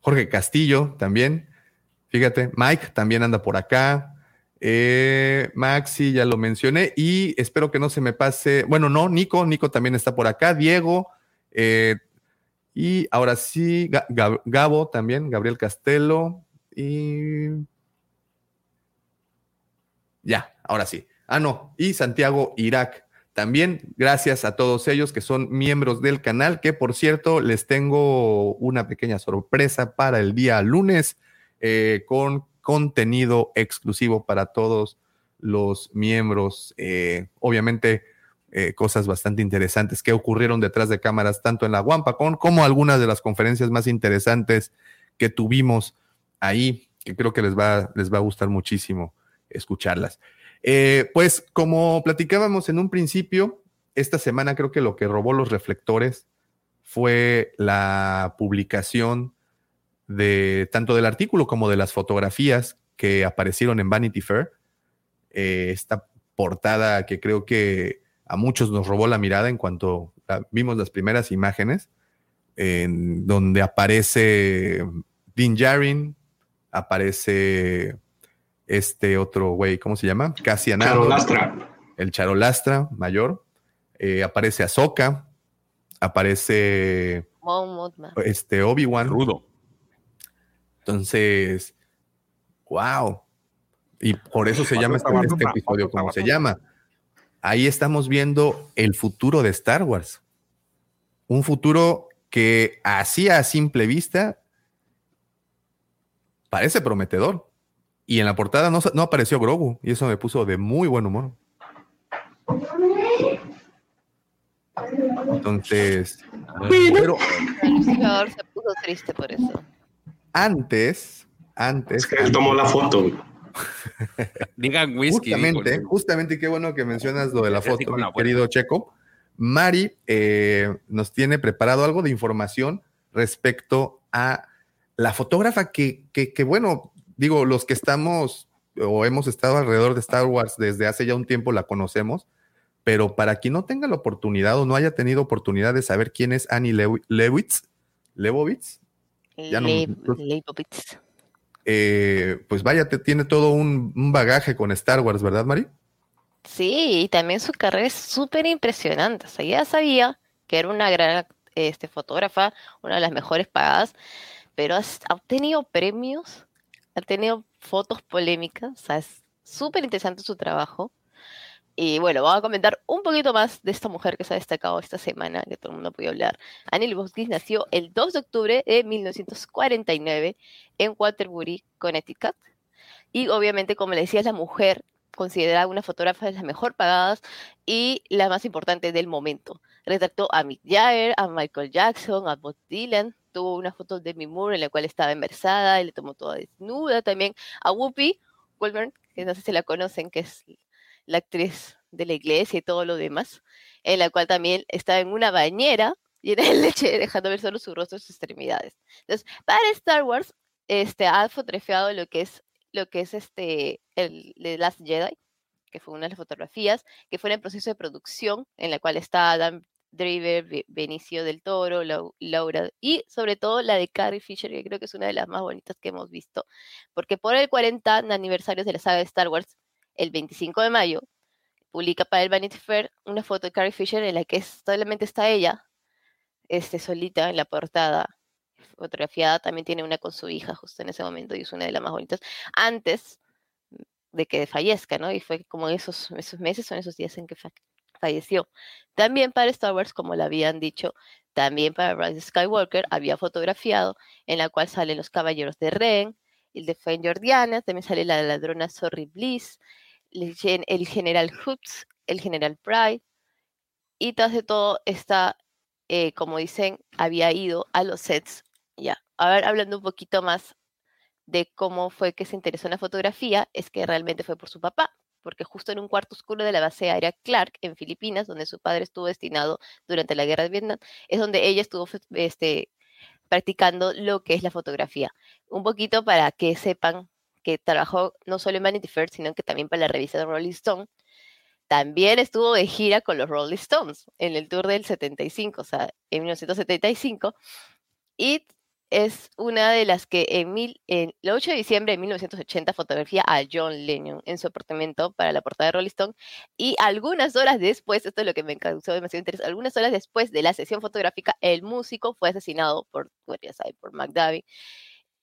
Jorge Castillo también. Fíjate, Mike también anda por acá. Eh, Maxi, ya lo mencioné. Y espero que no se me pase. Bueno, no, Nico, Nico también está por acá. Diego. Eh, y ahora sí, Gabo también, Gabriel Castelo. Y. Ya, ahora sí. Ah, no. Y Santiago Irak. También gracias a todos ellos que son miembros del canal, que por cierto les tengo una pequeña sorpresa para el día lunes eh, con contenido exclusivo para todos los miembros. Eh, obviamente, eh, cosas bastante interesantes que ocurrieron detrás de cámaras, tanto en la WampaCon como algunas de las conferencias más interesantes que tuvimos ahí, que creo que les va, les va a gustar muchísimo escucharlas. Eh, pues como platicábamos en un principio, esta semana creo que lo que robó los reflectores fue la publicación de tanto del artículo como de las fotografías que aparecieron en Vanity Fair. Eh, esta portada que creo que a muchos nos robó la mirada en cuanto vimos las primeras imágenes. en donde aparece Din Djarin, aparece este otro güey, ¿cómo se llama? Cassian Charolastra. El Charolastra mayor. Eh, aparece Ahsoka, aparece este Obi-Wan. Rudo. Entonces, wow. Y por eso se llama este, este episodio como se llama. Ahí estamos viendo el futuro de Star Wars. Un futuro que así a simple vista parece prometedor. Y en la portada no, no apareció Grogu y eso me puso de muy buen humor. Entonces, pero el se puso triste por eso. Antes, antes. Es que él tomó la foto. *laughs* Digan whisky. Justamente, justamente, qué bueno que mencionas lo de la foto, mi querido Checo. Mari eh, nos tiene preparado algo de información respecto a la fotógrafa que, que, que, bueno, digo, los que estamos o hemos estado alrededor de Star Wars desde hace ya un tiempo la conocemos, pero para quien no tenga la oportunidad o no haya tenido oportunidad de saber quién es Annie Lewitz, Lewowitz, ya no, Leibovitz. Eh, pues vaya, te, tiene todo un, bagaje con Star Wars, ¿verdad, Mari? Sí, y también su carrera es súper impresionante. O sea, ya sabía que era una gran este, fotógrafa, una de las mejores pagadas, pero ha obtenido premios, ha tenido fotos polémicas, o sea, es súper interesante su trabajo. Y bueno, vamos a comentar un poquito más de esta mujer que se ha destacado esta semana, que todo el mundo puede hablar. Annie Leibovitz nació el 2 de octubre de 1949 en Waterbury, Connecticut. Y obviamente, como le decía, es la mujer considerada una fotógrafa de las mejor pagadas y la más importante del momento. Retrató a Mick Jagger, a Michael Jackson, a Bob Dylan. Tuvo una foto de Demi Moore en la cual estaba enversada y le tomó toda desnuda. También a Whoopi Goldberg, que no sé si la conocen, que es la actriz de la iglesia y todo lo demás, en la cual también estaba en una bañera llena de leche, dejando ver solo su rostro y sus extremidades. Entonces, para Star Wars, este, ha fotografiado lo que es, lo que es este, el The Last Jedi, que fue una de las fotografías, que fue en el proceso de producción, en la cual está Adam Driver, Benicio del Toro, Laura, y sobre todo la de Carrie Fisher, que creo que es una de las más bonitas que hemos visto, porque por el 40 aniversario de la saga de Star Wars, el 25 de mayo, publica para el Vanity Fair una foto de Carrie Fisher en la que solamente está ella, este, solita en la portada, fotografiada. También tiene una con su hija justo en ese momento y es una de las más bonitas. Antes de que fallezca, ¿no? Y fue como esos, esos meses, son esos días en que falleció. También para Star Wars, como le habían dicho, también para Rise Skywalker había fotografiado en la cual salen los caballeros de Ren, el de Fane Jordiana, también sale la ladrona Sorry Bliss, el, general Hoops, el general Pride, y tras de todo está, eh, como dicen, había ido a los sets. Ya, a ver, hablando un poquito más de cómo fue que se interesó en la fotografía, es que realmente fue por su papá, porque justo en un cuarto oscuro de la base aérea Clark, en Filipinas, donde su padre estuvo destinado durante la guerra de Vietnam, es donde ella estuvo este, practicando lo que es la fotografía. Un poquito para que sepan que trabajó no solo en Vanity Fair, sino que también para la revista de Rolling Stone. También estuvo de gira con los Rolling Stones en el tour del 75, o sea, en 1975. Y es una de las que en, mil, en el 8 de diciembre de 1980 fotografía a John Lennon en su apartamento para la portada de Rolling Stone y algunas horas después, esto es lo que me causó demasiado interés, algunas horas después de la sesión fotográfica, el músico fue asesinado por, ya sabe, por McDavid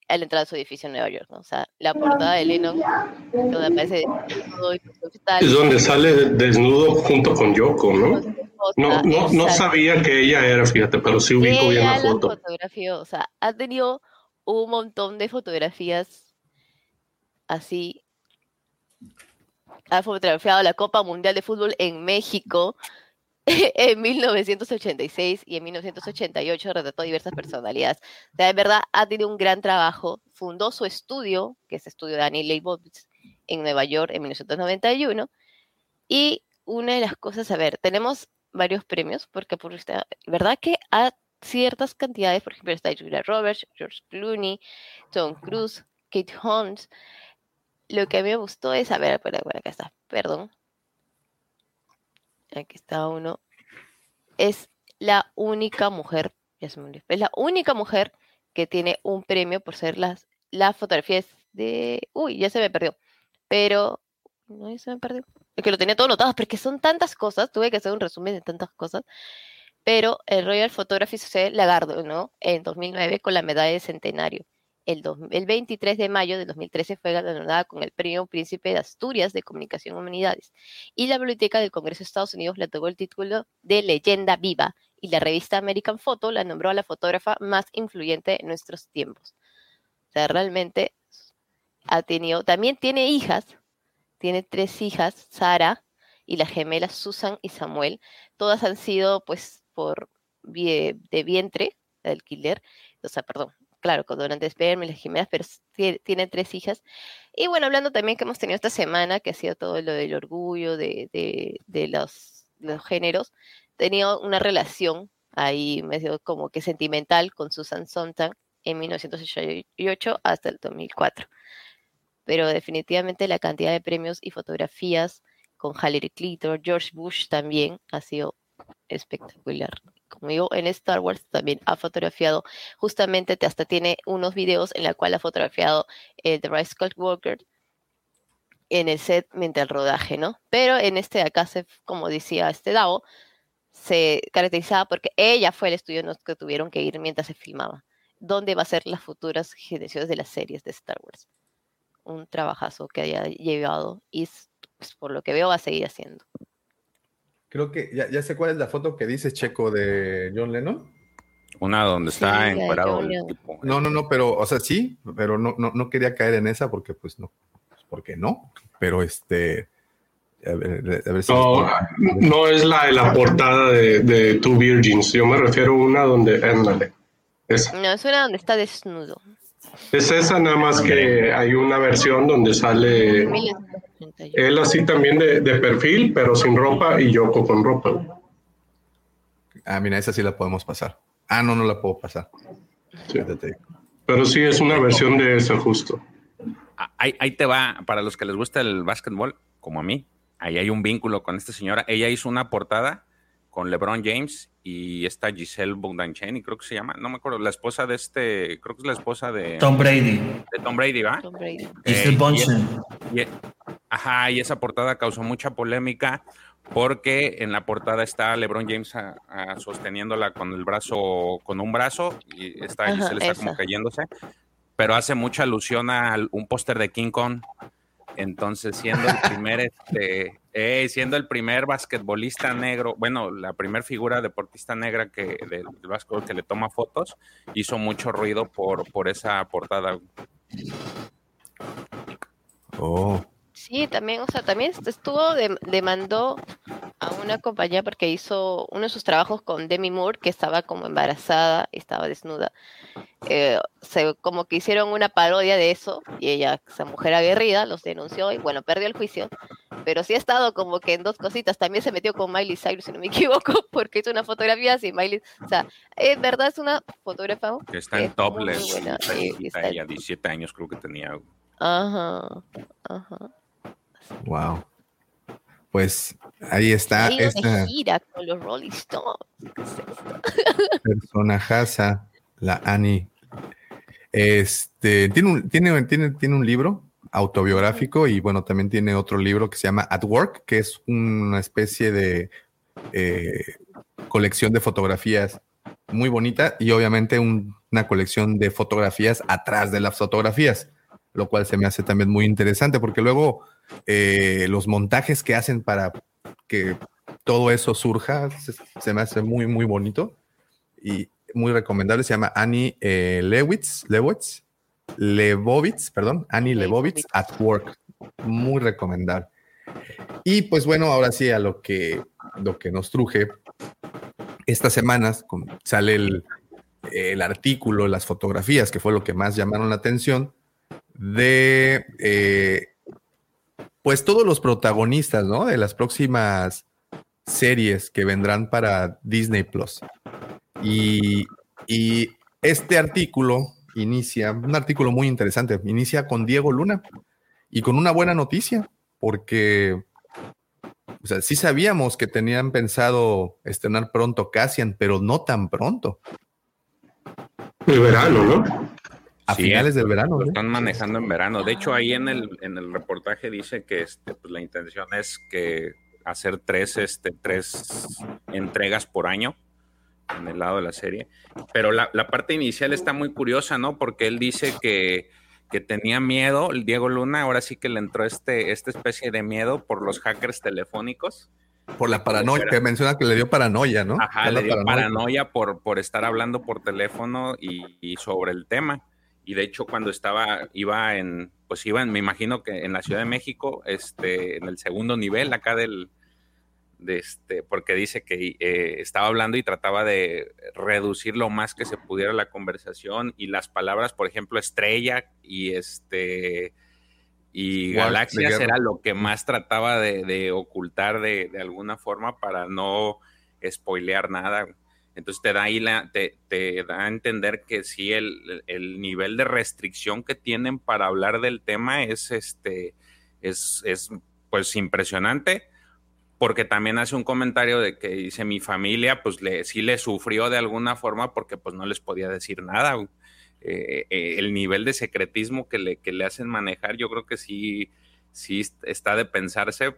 a la entrada de su edificio en Nueva York, ¿no? O sea, la portada de Lennon, donde aparece Es donde sale desnudo junto con Yoko, ¿no? No, no, no sabía que ella era, fíjate, pero sí ubico bien la foto. Fotografía, o sea, ha tenido un montón de fotografías así. Ha fotografiado la Copa Mundial de Fútbol en México, *laughs* en 1986 y en 1988 retrató diversas personalidades. O sea, de verdad ha tenido un gran trabajo. Fundó su estudio, que es el estudio de Annie Leibovitz, en Nueva York en 1991. Y una de las cosas, a ver, tenemos varios premios, porque por verdad que a ciertas cantidades, por ejemplo, está Julia Roberts, George Clooney, Tom Cruise, Kate Holmes. Lo que a mí me gustó es, a ver, por acá está, perdón, aquí está uno, es la única mujer. Es la única mujer que tiene un premio por ser las, las fotografías de... Uy, ya se me perdió. Pero... No, ya se me perdió. Es que lo tenía todo notado, porque son tantas cosas. Tuve que hacer un resumen de tantas cosas. Pero el Royal Photography Society Lagardo, ¿no? En 2009 con la medalla de centenario. El, 23 de mayo de 2013 fue galardonada con el Premio Príncipe de Asturias de Comunicación y Humanidades. Y la Biblioteca del Congreso de Estados Unidos le otorgó el título de Leyenda Viva y la revista American Photo la nombró a la fotógrafa más influyente en nuestros tiempos. O sea, realmente ha tenido, también tiene hijas, tiene tres hijas, Sara y las gemelas Susan y Samuel. Todas han sido, pues, por de vientre, de alquiler, o sea, perdón, claro, con donantes esperma y las gemelas, pero tiene tres hijas. Y bueno, hablando también que hemos tenido esta semana, que ha sido todo lo del orgullo de, los, los géneros, tenía una relación ahí medio como que sentimental con Susan Sontag en 1988 hasta el 2004. Pero definitivamente la cantidad de premios y fotografías con Hillary Clinton, George Bush también ha sido espectacular. Digo, en Star Wars también ha fotografiado, justamente hasta tiene unos videos en la cual ha fotografiado el The Rise Walker en el set mientras el rodaje, ¿no? Pero en este acá, como decía este Dao, se caracterizaba porque ella fue el estudio en los que tuvieron que ir mientras se filmaba. ¿Dónde va a ser las futuras generaciones de las series de Star Wars? Un trabajazo que haya llevado y pues, por lo que veo va a seguir haciendo. Creo que ya, sé cuál es la foto que dice Checo de John Lennon. Una donde está encuadrado el tipo. No, no, no, pero, o sea, sí, pero no, no, no quería caer en esa porque, pues, no, pues, porque no, pero este, no, es la de la portada de, de, Two Virgins. Yo me refiero a una donde. Ándale. No, es una donde está desnudo. Es esa, nada más que hay una versión donde sale él así también de, perfil, pero sin ropa y Yoko con ropa. Ah, mira, esa sí la podemos pasar. Ah, no, no la puedo pasar. Pero sí es una versión de esa justo. Ah, ahí, ahí, te va, para los que les gusta el básquetbol, como a mí, ahí hay un vínculo con esta señora. Ella hizo una portada con LeBron James y esta Giselle Bogdanchen, y creo que se llama, no me acuerdo, la esposa de este, creo que es la esposa de Tom Brady. De Tom Brady, ¿va? Tom Brady. Giselle eh, ajá, y esa portada causó mucha polémica porque en la portada está LeBron James sosteniéndola con el brazo, con un brazo, y esta Giselle está como cayéndose, pero hace mucha alusión a un póster de King Kong entonces, siendo el primer, este, siendo el primer basquetbolista negro, bueno, la primera figura deportista negra que del, básquetbol que le toma fotos, hizo mucho ruido por, por esa portada. Oh. Sí, también, o sea, también estuvo, demandó a una compañía porque hizo uno de sus trabajos con Demi Moore, que estaba como embarazada, y estaba desnuda. Eh, se, como que hicieron una parodia de eso, y ella, esa mujer aguerrida, los denunció y bueno, perdió el juicio. Pero sí ha estado como que en dos cositas. También se metió con Miley Cyrus, si no me *laughs* equivoco, porque hizo una fotografía así, Miley. O sea, es verdad, es una fotógrafa. Que está en topless. Ella, 17 años creo que tenía. Ajá, ajá. Wow. Pues ahí está. esta gira con los Rolling Stones. *laughs* Personajaza, la Annie. Este tiene un, tiene, tiene, tiene un libro autobiográfico y bueno, también tiene otro libro que se llama At Work, que es una especie de eh, colección de fotografías muy bonita y obviamente una colección de fotografías atrás de las fotografías, lo cual se me hace también muy interesante porque luego eh, los montajes que hacen para que todo eso surja, se, me hace muy, muy bonito y muy recomendable. Se llama Annie eh, Lewitz, Lewitz, Lebovitz, perdón, Annie Lebovitz at Work. Muy recomendable. Y pues bueno, ahora sí a lo que, lo que nos truje. Estas semanas sale el, el artículo, las fotografías, que fue lo que más llamaron la atención, de eh, pues todos los protagonistas, ¿no? De las próximas series que vendrán para Disney Plus. Y, este artículo inicia, un artículo muy interesante, inicia con Diego Luna y con una buena noticia, porque o sí sabíamos que tenían pensado estrenar pronto Cassian, pero no tan pronto. El verano, ¿no? A finales del verano. Lo están manejando en verano. De hecho, ahí en el, en el reportaje dice que este, pues, la intención es que hacer tres, este, tres entregas por año en el lado de la serie. Pero la, la parte inicial está muy curiosa, ¿no? Porque él dice que, que, tenía miedo, el Diego Luna, ahora sí que le entró este, esta especie de miedo por los hackers telefónicos. Por la paranoia, que menciona que le dio paranoia, ¿no? Ajá, le dio paranoia, por, por estar hablando por teléfono y, y sobre el tema y de hecho cuando estaba, iba en, pues iba en, me imagino que en la Ciudad de México, este, en el segundo nivel acá del, de este, porque dice que eh, estaba hablando y trataba de reducir lo más que se pudiera la conversación y las palabras, por ejemplo, estrella y este y galaxias era lo que más trataba de, ocultar de, de, alguna forma para no spoilear nada. Entonces te da ahí la, te, da a entender que sí, el, el, nivel de restricción que tienen para hablar del tema es este, es, es pues impresionante, porque también hace un comentario de que dice mi familia, pues le, sí le sufrió de alguna forma porque pues no les podía decir nada. Eh, eh, el nivel de secretismo que le, que le hacen manejar, yo creo que sí, sí está de pensarse.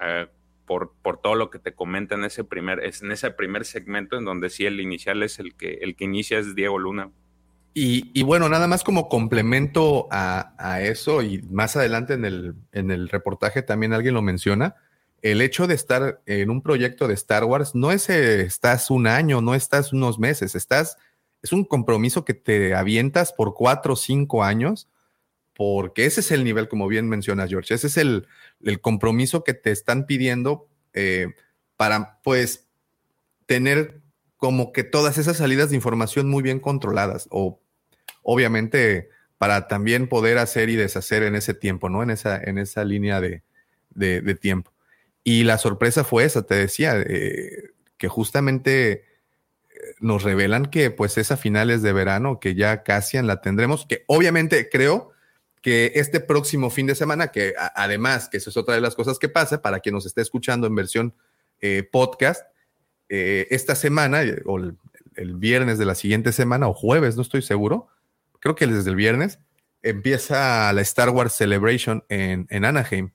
Eh, por, por, todo lo que te comenta en ese primer, es en ese primer segmento en donde sí el inicial es el que, el que inicia es Diego Luna. Y, y bueno, nada más como complemento a, a, eso, y más adelante en el, en el reportaje también alguien lo menciona, el hecho de estar en un proyecto de Star Wars no es eh, estás un año, no estás unos meses, estás, es un compromiso que te avientas por cuatro o cinco años, porque ese es el nivel, como bien menciona George, ese es el, el compromiso que te están pidiendo eh, para, pues, tener como que todas esas salidas de información muy bien controladas o obviamente para también poder hacer y deshacer en ese tiempo, ¿no? En esa, en esa línea de, de, tiempo. Y la sorpresa fue esa, te decía, eh, que justamente eh, nos revelan que pues es a finales de verano, que ya casi la tendremos, que obviamente creo que este próximo fin de semana, que además, que eso es otra de las cosas que pasa, para quien nos esté escuchando en versión eh, podcast, eh, esta semana, eh, o el, viernes de la siguiente semana, o jueves, no estoy seguro, creo que desde el viernes, empieza la Star Wars Celebration en, en Anaheim.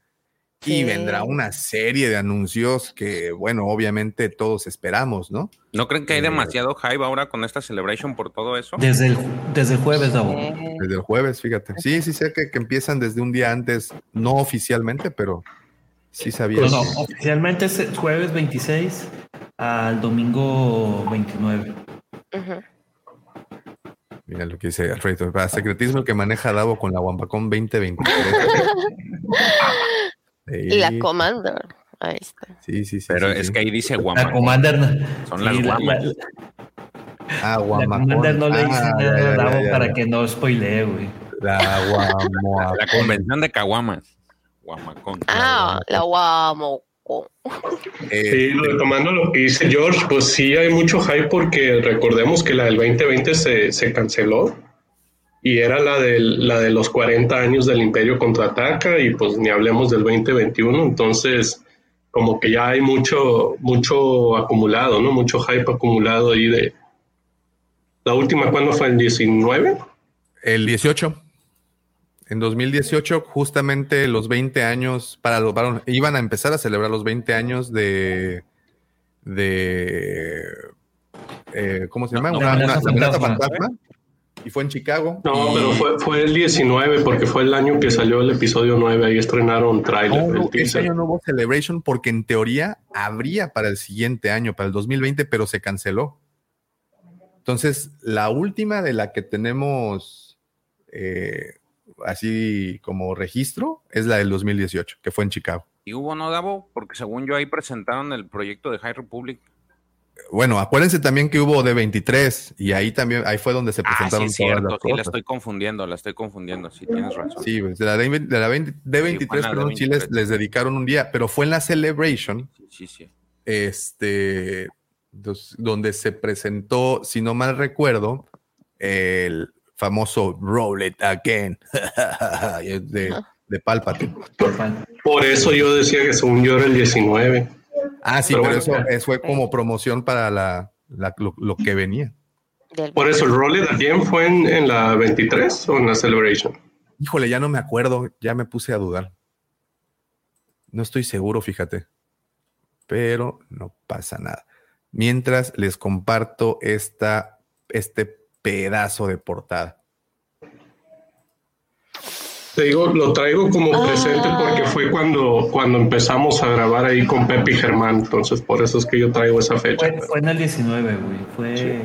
Y vendrá una serie de anuncios que, bueno, obviamente todos esperamos, ¿no? ¿No creen que hay demasiado hype ahora con esta celebration por todo eso? Desde el, desde el jueves, Davo. Desde el jueves, fíjate. Sí, sí sé que, que, empiezan desde un día antes, no oficialmente, pero sí sabía. No, oficialmente es el jueves 26 al domingo 29. Mira lo que dice Alfredo. Para secretismo que maneja Davo con la Wampacón 2023. *laughs* Y la Commander. Ahí está. Sí, sí, sí. Pero sí, es sí. que ahí dice guama. La Commander. Son las guamas. Ah, La Guamacón. Commander no le dice Ah, nada ya, a Davo ya, ya. para que no spoilee, güey. La Guamoa. La convención de caguamas. Guamacón. Ah, la guamo. Eh, Sí, lo tomando lo que dice George, pues sí hay mucho hype porque recordemos que la del 2020 se, se canceló y era la, del, la de los 40 años del Imperio contraataca y pues ni hablemos del 2021, entonces como que ya hay mucho, mucho acumulado, ¿no? Mucho hype acumulado ahí de... La última, ¿cuándo fue? ¿El 19? El 18. En 2018, justamente los 20 años, para los varones, iban a empezar a celebrar los 20 años de. de eh, ¿Cómo se llama? No, una, Amenaza una amenaza Fantasma. Y fue en Chicago. No, Y- pero fue, fue el 19 porque fue el año que salió el episodio 9, ahí estrenaron trailer, No, este teaser. año no hubo Celebration porque en teoría habría para el siguiente año, para el 2020, pero se canceló. Entonces, la última de la que tenemos eh, así como registro es la del 2018, que fue en Chicago. Y hubo no Davo, porque según yo ahí presentaron el proyecto de High Republic. Bueno, acuérdense también que hubo de 23 y ahí también, ahí fue donde se Ah, sí, presentaron es todas cierto, las sí, la estoy confundiendo, la estoy confundiendo, sí, tienes razón. Sí, pues, de la, de, de la 20 de 23, la de perdón, sí les, 23. les dedicaron un día, pero fue en la Celebration, Sí, sí, sí. este, dos- donde se presentó, si no mal recuerdo, el famoso Roll It Again *laughs* de, de Palpatine. Por eso yo decía que según yo era el 19. Ah, sí, Pero pero, bueno, eso, eso fue como promoción para la, la- lo, lo que venía. Por eso, ¿el Roller Again fue en, en la 23 o en la Celebration? Híjole, ya no me acuerdo, ya me puse a dudar. No estoy seguro, fíjate. Pero no pasa nada. Mientras les comparto esta, este pedazo de portada. Te digo, lo traigo como presente porque fue cuando, cuando empezamos a grabar ahí con Pepe y Germán. Entonces, por eso es que yo traigo esa fecha. Fue, en el 19, güey. Fue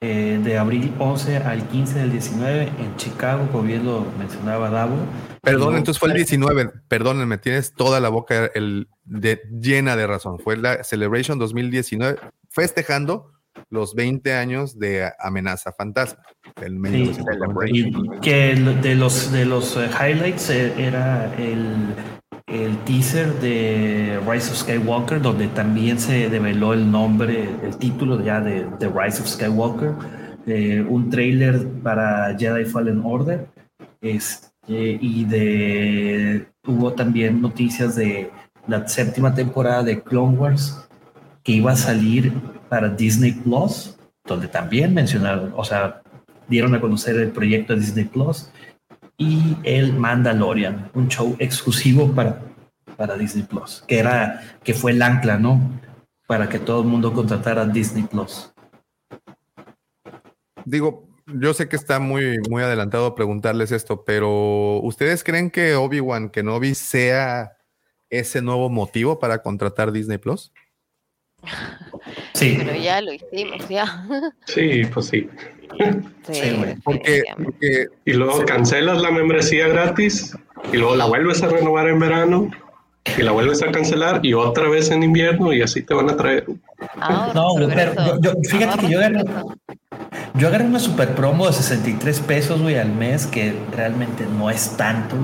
eh, de abril 11 al 15 del 19 en Chicago, como bien lo mencionaba Davo. Perdón, entonces fue el 19. Perdónenme, tienes toda la boca el, llena de razón. Fue la Celebration 2019, festejando los 20 años de Amenaza Fantasma. El que de los, de los eh, highlights eh, era el, el, teaser de Rise of Skywalker, donde también se develó el nombre, el título ya de, The Rise of Skywalker, eh, un trailer para Jedi Fallen Order, este, y de hubo también noticias de la séptima temporada de Clone Wars que iba a salir para Disney Plus, donde también mencionaron, o sea, dieron a conocer el proyecto de Disney Plus y el Mandalorian, un show exclusivo para, para Disney Plus, que era que fue el ancla, ¿no? Para que todo el mundo contratara Disney Plus. Digo, yo sé que está muy, muy adelantado preguntarles esto, pero ¿ustedes creen que Obi-Wan Kenobi sea ese nuevo motivo para contratar Disney Plus? Sí. Pero ya lo hicimos, ya. *laughs* Sí, pues sí. Sí, porque, y luego cancelas la membresía gratis y luego la vuelves a renovar en verano y la vuelves a cancelar y otra vez en invierno y así te van a traer. Ah, no, pero yo, fíjate que yo agarré, yo agarré una super promo de 63 pesos, güey, al mes, que realmente no es tanto,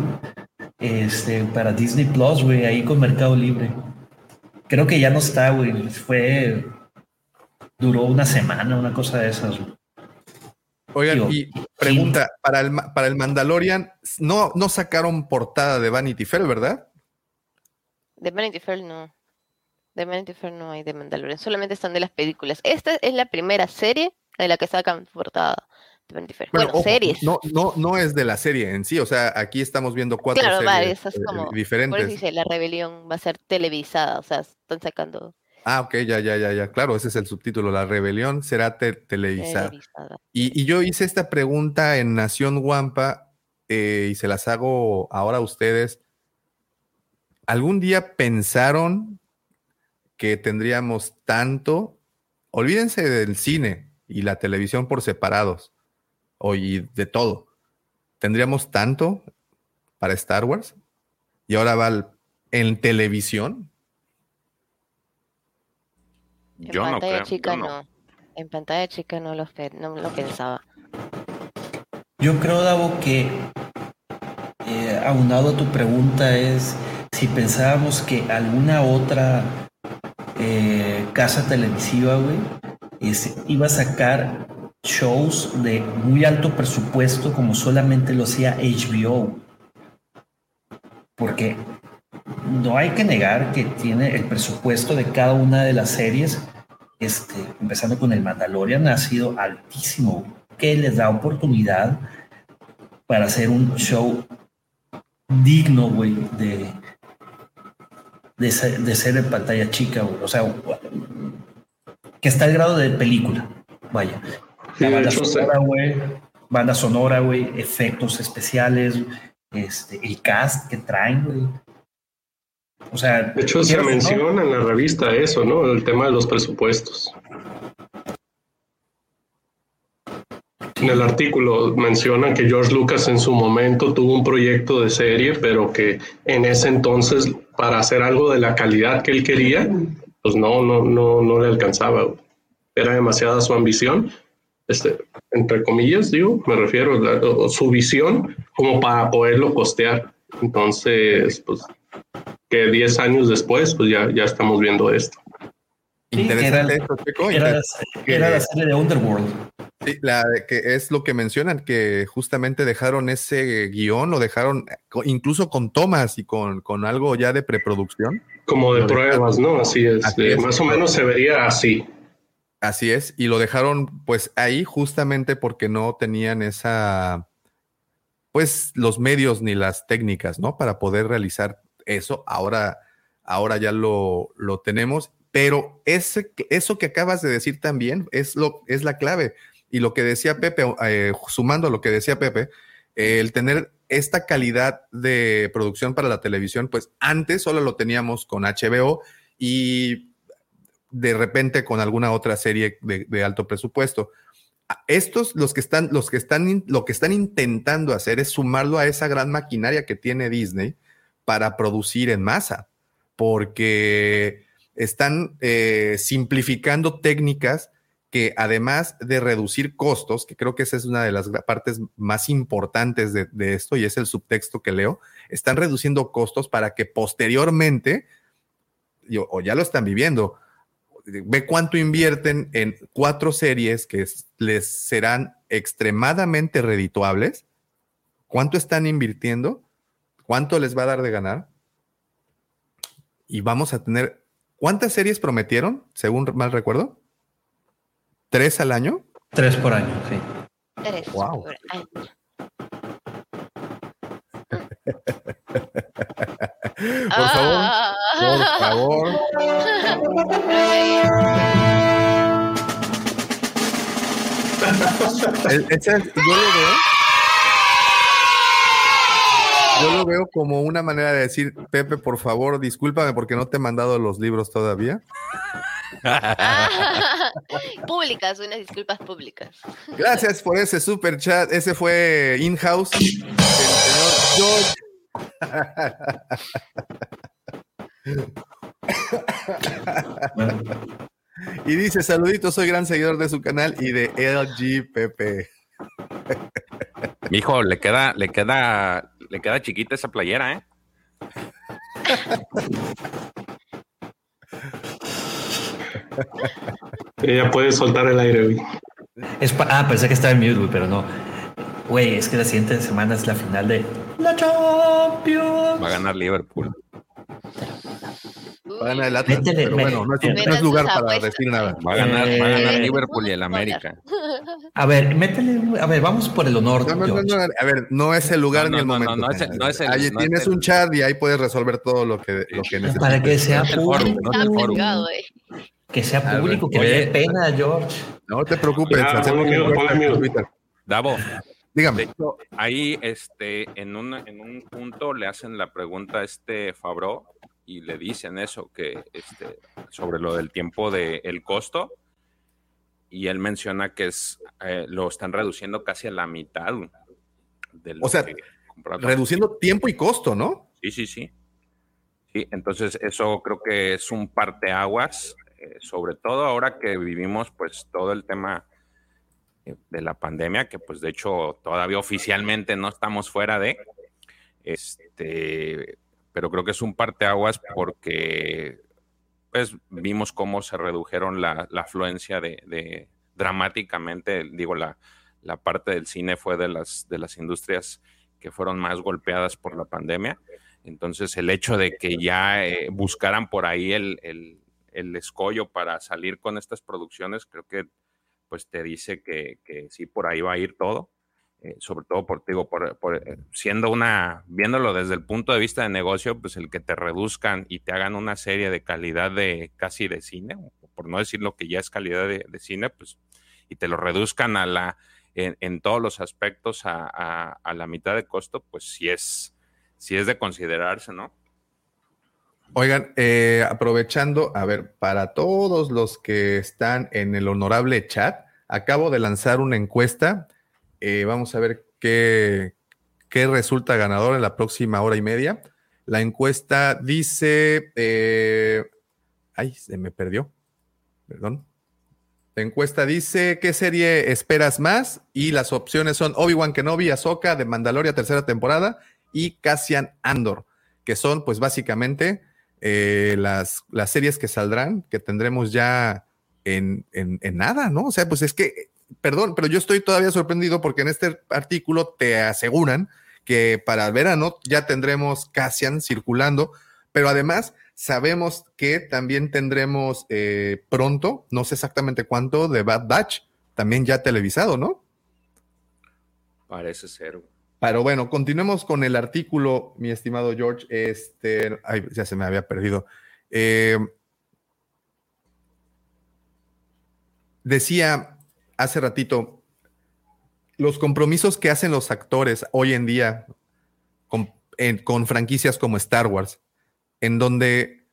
este, para Disney Plus, güey, ahí con Mercado Libre. Creo que ya no está, güey. Fue. Duró una semana, una cosa de esas. Oigan, y pregunta, para el, para el Mandalorian, no, no sacaron portada de Vanity Fair, ¿verdad? De Vanity Fair no. De Vanity Fair no hay de Mandalorian, solamente están de las películas. Esta es la primera serie de la que sacan portada. Bueno, series. No, no, no es de la serie en sí, o sea, aquí estamos viendo cuatro series eh, diferentes. Por eso dice, la rebelión va a ser televisada, o sea, están sacando Ah, ok, ya, ya, ya, ya. Claro, ese es el subtítulo. La rebelión será televisada. Y, yo hice esta pregunta en Nación Guampa eh, y se las hago ahora a ustedes. ¿Algún día pensaron que tendríamos tanto? Olvídense del cine y la televisión por separados, o y de todo. ¿Tendríamos tanto para Star Wars? Y ahora va en televisión. En pantalla chica no. En pantalla chica no lo, no lo pensaba. Yo creo, Davo, que eh, aunado a tu pregunta es si pensábamos que alguna otra eh, casa televisiva, güey, iba a sacar shows de muy alto presupuesto como solamente lo hacía HBO. Porque no hay que negar que tiene el presupuesto de cada una de las series, este, empezando con el Mandalorian, ha sido altísimo, que les da oportunidad para hacer un show digno, güey, de, de, ser, de ser en pantalla chica. O sea, que está al grado de película, vaya. La banda sonora, güey, banda sonora, güey, efectos especiales, este, el cast que traen, güey. O sea, de hecho se menciona en la revista eso, ¿no? El tema de los presupuestos. En el artículo mencionan que George Lucas en su momento tuvo un proyecto de serie, pero que en ese entonces para hacer algo de la calidad que él quería, pues no, no, no, no le alcanzaba. Era demasiada su ambición, este, entre comillas, digo, me refiero a su visión como para poderlo costear. Entonces, pues que 10 años después, pues ya, ya estamos viendo esto. Interesante era, esto, Era, la serie de Underworld. Sí, la que es lo que mencionan, que justamente dejaron ese guion, lo dejaron incluso con tomas y con, con algo ya de preproducción. Como de pruebas, ¿no? Así es. más o menos se vería así. Así es, y lo dejaron pues ahí justamente porque no tenían esa, pues los medios ni las técnicas, ¿no? Para poder realizar eso. Ahora, ahora ya lo, lo tenemos, pero ese, eso que acabas de decir también es, lo, es la clave. Y lo que decía Pepe, eh, sumando a lo que decía Pepe, el tener esta calidad de producción para la televisión, pues antes solo lo teníamos con HBO y de repente con alguna otra serie de, alto presupuesto. Estos, los que están, los que están, lo que están intentando hacer es sumarlo a esa gran maquinaria que tiene Disney para producir en masa, porque están eh, simplificando técnicas que además de reducir costos, que creo que esa es una de las partes más importantes de, de esto y es el subtexto que leo, están reduciendo costos para que posteriormente, o ya lo están viviendo, ve cuánto invierten en cuatro series que les serán extremadamente redituables, cuánto están invirtiendo, cuánto les va a dar de ganar. Y vamos a tener, ¿cuántas series prometieron, según mal recuerdo? ¿Tres al año? Tres por año, sí. Tres wow. por año. *laughs* *laughs* por favor, por favor. *laughs* El- ese es- yo lo veo. Yo lo veo como una manera de decir, Pepe, por favor, discúlpame porque no te he mandado los libros todavía. *laughs* públicas, unas disculpas públicas. Gracias por ese super chat. Ese fue in-house del señor George. Y dice: Saluditos, soy gran seguidor de su canal y de LGPP. Mijo, le queda, le queda, le queda chiquita esa playera, ¿eh? Ella puede soltar el aire, güey. Es ah, pensé que estaba en mute, güey, pero no. Güey, es que la siguiente semana es la final de la Champions. Va a ganar Liverpool. Va a ganar el Atlas, pero bueno, no es, un- no es Metan lugar para apuestas. decir nada. Va a ganar, va a ganar Eh, Liverpool y el América. *laughs* A ver, métele, a ver, vamos por el honor. No, no, no, a ver, no es el lugar No, ni el no, no, momento. no es es el- Ahí tienes el- un chat y ahí puedes resolver todo lo que, lo que necesites. Para que sea No es el foro, público. Que sea público, que me dé pena, George. No te preocupes. Ya, hacemos ponle una Davo, de Dígame. hecho, ahí este, en, un, en un punto le hacen la pregunta a este Fabro y le dicen eso, que este, sobre lo del tiempo del el costo, y él menciona que es eh, lo están reduciendo casi a la mitad. De lo O sea, que. Reduciendo tiempo y costo, ¿no? Sí, sí, sí. Sí, entonces eso creo que es un parteaguas, eh, sobre todo ahora que vivimos pues todo el tema de la pandemia, que pues de hecho todavía oficialmente no estamos fuera de, este, pero creo que es un parteaguas porque pues vimos cómo se redujeron la, la afluencia de, de dramáticamente, digo, la, la parte del cine fue de las, de las industrias que fueron más golpeadas por la pandemia. Entonces, el hecho de que ya eh, buscaran por ahí el, el, el escollo para salir con estas producciones, creo que pues te dice que, que sí, por ahí va a ir todo. Eh, sobre todo por, digo, por, por, eh, siendo una, viéndolo desde el punto de vista de negocio, pues el que te reduzcan y te hagan una serie de calidad de casi de cine, por no decir lo que ya es calidad de, cine, pues, y te lo reduzcan a la, en, en todos los aspectos a, a, a, la mitad de costo, pues sí es, sí es de considerarse, ¿no? Oigan, eh, aprovechando, a ver, para todos los que están en el honorable chat, acabo de lanzar una encuesta. Eh, vamos a ver qué, qué, resulta ganador en la próxima hora y media. La encuesta dice. Eh, ay, se me perdió. Perdón. La encuesta dice: ¿Qué serie esperas más? Y las opciones son Obi-Wan Kenobi, Ahsoka, de Mandalorian, tercera temporada, y Cassian Andor, que son, pues, básicamente eh, las, las series que saldrán, que tendremos ya en, en, nada, ¿no? O sea, pues es que perdón, pero yo estoy todavía sorprendido porque en este artículo te aseguran que para el verano ya tendremos Cassian circulando, pero además Sabemos que también tendremos eh, pronto, no sé exactamente cuánto, de Bad Batch, también ya televisado, ¿no? Parece ser. Pero bueno, continuemos con el artículo, mi estimado George. Este, ay, ya se me había perdido. Eh, decía hace ratito, los compromisos que hacen los actores hoy en día con, con franquicias como Star Wars, en donde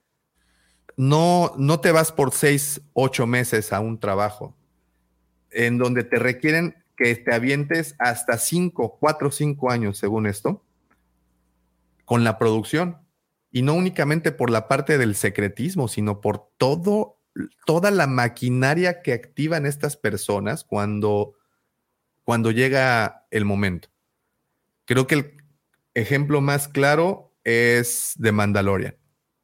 no, no te vas por seis, ocho meses a un trabajo, en donde te requieren que te avientes hasta cinco, cuatro, cinco años, según esto, con la producción. Y no únicamente por la parte del secretismo, sino por todo, toda la maquinaria que activan estas personas cuando, cuando llega el momento. Creo que el ejemplo más claro es de Mandalorian.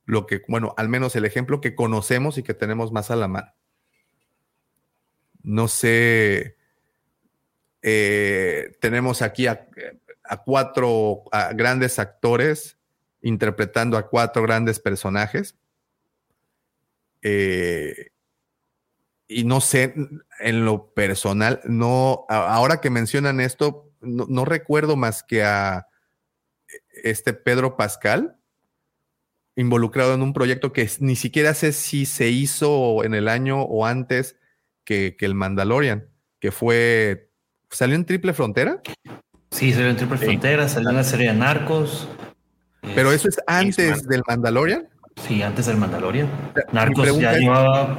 Lo que, bueno, al menos el ejemplo que conocemos y que tenemos más a la mano. No sé eh, tenemos aquí a, cuatro grandes actores interpretando a cuatro grandes personajes. Eh, y no sé, en lo personal, no, ahora que mencionan esto, no, recuerdo más que a este Pedro Pascal involucrado en un proyecto que ni siquiera sé si se hizo en el año o antes que, que el Mandalorian, que fue ¿Salió en Triple Frontera? Sí, salió en Triple Frontera, salió en la serie de Narcos. ¿Pero eso es antes del Mandalorian? Sí, antes del Mandalorian. Narcos ya llevaba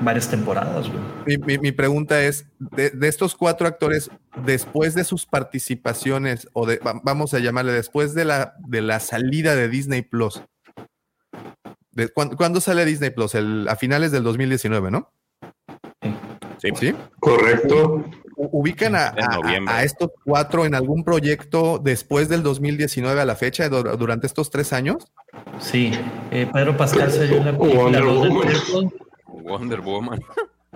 varias temporadas. Mi, pregunta es, de, estos cuatro actores, después de sus participaciones, o de, vamos a llamarle, después de la, de la salida de Disney Plus, ¿cuándo, sale Disney Plus? a finales del 2019, ¿no? Sí. ¿Sí? Correcto ubican a, estos cuatro en algún proyecto después del 2019 a la fecha, durante estos tres años? Sí, eh, Pedro Pascal salió en la película Wonder Woman.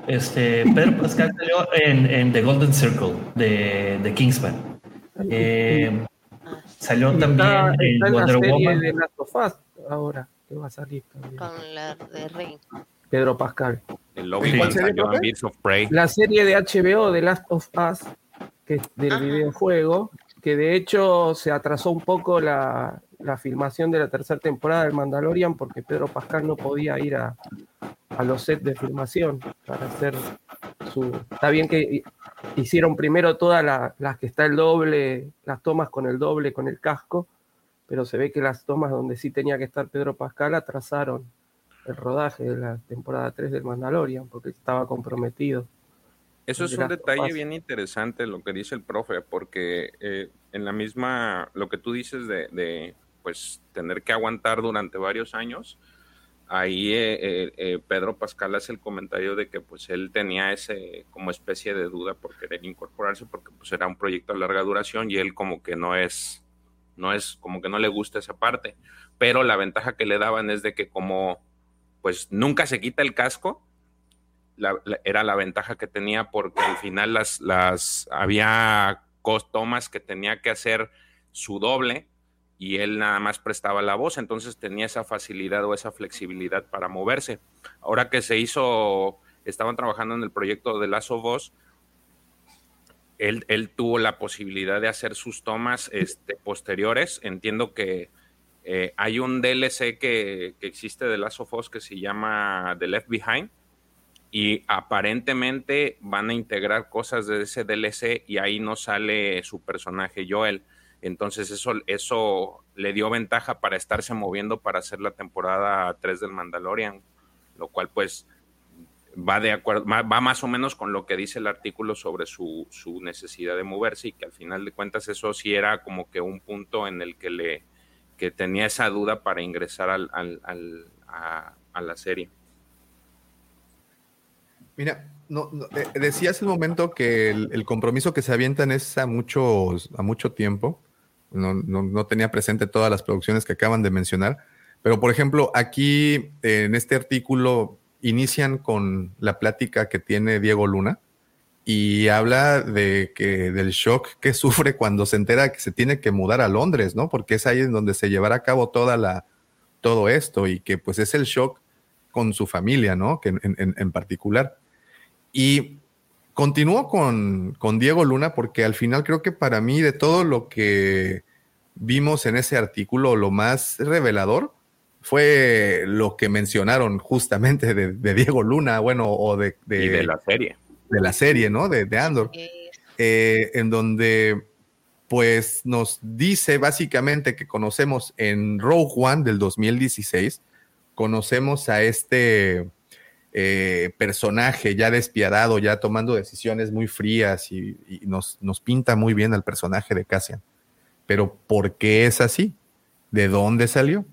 Este, Pedro Pascal salió en, The Golden Circle de, de Kingsman. Eh, salió también en Wonder Woman. de Last of Us ahora, que va a salir también. Con la de Rey. Pedro Pascal. El lobby of Prey. La serie de HBO de Last of Us, que es del videojuego, que de hecho se atrasó un poco la, filmación de la tercera temporada del Mandalorian porque Pedro Pascal no podía ir a, los sets de filmación para hacer su... Está bien que hicieron primero todas las que está el doble, las tomas con el doble, con el casco, pero se ve que las tomas donde sí tenía que estar Pedro Pascal atrasaron el rodaje de la temporada 3 del Mandalorian, porque estaba comprometido. Eso es un detalle bien interesante lo que dice el profe, porque eh, en la misma, lo que tú dices de, pues tener que aguantar durante varios años, ahí eh, eh, Pedro Pascal hace el comentario de que pues él tenía ese como especie de duda por querer incorporarse porque pues era un proyecto a larga duración y él como que no es, no es, como que no le gusta esa parte, pero la ventaja que le daban es de que como pues nunca se quita el casco. era la ventaja que tenía porque al final las, las había tomas que tenía que hacer su doble y él nada más prestaba la voz, entonces tenía esa facilidad o esa flexibilidad para moverse. Ahora que se hizo, estaban trabajando en el proyecto de Lazo Voz, él, él, tuvo la posibilidad de hacer sus tomas este, posteriores. Entiendo que eh, hay un DLC que, existe de Last of que se llama The Left Behind y aparentemente van a integrar cosas de ese DLC y ahí no sale su personaje Joel. Entonces eso, eso le dio ventaja para estarse moviendo para hacer la temporada 3 del Mandalorian, lo cual pues va de acuerdo, va más o menos con lo que dice el artículo sobre su, su necesidad de moverse y que al final de cuentas eso sí era como que un punto en el que le, que tenía esa duda para ingresar al, a, la serie. Mira, no, eh, decía hace un momento que el, compromiso que se avientan es a, muchos, a mucho tiempo. No, tenía presente todas las producciones que acaban de mencionar, pero por ejemplo, aquí en este artículo inician con la plática que tiene Diego Luna y habla de que del shock que *laughs* sufre cuando se entera que se tiene que mudar a Londres, ¿no? Porque es ahí en donde se llevará a cabo toda la todo esto y que pues es el shock con su familia, ¿no? Que en, particular. Y continúo con, con, Diego Luna porque al final creo que para mí de todo lo que vimos en ese artículo, lo más revelador fue lo que mencionaron justamente de, Diego Luna, bueno, o de, de, la serie. De la serie, ¿no? De, Andor. Eh, en donde pues nos dice básicamente que conocemos en Rogue One del 2016, conocemos a este eh, personaje ya despiadado, ya tomando decisiones muy frías y, nos, nos, pinta muy bien al personaje de Cassian. Pero ¿por qué es así? ¿De dónde salió?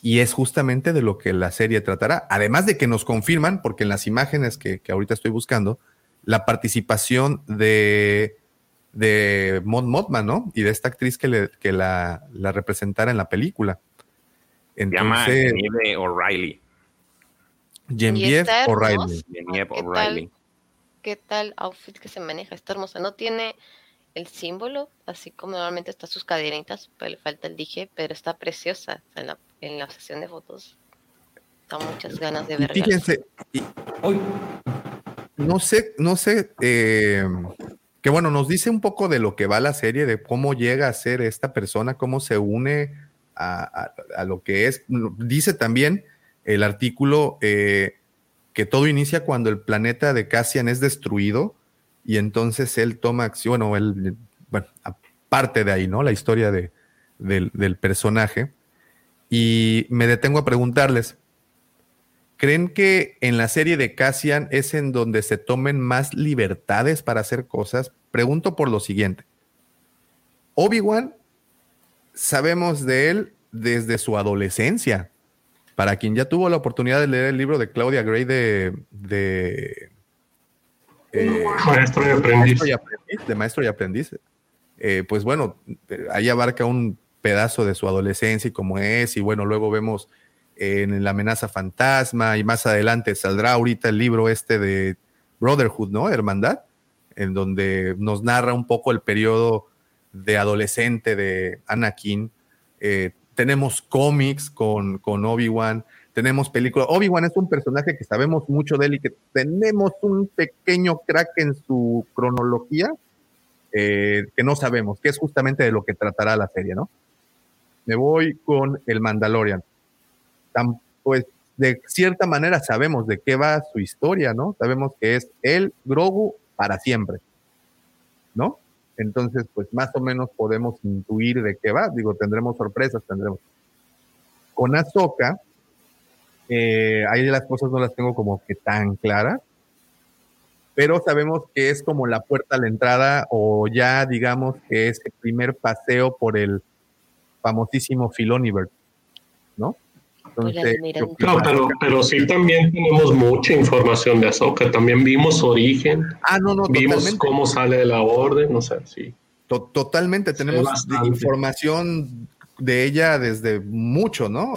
Y es justamente de lo que la serie tratará. Además de que nos confirman, porque en las imágenes que, que ahorita estoy buscando, la participación de de Mon Mothman, ¿no? Y de esta actriz que, le, que la, la, representara en la película. Se llama O'Reilly. Genevieve O'Reilly. Genevieve O'Reilly. ¿Qué tal outfit que se maneja? Está hermosa. No tiene el símbolo, así como normalmente está sus cadenitas, pero le falta el dije, pero está preciosa en la, en la sesión de fotos. Da muchas ganas de verla. Fíjense, no sé, no sé, eh, que bueno, nos dice un poco de lo que va la serie, de cómo llega a ser esta persona, cómo se une a, lo que es. Dice también el artículo eh, que todo inicia cuando el planeta de Cassian es destruido y entonces él toma acción, o él, bueno, aparte de ahí, ¿no? La historia de, del personaje. Y me detengo a preguntarles, ¿Creen que en la serie de Cassian es en donde se tomen más libertades para hacer cosas? Pregunto por lo siguiente. Obi-Wan, sabemos de él desde su adolescencia. Para quien ya tuvo la oportunidad de leer el libro de Claudia Gray de, de eh, maestro y aprendiz. de maestro y aprendiz. Eh, pues bueno, ahí abarca un pedazo de su adolescencia y cómo es, y bueno, luego vemos en La amenaza fantasma y más adelante saldrá ahorita el libro este de Brotherhood, ¿no? Hermandad, en donde nos narra un poco el periodo de adolescente de Anakin. Eh, tenemos cómics con, con Obi-Wan, tenemos películas. Obi-Wan es un personaje que sabemos mucho de él y que tenemos un pequeño crack en su cronología eh, que no sabemos, que es justamente de lo que tratará la serie, ¿no? Me voy con el Mandalorian pues de cierta manera sabemos de qué va su historia, ¿no? Sabemos que es el Grogu para siempre, ¿no? Entonces, pues más o menos podemos intuir de qué va. Digo, tendremos sorpresas, tendremos. Con Ahsoka, eh, ahí las cosas no las tengo como que tan claras, pero sabemos que es como la puerta a la entrada o ya digamos que es el primer paseo por el famosísimo Filoniverse, ¿no? No, pero, pero sí también tenemos mucha información de Ahsoka. También vimos su origen. Ah, no, no, Vimos cómo sale de la orden, no sé, sí. totalmente, tenemos información de ella desde mucho, ¿no?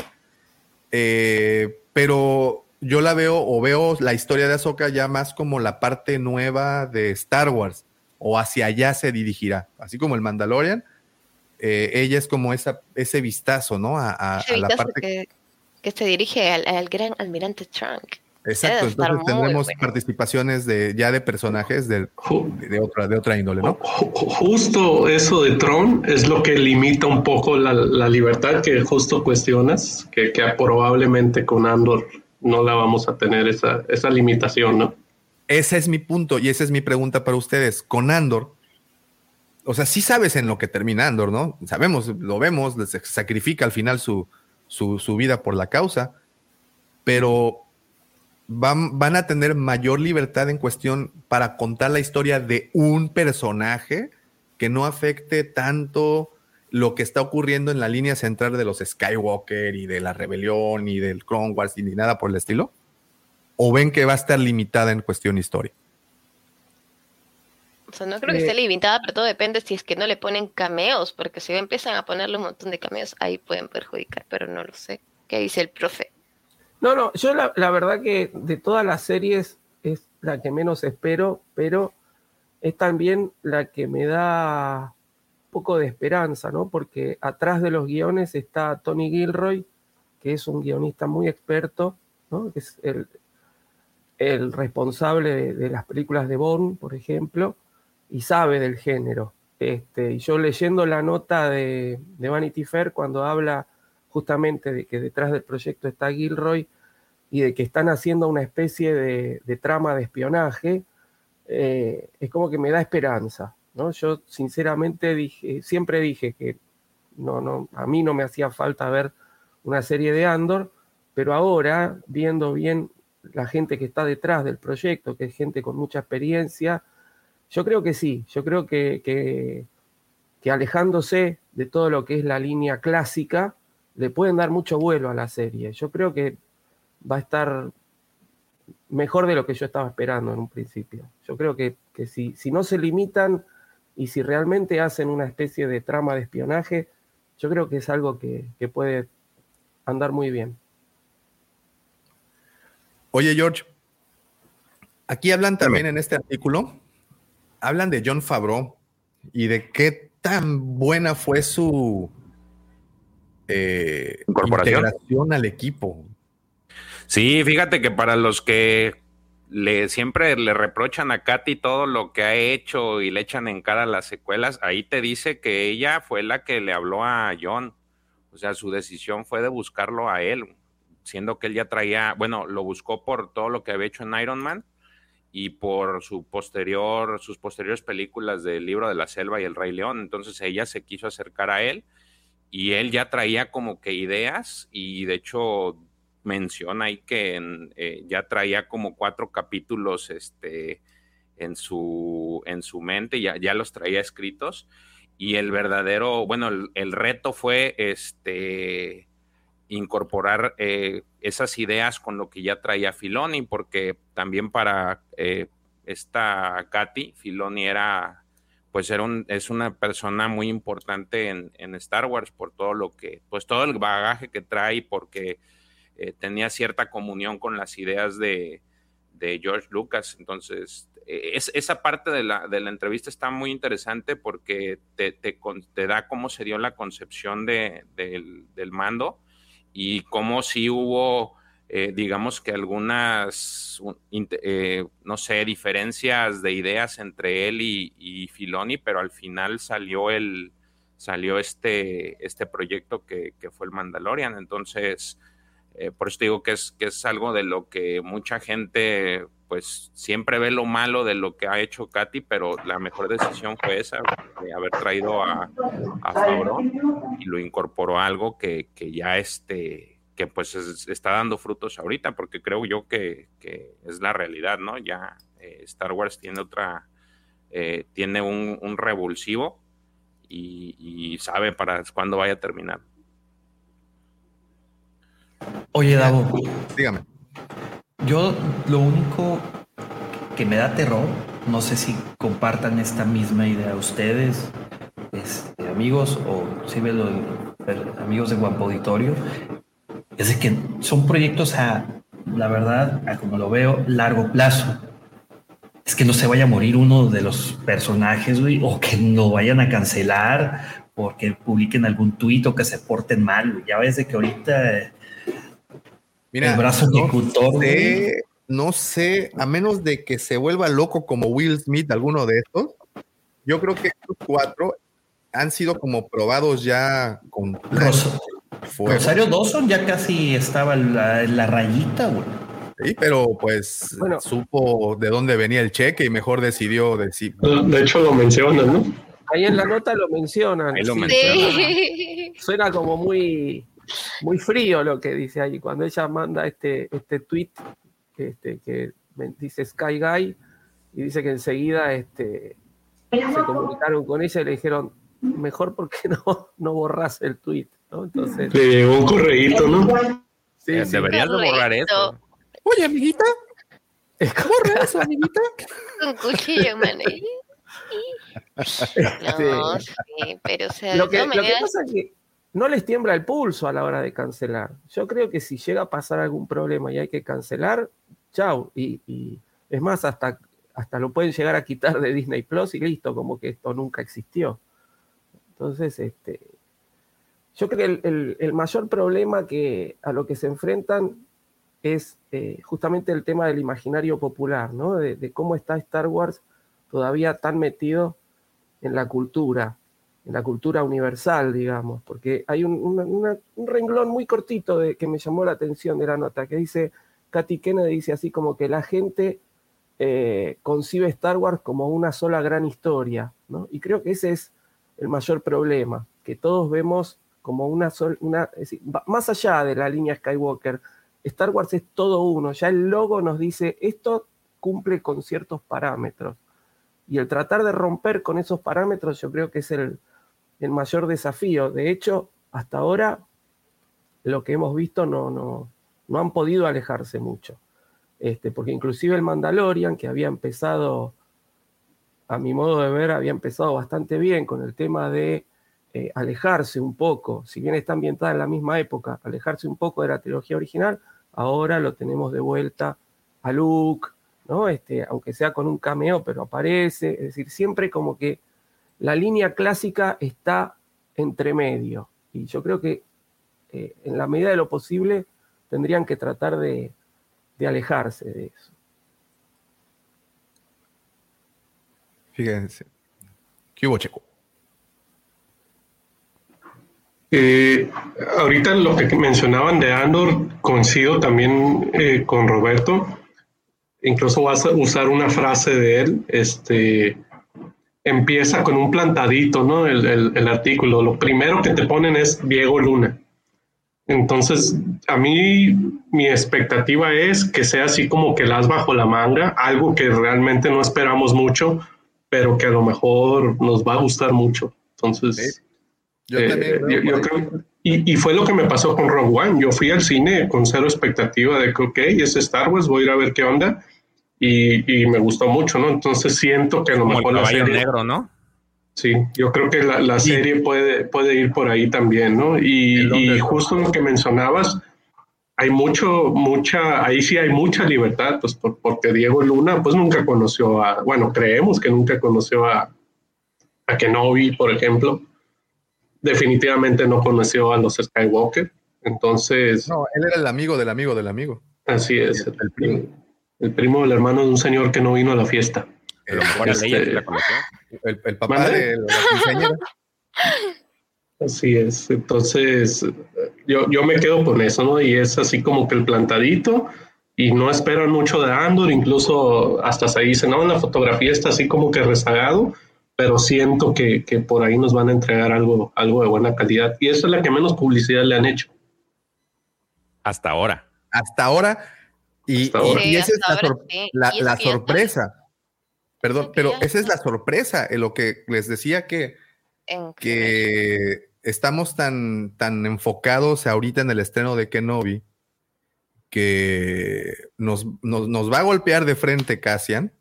Eh, pero yo la veo o veo la historia de Ahsoka ya más como la parte nueva de Star Wars o hacia allá se dirigirá, así como el Mandalorian. Eh, ella es como esa, ese vistazo, ¿no? A, la parte que se dirige al, gran almirante Trunk. Exacto, entonces tendremos participaciones de ya de personajes de, de, otra, de otra índole, ¿no? Justo eso de Tron es lo que limita un poco la, la libertad que justo cuestionas, que, que, probablemente con Andor no la vamos a tener esa, esa limitación, ¿no? Ese es mi punto y esa es mi pregunta para ustedes. Con Andor, o sea, sí sabes en lo que termina Andor, ¿no? Sabemos, lo vemos, se sacrifica al final su, su, vida por la causa, pero van, van, a tener mayor libertad en cuestión para contar la historia de un personaje que no afecte tanto lo que está ocurriendo en la línea central de los Skywalker y de la rebelión y del Clone Wars y ni nada por el estilo? ¿O ven que va a estar limitada en cuestión historia? O sea, no creo que esté limitada, pero todo depende si es que no le ponen cameos, porque si empiezan a ponerle un montón de cameos, ahí pueden perjudicar, pero no lo sé. ¿Qué dice el profe? No, no, yo la, verdad que de todas las series es la que menos espero, pero es también la que me da un poco de esperanza, ¿no? Porque atrás de los guiones está Tony Gilroy que es un guionista muy experto, que es el, el responsable de, las películas de Bond, por ejemplo, y sabe del género. Este, y yo leyendo la nota de, de Vanity Fair cuando habla justamente de que detrás del proyecto está Gilroy y de que están haciendo una especie de, trama de espionaje, eh, es como que me da esperanza. ¿no? Yo sinceramente dije, siempre dije que no, no, a mí no me hacía falta ver una serie de Andor, pero ahora, viendo bien la gente que está detrás del proyecto, que es gente con mucha experiencia, yo creo que sí, yo creo que, que, alejándose de todo lo que es la línea clásica, le pueden dar mucho vuelo a la serie. Yo creo que va a estar mejor de lo que yo estaba esperando en un principio. Yo creo que, que si, si no se limitan y si realmente hacen una especie de trama de espionaje, yo creo que es algo que, que puede andar muy bien. Oye, George, aquí hablan también en este artículo, hablan de John Favreau y de qué tan buena fue su eh, integración al equipo. Sí, fíjate que para los que le siempre le reprochan a Katy todo lo que ha hecho y le echan en cara las secuelas, ahí te dice que ella fue la que le habló a John. O sea, su decisión fue de buscarlo a él siendo que él ya traía, bueno, lo buscó por todo lo que había hecho en Iron Man y por su posterior, sus posteriores películas del libro de la selva y el Rey León. Entonces ella se quiso acercar a él y él ya traía como que ideas y de hecho menciona ahí que eh, ya traía como cuatro capítulos este, en, su, en su mente, ya, ya los traía escritos y el verdadero, bueno, el reto fue este incorporar eh, esas ideas con lo que ya traía Filoni, porque también para eh, esta Katy, Filoni era, pues era un, es una persona muy importante en, Star Wars por todo lo que, pues todo el bagaje que trae, porque eh, tenía cierta comunión con las ideas de, George Lucas. Entonces, es, esa parte de la, de la, entrevista está muy interesante porque te, te, da cómo se dio la concepción de, del mando y cómo si hubo, eh, digamos que algunas, eh, no sé, diferencias de ideas entre él y, Filoni, pero al final salió el salió este, este proyecto que, fue el Mandalorian. Entonces, eh, por eso digo que es, que es algo de lo que mucha gente pues siempre ve lo malo de lo que ha hecho Katy, pero la mejor decisión fue esa, de haber traído a, a y lo incorporó a algo que, ya este, que pues está dando frutos ahorita, porque creo yo que, es la realidad, ¿no? Ya eh, Star Wars tiene otra, eh, tiene un, revulsivo y, y, sabe para cuándo vaya a terminar. Oye, Davo. Dígame. Yo lo único que me da terror, no sé si compartan esta misma idea ustedes, este, amigos o si los amigos de Guapo Auditorio, es que son proyectos a, la verdad, a como lo veo, largo plazo. Es que no se vaya a morir uno de los personajes, o que no vayan a cancelar porque publiquen algún tuit o que se porten mal. Ya ves de que ahorita Mira, el brazo no sé, no sé, a menos de que se vuelva loco como Will Smith, alguno de estos, yo creo que estos cuatro han sido como probados ya con Rosario Dawson ya casi estaba en la, rayita, güey. Sí, pero pues supo de dónde venía el cheque y mejor decidió decir. De hecho, lo mencionan, ¿no? Ahí en la nota lo mencionan. Ahí lo mencionan. Suena como muy muy frío lo que dice ahí. Cuando ella manda este, este tweet este, que dice Sky Guy y dice que enseguida este, se comunicaron con ella y le dijeron, mejor porque *laughs* no, no borras el tweet. ¿no? Entonces, le llegó un correíto, ¿no? Sí, eh, Deberías de borrar eso. Oye, amiguita, ¿borra eso, amiguita? *laughs* Un cuchillo, man. *laughs* No, sí, pero o sea, lo que, lo que pasa es que no les tiembla el pulso a la hora de cancelar. Yo creo que si llega a pasar algún problema y hay que cancelar, chao. Y, es más, hasta, hasta lo pueden llegar a quitar de Disney Plus y listo, como que esto nunca existió. Entonces, este, yo creo que el, mayor problema que, a lo que se enfrentan es eh, justamente el tema del imaginario popular, ¿no? De, cómo está Star Wars todavía tan metido en la cultura, en la cultura universal, digamos, porque hay un, renglón muy cortito que me llamó la atención de la nota, que dice, Katy Kennedy dice así como que la gente eh, concibe Star Wars como una sola gran historia, ¿no? Y creo que ese es el mayor problema, que todos vemos como una sola, una, más allá de la línea Skywalker, Star Wars es todo uno, ya el logo nos dice, esto cumple con ciertos parámetros. Y el tratar de romper con esos parámetros yo creo que es el, el mayor desafío. De hecho, hasta ahora lo que hemos visto no, no, no han podido alejarse mucho. Este, porque inclusive el Mandalorian, que había empezado, a mi modo de ver, había empezado bastante bien con el tema de eh, alejarse un poco, si bien está ambientada en la misma época, alejarse un poco de la trilogía original, ahora lo tenemos de vuelta a Luke, ¿no? Este, aunque sea con un cameo, pero aparece, es decir, siempre como que la línea clásica está entre medio. Y yo creo que eh, en la medida de lo posible tendrían que tratar de, alejarse de eso. Fíjense. ¿Qué hubo, Checo? Eh, ahorita lo que mencionaban de Andor, coincido también eh, con Roberto. Incluso vas a usar una frase de él, este, empieza con un plantadito, ¿no? El, artículo. Lo primero que te ponen es Diego Luna. Entonces, a mí mi expectativa es que sea así como que las bajo la manga, algo que realmente no esperamos mucho, pero que a lo mejor nos va a gustar mucho. Entonces, yo eh, también yo, creo, y, y, fue lo que me pasó con Rogue One. Yo fui al cine con cero expectativa de que, ok, es Star Wars, voy a ir a ver qué onda y, me gustó mucho, ¿no? Entonces siento que a lo mejor la serie... negro, ¿no? Sí, yo creo que la, serie puede, puede ir por ahí también, ¿no? Y, justo lo que mencionabas, hay mucho, mucha, ahí sí hay mucha libertad, pues porque Diego Luna, pues nunca conoció a, bueno, creemos que nunca conoció a, a Kenobi, por ejemplo. Definitivamente no conoció a los Skywalker. Entonces. No, él era el amigo del amigo del amigo. Así es. El primo el primo del hermano de un señor que no vino a la fiesta. El, este, el, papá de la Así es. Entonces, yo, yo me quedo con eso, ¿no? Y es así como que el plantadito y no esperan mucho de Andor, incluso hasta se dice, no, la fotografía está así como que rezagado, pero siento que, que, por ahí nos van a entregar algo, algo de buena calidad. Y esa es la que menos publicidad le han hecho. Hasta ahora. Hasta ahora y, esa es la, sorpresa. Perdón, pero esa es la sorpresa, en lo que les decía que, que estamos tan, tan enfocados ahorita en el estreno de Kenobi que nos, nos, va a golpear de frente Cassian,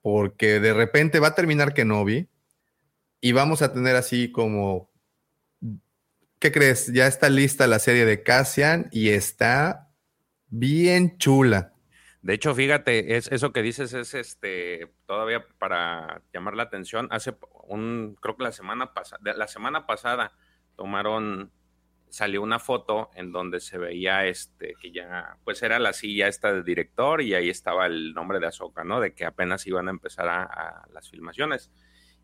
porque de repente va a terminar Kenobi y vamos a tener así como, ¿qué crees? Ya está lista la serie de Cassian y está bien chula. De hecho, fíjate, es, eso que dices es este todavía para llamar la atención. Hace un, creo que la semana pasada, la semana pasada tomaron, salió una foto en donde se veía este que ya, pues era la silla esta de director y ahí estaba el nombre de Azoka, ¿no? De que apenas iban a empezar a, las filmaciones.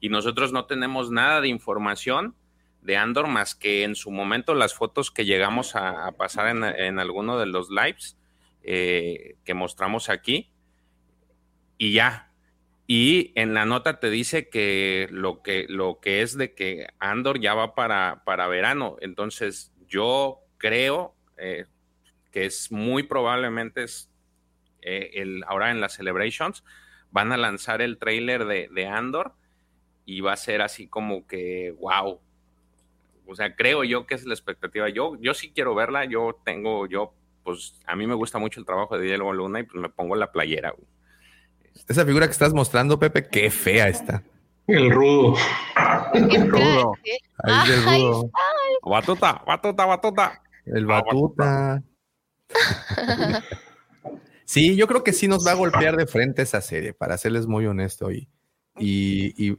Y nosotros no tenemos nada de información de Andor más que en su momento las fotos que llegamos a, pasar en, en alguno de los lives eh, que mostramos aquí y ya. Y en la nota te dice que lo que, lo que es de que Andor ya va para, para verano. Entonces yo creo eh, que es muy probablemente es, eh, el, ahora en las celebrations van a lanzar el trailer de, de Andor y va a ser así como que wow. O sea, creo yo que es la expectativa. Yo, yo sí quiero verla. Yo tengo, yo pues a mí me gusta mucho el trabajo de Diego Luna y pues me pongo la playera. Esa figura que estás mostrando, Pepe, qué fea está. El rudo. El rudo. Ahí el rudo. Batuta, batuta, batuta. El ah, batuta. sí, yo creo que sí nos va a golpear de frente esa serie, para serles muy honesto. Y, y,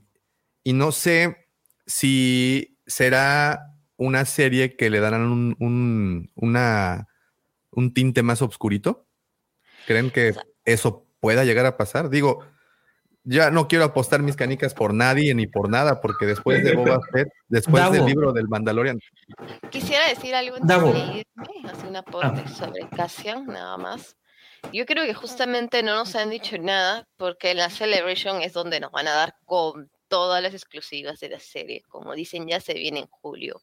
y no sé si será una serie que le darán un, un, una, un tinte más oscurito? ¿Creen que eso pueda llegar a pasar? Digo, ya no quiero apostar mis canicas por nadie ni por nada, porque después de Boba Fett, después del libro del Mandalorian. Quisiera decir algo antes de irme, hacer un aporte ah. sobre Cassian, nada más. Yo creo que justamente no nos han dicho nada, porque la Celebration es donde nos van a dar con todas las exclusivas de la serie. Como dicen, ya se viene en julio.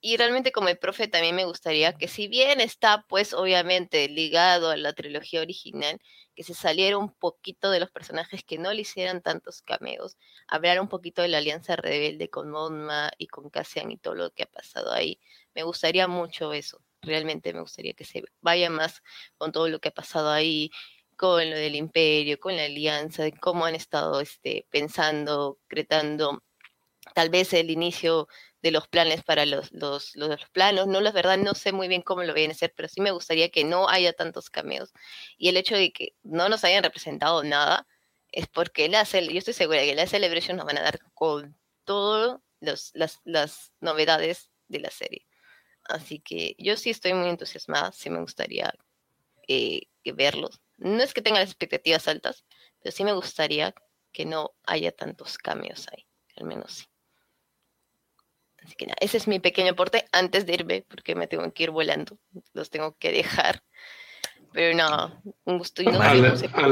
Y realmente como el profe también me gustaría que si bien está pues obviamente ligado a la trilogía original, que se saliera un poquito de los personajes que no le hicieran tantos cameos, hablar un poquito de la alianza rebelde con Monma y con Cassian y todo lo que ha pasado ahí. Me gustaría mucho eso, realmente me gustaría que se vaya más con todo lo que ha pasado ahí, con lo del imperio, con la alianza, de cómo han estado este, pensando, cretando tal vez el inicio de los planes para los, los, los, planos. No, la verdad, no sé muy bien cómo lo vayan a hacer, pero sí me gustaría que no haya tantos cameos. Y el hecho de que no nos hayan representado nada es porque la yo estoy segura que la Celebration nos van a dar con todas las, las novedades de la serie. Así que yo sí estoy muy entusiasmada, sí me gustaría eh, verlos. No es que tenga las expectativas altas, pero sí me gustaría que no haya tantos cambios ahí, al menos sí. Así que nada, ese es mi pequeño aporte antes de irme, porque me tengo que ir volando. Los tengo que dejar. Pero no, un gusto. Y no ¿Al,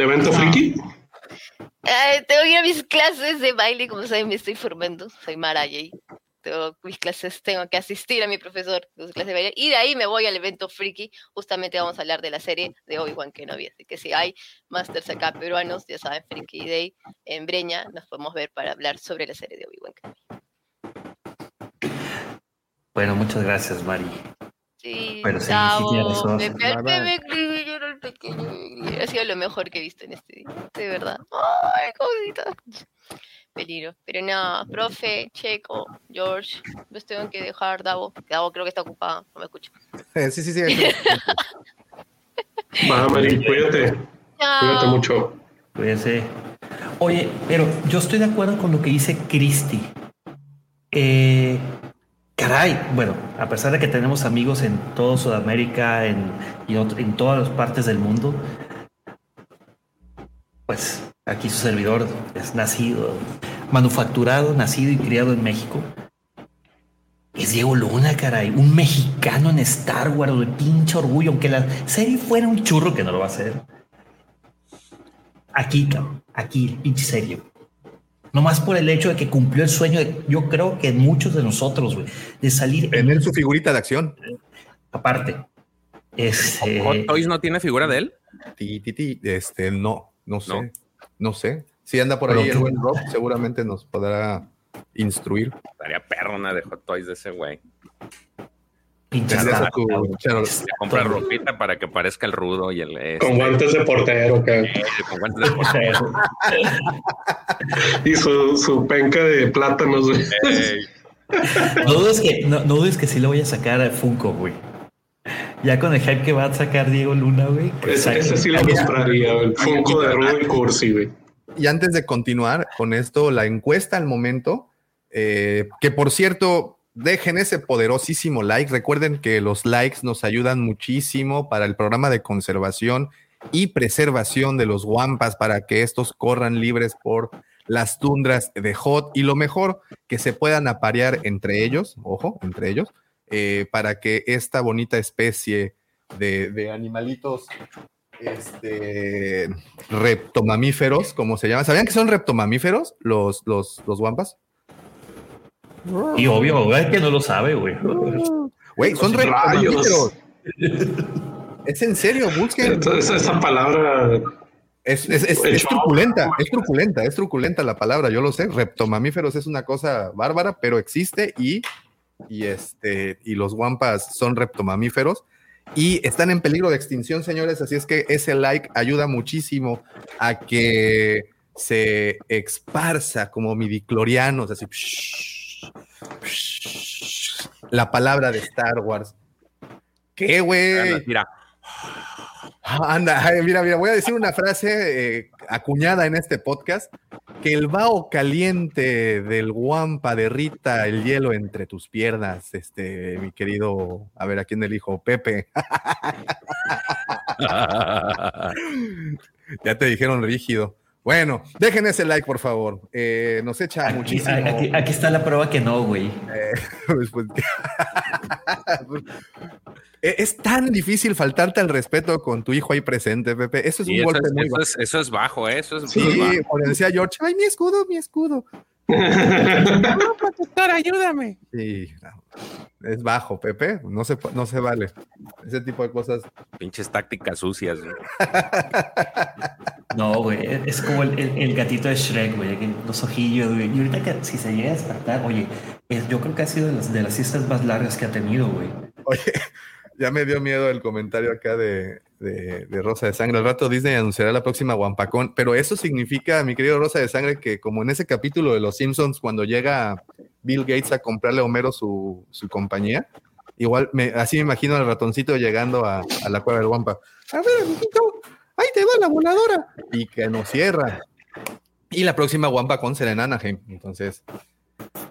evento friki? tengo que ir a mis clases de baile, como saben, me estoy formando. Soy Mara Tengo mis clases, tengo que asistir a mi profesor de clases de baile. Y de ahí me voy al evento friki. Justamente vamos a hablar de la serie de Obi-Wan Kenobi. Así que si hay masters acá peruanos, ya saben, Friki Day en Breña, nos podemos ver para hablar sobre la serie de Obi-Wan Kenobi. Bueno, muchas gracias, Mari. Sí, Pero sí, sí Me, me, el pequeño. Ha sido lo mejor que he visto en este día, de verdad. Ay, cosita. Peligro. Pero no, profe, Checo, George, los tengo que dejar, Davo. Davo creo que está ocupado, no me escucho. sí, sí, sí. Va, Mari, cuídate. Cuídate mucho. Cuídense. Oye, pero yo estoy de acuerdo con lo que dice Cristi. Eh, caray, bueno, a pesar de que tenemos amigos en toda Sudamérica en, y en todas las partes del mundo, pues aquí su servidor es nacido, manufacturado, nacido y criado en México. Es Diego Luna, caray, un mexicano en Star Wars, de pinche orgullo, aunque la serie fuera un churro que no lo va a hacer. Aquí, aquí, pinche serio más por el hecho de que cumplió el sueño de, yo creo que muchos de nosotros, güey, de salir. Tener su figurita de acción. Aparte. Este... ¿Hot Toys no tiene figura de él? Ti, ti, Este, no, no sé. No, sé. Si anda por ahí el buen Rob, seguramente nos podrá instruir. Estaría perrona de Hot Toys de ese güey. Comprar ropita para que parezca el rudo y el. Este, con guantes de portero, con guantes de portero. *laughs* y su, su, penca de plátanos, *laughs* No dudes que, no, no dudes que sí lo voy a sacar a Funko, güey. Ya con el hype que va a sacar Diego Luna, güey. Ese, sí lo compraría, el Funko de Rudo y Cursi, güey. Y antes de continuar con esto, la encuesta al momento, eh, que por cierto, dejen ese poderosísimo like. Recuerden que los likes nos ayudan muchísimo para el programa de conservación y preservación de los guampas para que estos corran libres por las tundras de Hot y lo mejor que se puedan aparear entre ellos, ojo, entre ellos, eh, para que esta bonita especie de, animalitos este, reptomamíferos, como se llama. ¿Sabían que son reptomamíferos los, los, los guampas? Y obvio, *laughs* güey, que no lo sabe, güey. *laughs* Güey, son rayos. Es en serio, busquen. esa palabra. Es, es, es, truculenta, es truculenta, es truculenta la palabra, yo lo sé. Reptomamíferos es una cosa bárbara, pero existe y, y, este, y los guampas son reptomamíferos y están en peligro de extinción, señores. Así es que ese like ayuda muchísimo a que se esparza como midiclorianos, así. La palabra de Star Wars. ¿Qué, güey? Mira. anda, mira, mira, voy a decir una frase eh, acuñada en este podcast, que el vaho caliente del guampa derrita el hielo entre tus piernas, este, mi querido, a ver, ¿a quién elijo? Pepe. *laughs* ya te dijeron rígido. Bueno, dejen ese like, por favor. Eh, nos echa muchísimo. Aquí, está la prueba que no, güey. Eh, *laughs* pues, pues, *laughs* e, es tan difícil faltarte al respeto con tu hijo ahí presente, Pepe. Eso es un golpe muy eso bajo. Es, eso es bajo, ¿eh? Eso es sí, bajo. decía George, ay, mi escudo, mi escudo. Ayúdame. Sí, es bajo, Pepe. No se, no se vale. Ese tipo de cosas. Pinches tácticas sucias. No, güey. Es como el, gatito de Shrek, güey. Los ojillos, güey. Y ahorita que si se llega a despertar, oye, yo creo que ha sido de las, de las siestas más largas que ha tenido, güey. Oye, *laughs* ya me dio miedo el comentario acá de, de, Rosa de Sangre. Al rato Disney anunciará la próxima Wampacón, pero eso significa, mi querido Rosa de Sangre, que como en ese capítulo de Los Simpsons, cuando llega Bill Gates a comprarle a Homero su, compañía, igual me, así me imagino al ratoncito llegando a, la cueva del Wampa. A ver, ahí te va la voladora. Y que nos cierra. Y la próxima Wampacón será en Anaheim. Entonces,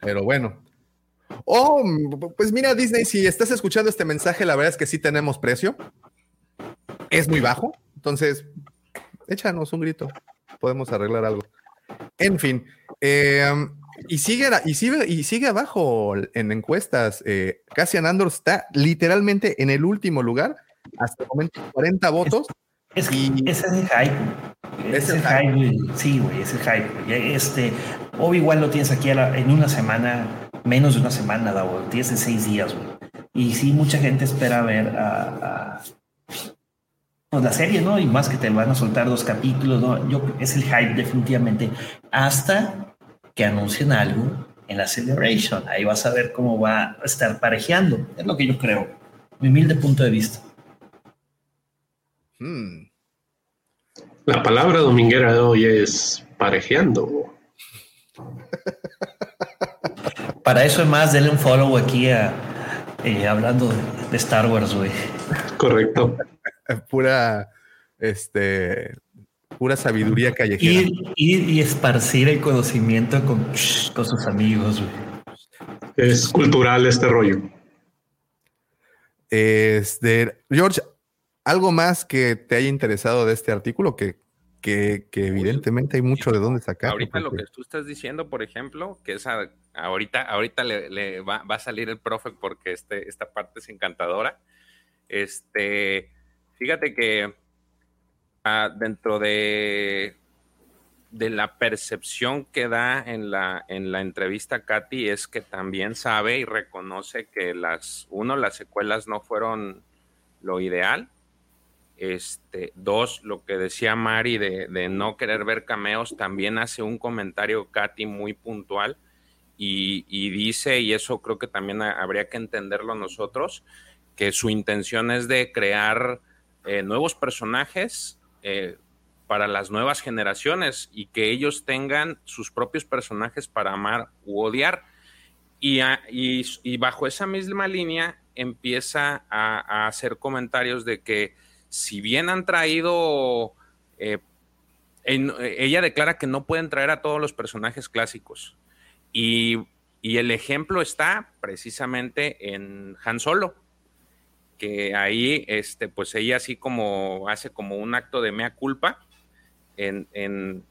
pero bueno, Oh, pues mira, Disney, si estás escuchando este mensaje, la verdad es que sí tenemos precio. Es muy bajo. Entonces, échanos un grito. Podemos arreglar algo. En fin. Em, y sigue, y sigue, y sigue abajo en encuestas. Eh, Cassian Andor está literalmente en el último lugar. Hasta el momento, 40 votos. Es, y... Ese es el hype. Es, el hype. Sí, güey, es el hype. Este, o igual lo tienes aquí en una semana menos de una semana, güey. Tienes en seis días, güey. Y sí, mucha gente espera ver a, pues, la serie, ¿no? Y más que te van a soltar dos capítulos, ¿no? Yo, es el hype, definitivamente. Hasta que anuncien algo en la Celebration. Ahí vas a ver cómo va a estar parejeando. Es lo que yo creo. Mi humilde punto de vista. Hmm. La palabra dominguera de hoy es parejeando. *laughs* Para eso es más, denle un follow aquí a eh, hablando de Star Wars, güey. Correcto. *laughs* Pura, este, pura sabiduría callejera. Ir, y esparcir el conocimiento con, con sus amigos, güey. Es cultural este rollo. Este, George, ¿algo más que te haya interesado de este artículo que que, evidentemente hay mucho de dónde sacar. Ahorita lo que tú estás diciendo, por ejemplo, que es ahorita, ahorita le, va, a salir el profe porque este, esta parte es encantadora. Este, fíjate que ah, dentro de, de la percepción que da en la, en la entrevista Katy es que también sabe y reconoce que las, uno, las secuelas no fueron lo ideal. Este, dos, lo que decía Mari de, no querer ver cameos, también hace un comentario Katy muy puntual y, dice, y eso creo que también habría que entenderlo nosotros, que su intención es de crear eh, nuevos personajes eh, para las nuevas generaciones y que ellos tengan sus propios personajes para amar u odiar. Y, y, bajo esa misma línea empieza a hacer comentarios de que si bien han traído, eh, ella declara que no pueden traer a todos los personajes clásicos. Y, el ejemplo está precisamente en Han Solo, ahí, este, pues ella así como hace como un acto de mea culpa, en,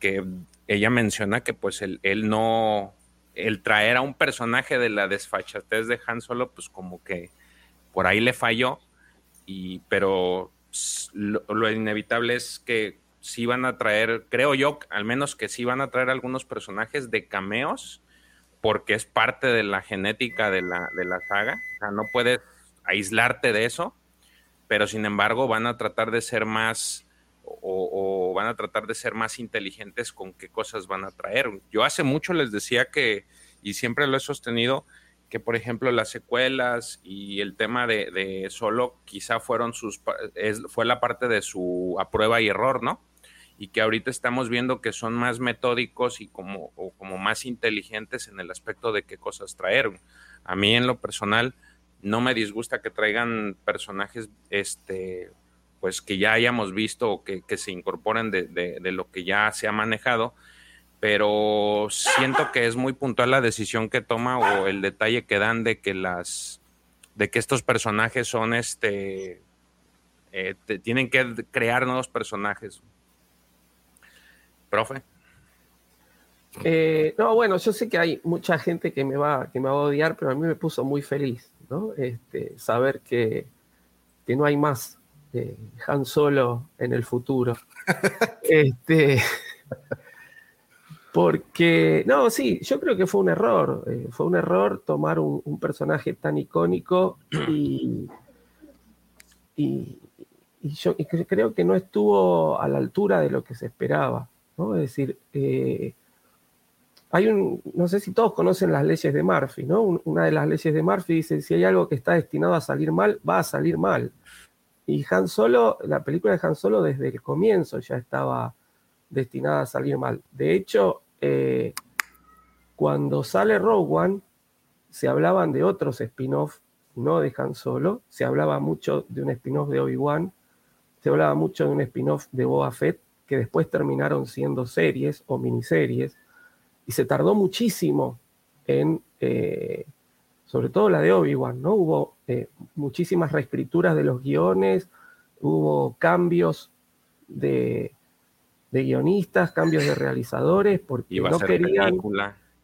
que ella menciona que pues él, él, no, el traer a un personaje de la desfachatez de Han Solo, pues como que por ahí le falló y, pero lo, inevitable es que sí van a traer, creo yo, al menos que sí van a traer algunos personajes de cameos, porque es parte de la genética de la, de la saga. O sea, no puedes aislarte de eso, pero sin embargo van a tratar de ser más o, van a tratar de ser más inteligentes con qué cosas van a traer. Yo hace mucho les decía que, y siempre lo he sostenido, que por ejemplo las secuelas y el tema de, solo quizá fueron sus fue la parte de su prueba y error, ¿no? Y que ahorita estamos viendo que son más metódicos y como, como más inteligentes en el aspecto de qué cosas traer. A mí en lo personal no me disgusta que traigan personajes este pues que ya hayamos visto o que, se incorporen de, lo que ya se ha manejado, pero siento que es muy puntual la decisión que toma o el detalle que dan de que las de que estos personajes son este eh, tienen que crear nuevos personajes. Profe. Eh, no, bueno, yo sé que hay mucha gente que me va, que me va a odiar, pero a mí me puso muy feliz, ¿no? Este, saber que, que no hay más Han Solo en el futuro. *laughs* este, porque, no, sí, yo creo que fue un error. Eh, fue un error tomar un, personaje tan icónico y, y, yo creo que no estuvo a la altura de lo que se esperaba. ¿no? Es decir, eh, hay un, no sé si todos conocen las leyes de Murphy, ¿no? Una de las leyes de Murphy dice, si hay algo que está destinado a salir mal, va a salir mal. Y Han Solo, la película de Han Solo desde el comienzo ya estaba destinada a salir mal. De hecho, eh, cuando sale Rogue One, se hablaban de otros spin-off, no de Han Solo, se hablaba mucho de un spin-off de Obi-Wan, se hablaba mucho de un spin-off de Boba Fett, que después terminaron siendo series o miniseries, y se tardó muchísimo en, eh, sobre todo la de Obi-Wan, ¿no? Hubo eh, muchísimas reescrituras de los guiones, hubo cambios de, guionistas, cambios de realizadores, porque no querían.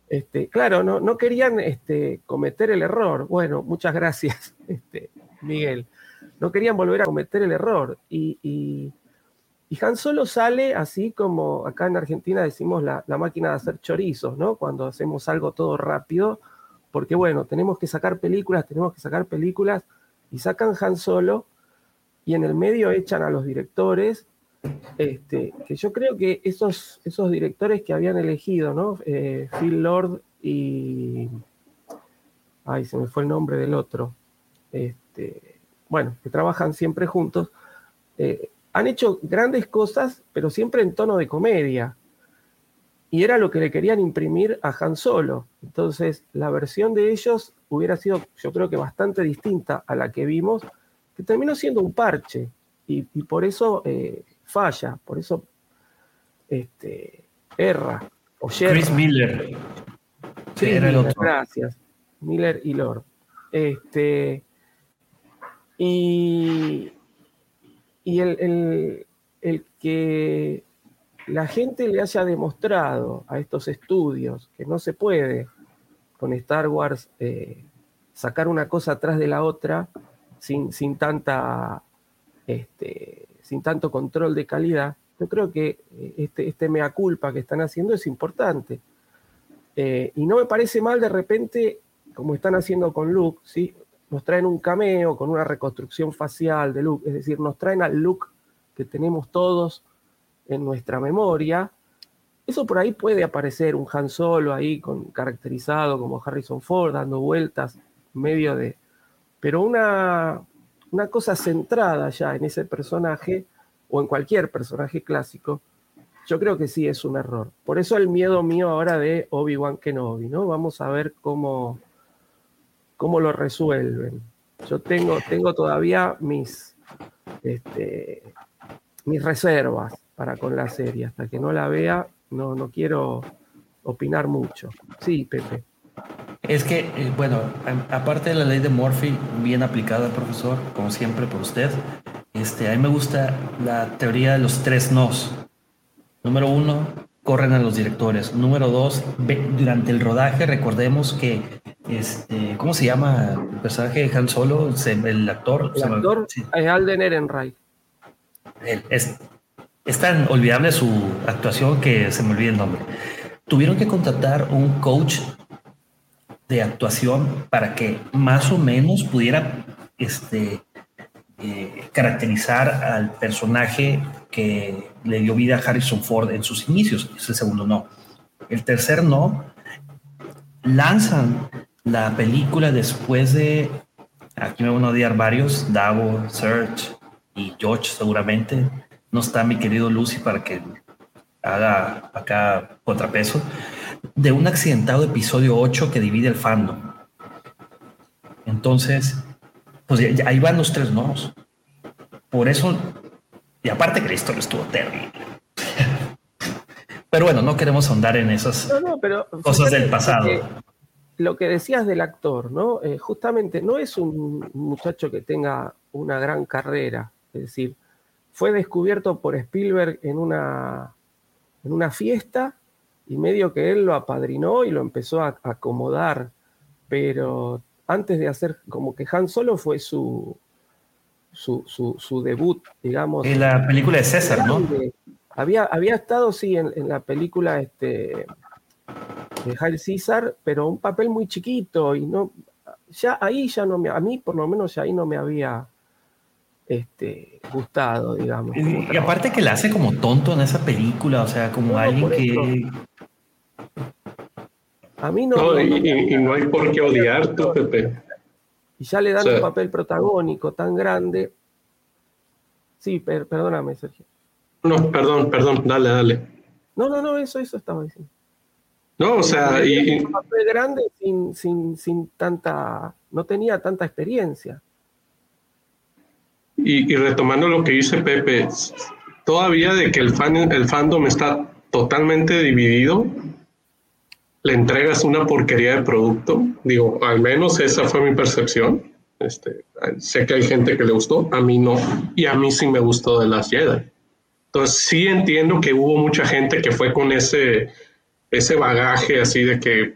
Este, claro, no, no querían este, cometer el error. Bueno, muchas gracias, *laughs* este, Miguel. No querían volver a cometer el error. Y, y, Han Solo sale así como acá en Argentina decimos la, la, máquina de hacer chorizos, ¿no? Cuando hacemos algo todo rápido, porque bueno, tenemos que sacar películas, tenemos que sacar películas, y sacan Han Solo, y en el medio echan a los directores, este, que yo creo que esos, esos directores que habían elegido, ¿no? Eh, Phil Lord y... Ay, se me fue el nombre del otro. Este, bueno, que trabajan siempre juntos, eh, han hecho grandes cosas, pero siempre en tono de comedia y era lo que le querían imprimir a Han Solo. Entonces, la versión de ellos hubiera sido, yo creo que bastante distinta a la que vimos, que terminó siendo un parche y, por eso eh, falla, por eso este, erra. O Chris Miller. Sí, era el otro. Gracias. Miller y Lord. Este, y y el, el que la gente le haya demostrado a estos estudios que no se puede con Star Wars eh, sacar una cosa atrás de la otra sin, sin, tanta, este, sin tanto control de calidad, yo creo que eh, este, este mea culpa que están haciendo es importante. Eh, y no me parece mal de repente, como están haciendo con Luke, ¿sí? Nos traen un cameo con una reconstrucción facial de Luke, es decir, nos traen al Luke que tenemos todos en nuestra memoria, eso por ahí puede aparecer un Han Solo ahí con, caracterizado como Harrison Ford, dando vueltas, medio de... Pero una, una cosa centrada ya en ese personaje o en cualquier personaje clásico, yo creo que sí es un error. Por eso el miedo mío ahora de Obi-Wan Kenobi, ¿no? Vamos a ver cómo, cómo lo resuelven. Yo tengo, tengo todavía mis, este, mis reservas para con la serie. Hasta que no la vea, no, no quiero opinar mucho. Sí, Pepe. Es que, eh, bueno, aparte de la ley de Murphy, bien aplicada, profesor, como siempre por usted, este, a mí me gusta la teoría de los tres nos. Número uno, corren a los directores. Número dos, durante el rodaje recordemos que, este, ¿cómo se llama el personaje de Han Solo? el actor. El actor es Alden Ehrenreich. Es, es tan olvidable su actuación que se me olvida el nombre. Tuvieron que contratar un coach de actuación para que más o menos pudiera este, eh, caracterizar al personaje que le dio vida a Harrison Ford en sus inicios. Es el segundo no. El tercer no, lanzan la película después de, aquí me van a odiar varios, Davo, Search y George seguramente, no está mi querido Lucy para que haga acá contrapeso, de un accidentado episodio 8 que divide el fandom. Entonces, pues ahí van los tres nodos. Por eso Y aparte que la historia estuvo terrible. Pero bueno, no queremos ahondar en esas cosas del pasado. lo que decías del actor, ¿no? Eh, justamente no es un muchacho que tenga una gran carrera. Es decir, fue descubierto por Spielberg en una, en una fiesta y medio que él lo apadrinó y lo empezó a acomodar. Pero antes de hacer, como que Han Solo fue su, su, debut, digamos. En la película de César, ¿no? Había, había estado, sí, en, la película este, de Hail César, pero un papel muy chiquito y no, ya ahí ya no me, a mí por lo menos ya ahí no me había este, gustado, digamos. Y, aparte que la hace como tonto en esa película, o sea, como alguien que... A mí no... y, no hay por qué odiar tú, Pepe. Y ya le dan un papel protagónico tan grande. Sí, perdóname, Sergio. No, perdón, perdón, dale, dale. No, no, no, eso, eso estaba diciendo. No, o sea, y, un papel grande sin, sin, sin tanta, no tenía tanta experiencia. Y, retomando lo que dice Pepe, todavía de que el fan, el fandom está totalmente dividido, le entregas una porquería de producto. Digo, al menos esa fue mi percepción. Este, sé que hay gente que le gustó, a mí no, y a mí sí me gustó de las Jedi. Entonces sí entiendo que hubo mucha gente que fue con ese, ese bagaje así de que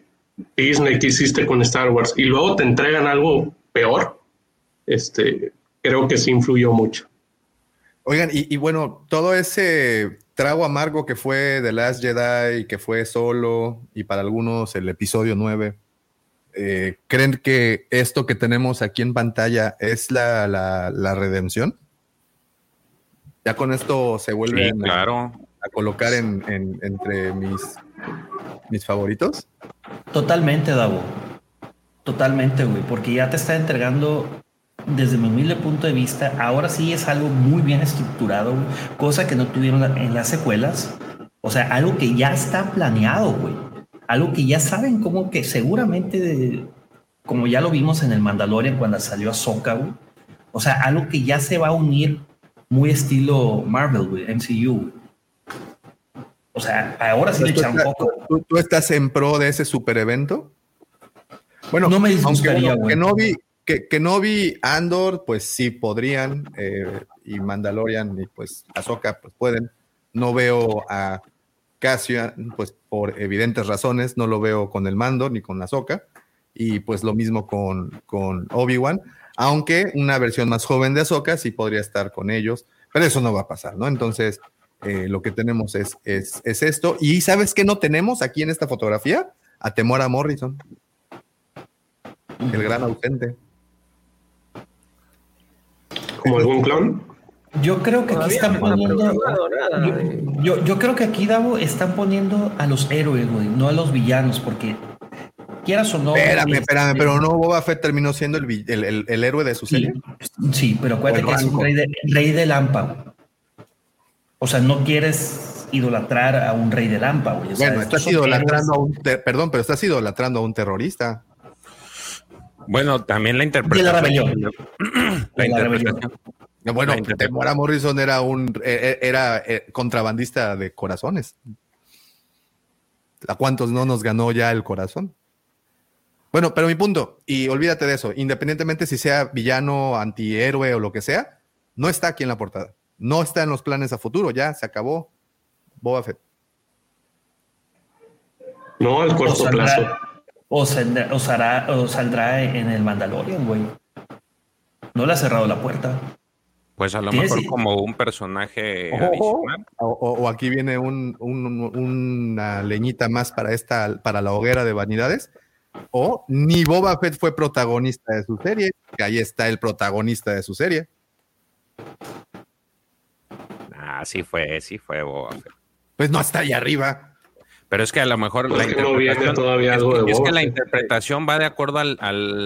Disney, ¿qué hiciste con Star Wars? Y luego te entregan algo peor. Este, creo que sí influyó mucho. Oigan, y, bueno, todo ese trago amargo que fue The Last Jedi, que fue solo, y para algunos el episodio 9, eh, ¿creen que esto que tenemos aquí en pantalla es la, la redención? Ya con esto se vuelve a, colocar en, entre mis, mis favoritos. Totalmente, Davo. Totalmente, güey, porque ya te está entregando desde mi humilde punto de vista, ahora sí es algo muy bien estructurado, cosa que no tuvieron en las secuelas. O sea, algo que ya está planeado, güey. Algo que ya saben como que seguramente, como ya lo vimos en el Mandalorian cuando salió a güey. O sea, algo que ya se va a unir muy estilo Marvel, MCU. O sea, ahora sí le echan un poco. ¿tú, estás en pro de ese super evento? Bueno, no me aunque, que no vi que, que no vi Andor, pues sí podrían, eh, y Mandalorian y pues Ahsoka, pues pueden. No veo a Cassian, pues por evidentes razones, no lo veo con el mando ni con Ahsoka, y pues lo mismo con, con Obi-Wan aunque una versión más joven de Ahsoka sí podría estar con ellos, pero eso no va a pasar, ¿no? Entonces, eh, lo que tenemos es, es, esto. Y ¿sabes qué no tenemos aquí en esta fotografía? A Temora Morrison, el gran ausente. ¿Como algún clon? Yo creo que aquí están poniendo. Yo, yo, creo que aquí, Davo, están poniendo a los héroes, güey, no a los villanos, porque quieras o no. Espérame, espérame, pero no Boba Fett terminó siendo el, el, el, héroe de su serie. Sí, pero acuérdate que es un rey de, rey de Lampa. O sea, no quieres idolatrar a un rey de Lampa, güey. bueno, estás idolatrando a un. Perdón, pero estás idolatrando a un terrorista. Bueno, también la interpretación. De la rebelión. la, *clears throat* interpretación. Bueno, Temora Morrison era un e, e, era eh, contrabandista de corazones. ¿A cuántos no nos ganó ya el corazón? Bueno, pero mi punto, y olvídate de eso, independientemente si sea villano, antihéroe o lo que sea, no está aquí en la portada. No está en los planes a futuro, ya se acabó. Boba Fett. No, al corto plazo. O, saldrá, en el Mandalorian, güey. No le ha cerrado la puerta. Pues a lo mejor como un personaje O, aquí viene una leñita más para esta, para la hoguera de vanidades o ni Boba Fett fue protagonista de su serie, que ahí está el protagonista de su serie. Ah, sí fue, sí fue Boba Fett. Pues no está ahí arriba. Pero es que a lo mejor la interpretación, todavía es, que la interpretación va de acuerdo al,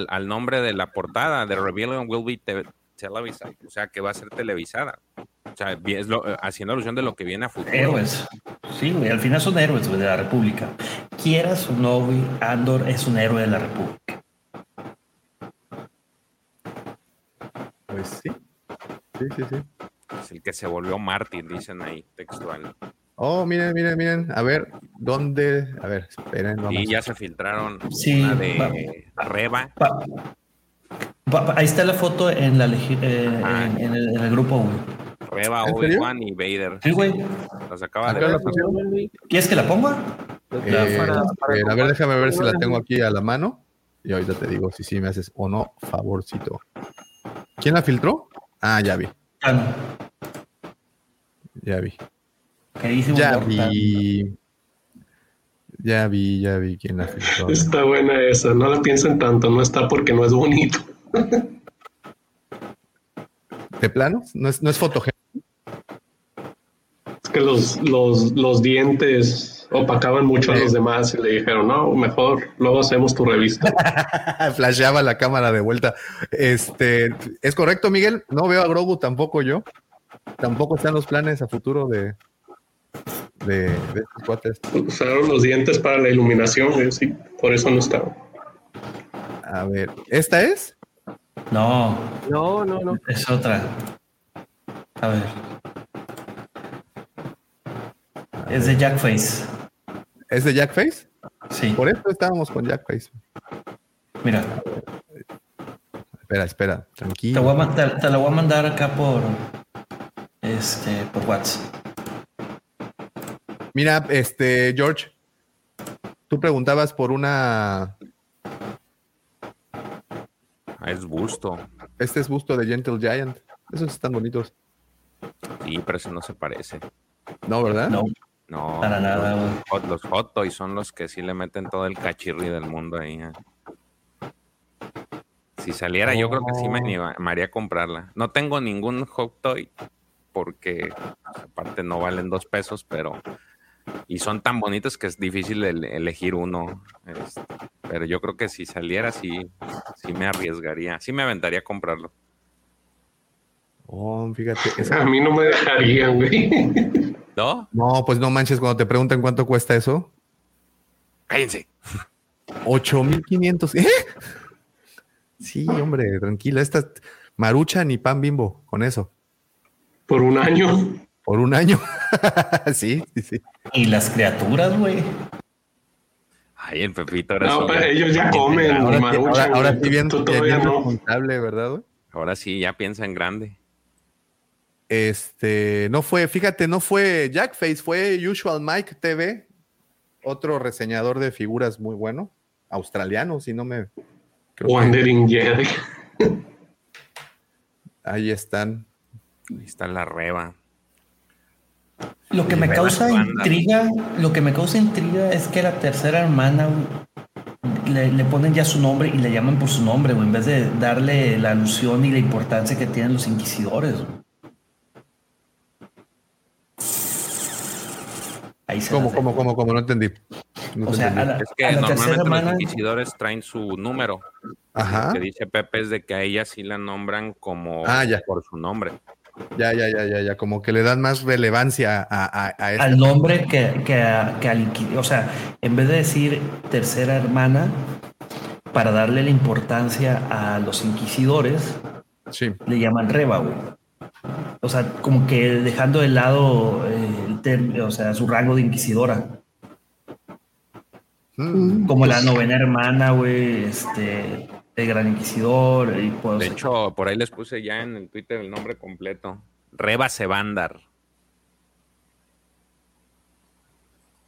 al, nombre de la portada, The Rebellion Will Be televisada, o sea, que va a ser televisada. O sea, es lo, haciendo alusión de lo que viene a futuro. Héroes. Sí, güey, al final son héroes de la República. Quieras o no, güey, Andor es un héroe de la República. Pues sí. Sí, sí, sí. es el que se volvió mártir, dicen ahí, textual. Oh, miren, miren, miren. A ver, ¿dónde? A ver, esperen. Vamos. Y ya se filtraron sí, una de Reba. ahí está la foto en, la, eh, ah. en, el, grupo, güey. Reba, Obi-Wan y Vader. Sí, güey. Las acaba de ver. ¿Quieres que la ponga? Eh, a ver, déjame ver si la tengo aquí a la mano. Y ahorita te digo si sí me haces o no, favorcito. ¿Quién la filtró? Ah, ya vi. Ya vi. Ya vi. Ya vi, ya vi quién la filtró. *laughs* Está buena esa, no la piensen tanto, no está porque no es bonito. *laughs* ¿De plano? ¿No es, no es fotogénico? Es que los, los, los dientes opacaban mucho a los demás y le dijeron, no, mejor luego hacemos tu revista. *laughs* Flasheaba la cámara de vuelta. Este, ¿es correcto, Miguel? No veo a Grogu tampoco yo. Tampoco están los planes a futuro de, de, estos cuates. Usaron los dientes para la iluminación, eh, sí, por eso no estaba. A ver, ¿esta es? No. No, no, no. Es otra. A ver. es de Jackface. ¿Es de Jackface? Sí. Por eso estábamos con Jackface. Mira. Espera, espera, tranquilo. Te, voy a, te, te la voy a mandar acá por este por WhatsApp. Mira, este, George, tú preguntabas por una. Ah, es busto. Este es busto de Gentle Giant. Esos están bonitos. Sí, pero ese no se parece. No, ¿verdad? No. No. Para nada, Los, hot, toys son los que sí le meten todo el cachirri del mundo ahí. ¿eh? Si saliera, yo creo que sí me animaría a comprarla. No tengo ningún hot toy porque aparte no valen dos pesos, pero y son tan bonitos que es difícil elegir uno. Este, pero yo creo que si saliera, sí, sí me arriesgaría, sí me aventaría a comprarlo. Oh, fíjate. A mí no me dejarían, güey. *laughs* ¿No? No, pues no manches, cuando te preguntan cuánto cuesta eso. Cállense. 8500. ¿Eh? Sí, hombre, tranquila. Esta marucha ni pan bimbo con eso. Por un año. Por un año. *laughs* sí, sí, sí. Y las criaturas, güey. Ay, el Pepito. no, pero ellos ya comen. Ahora, ahora, sí bien, bien responsable, ¿verdad? Güey? Ahora sí, ya piensa en grande. Este, no fue, fíjate, no fue Jackface, fue Usual Mike TV, otro reseñador de figuras muy bueno, australiano, si no me. Wandering Jedi. Ahí están. Ahí está la reba. Lo que me causa intriga, lo que me causa intriga es que la tercera hermana le, ponen ya su nombre y le llaman por su nombre, en vez de darle la alusión y la importancia que tienen los inquisidores. Ahí ¿Cómo, cómo, cómo, cómo? No entendí. o sea, es que normalmente los inquisidores traen su número. Ajá. Lo que dice Pepe es de que a ella sí la nombran como ah, por su nombre. Ya, ya, ya, ya, ya, como que le dan más relevancia a, a, este al nombre que, que, al O sea, en vez de decir tercera hermana, para darle la importancia a los inquisidores, sí. le llaman reba, O sea, como que dejando de lado eh, o sea, su rango de inquisidora. Mm. Como la novena hermana, güey, este, el Gran Inquisidor. Y pues, de hecho, por ahí les puse ya en el Twitter el nombre completo. Reba Sebandar.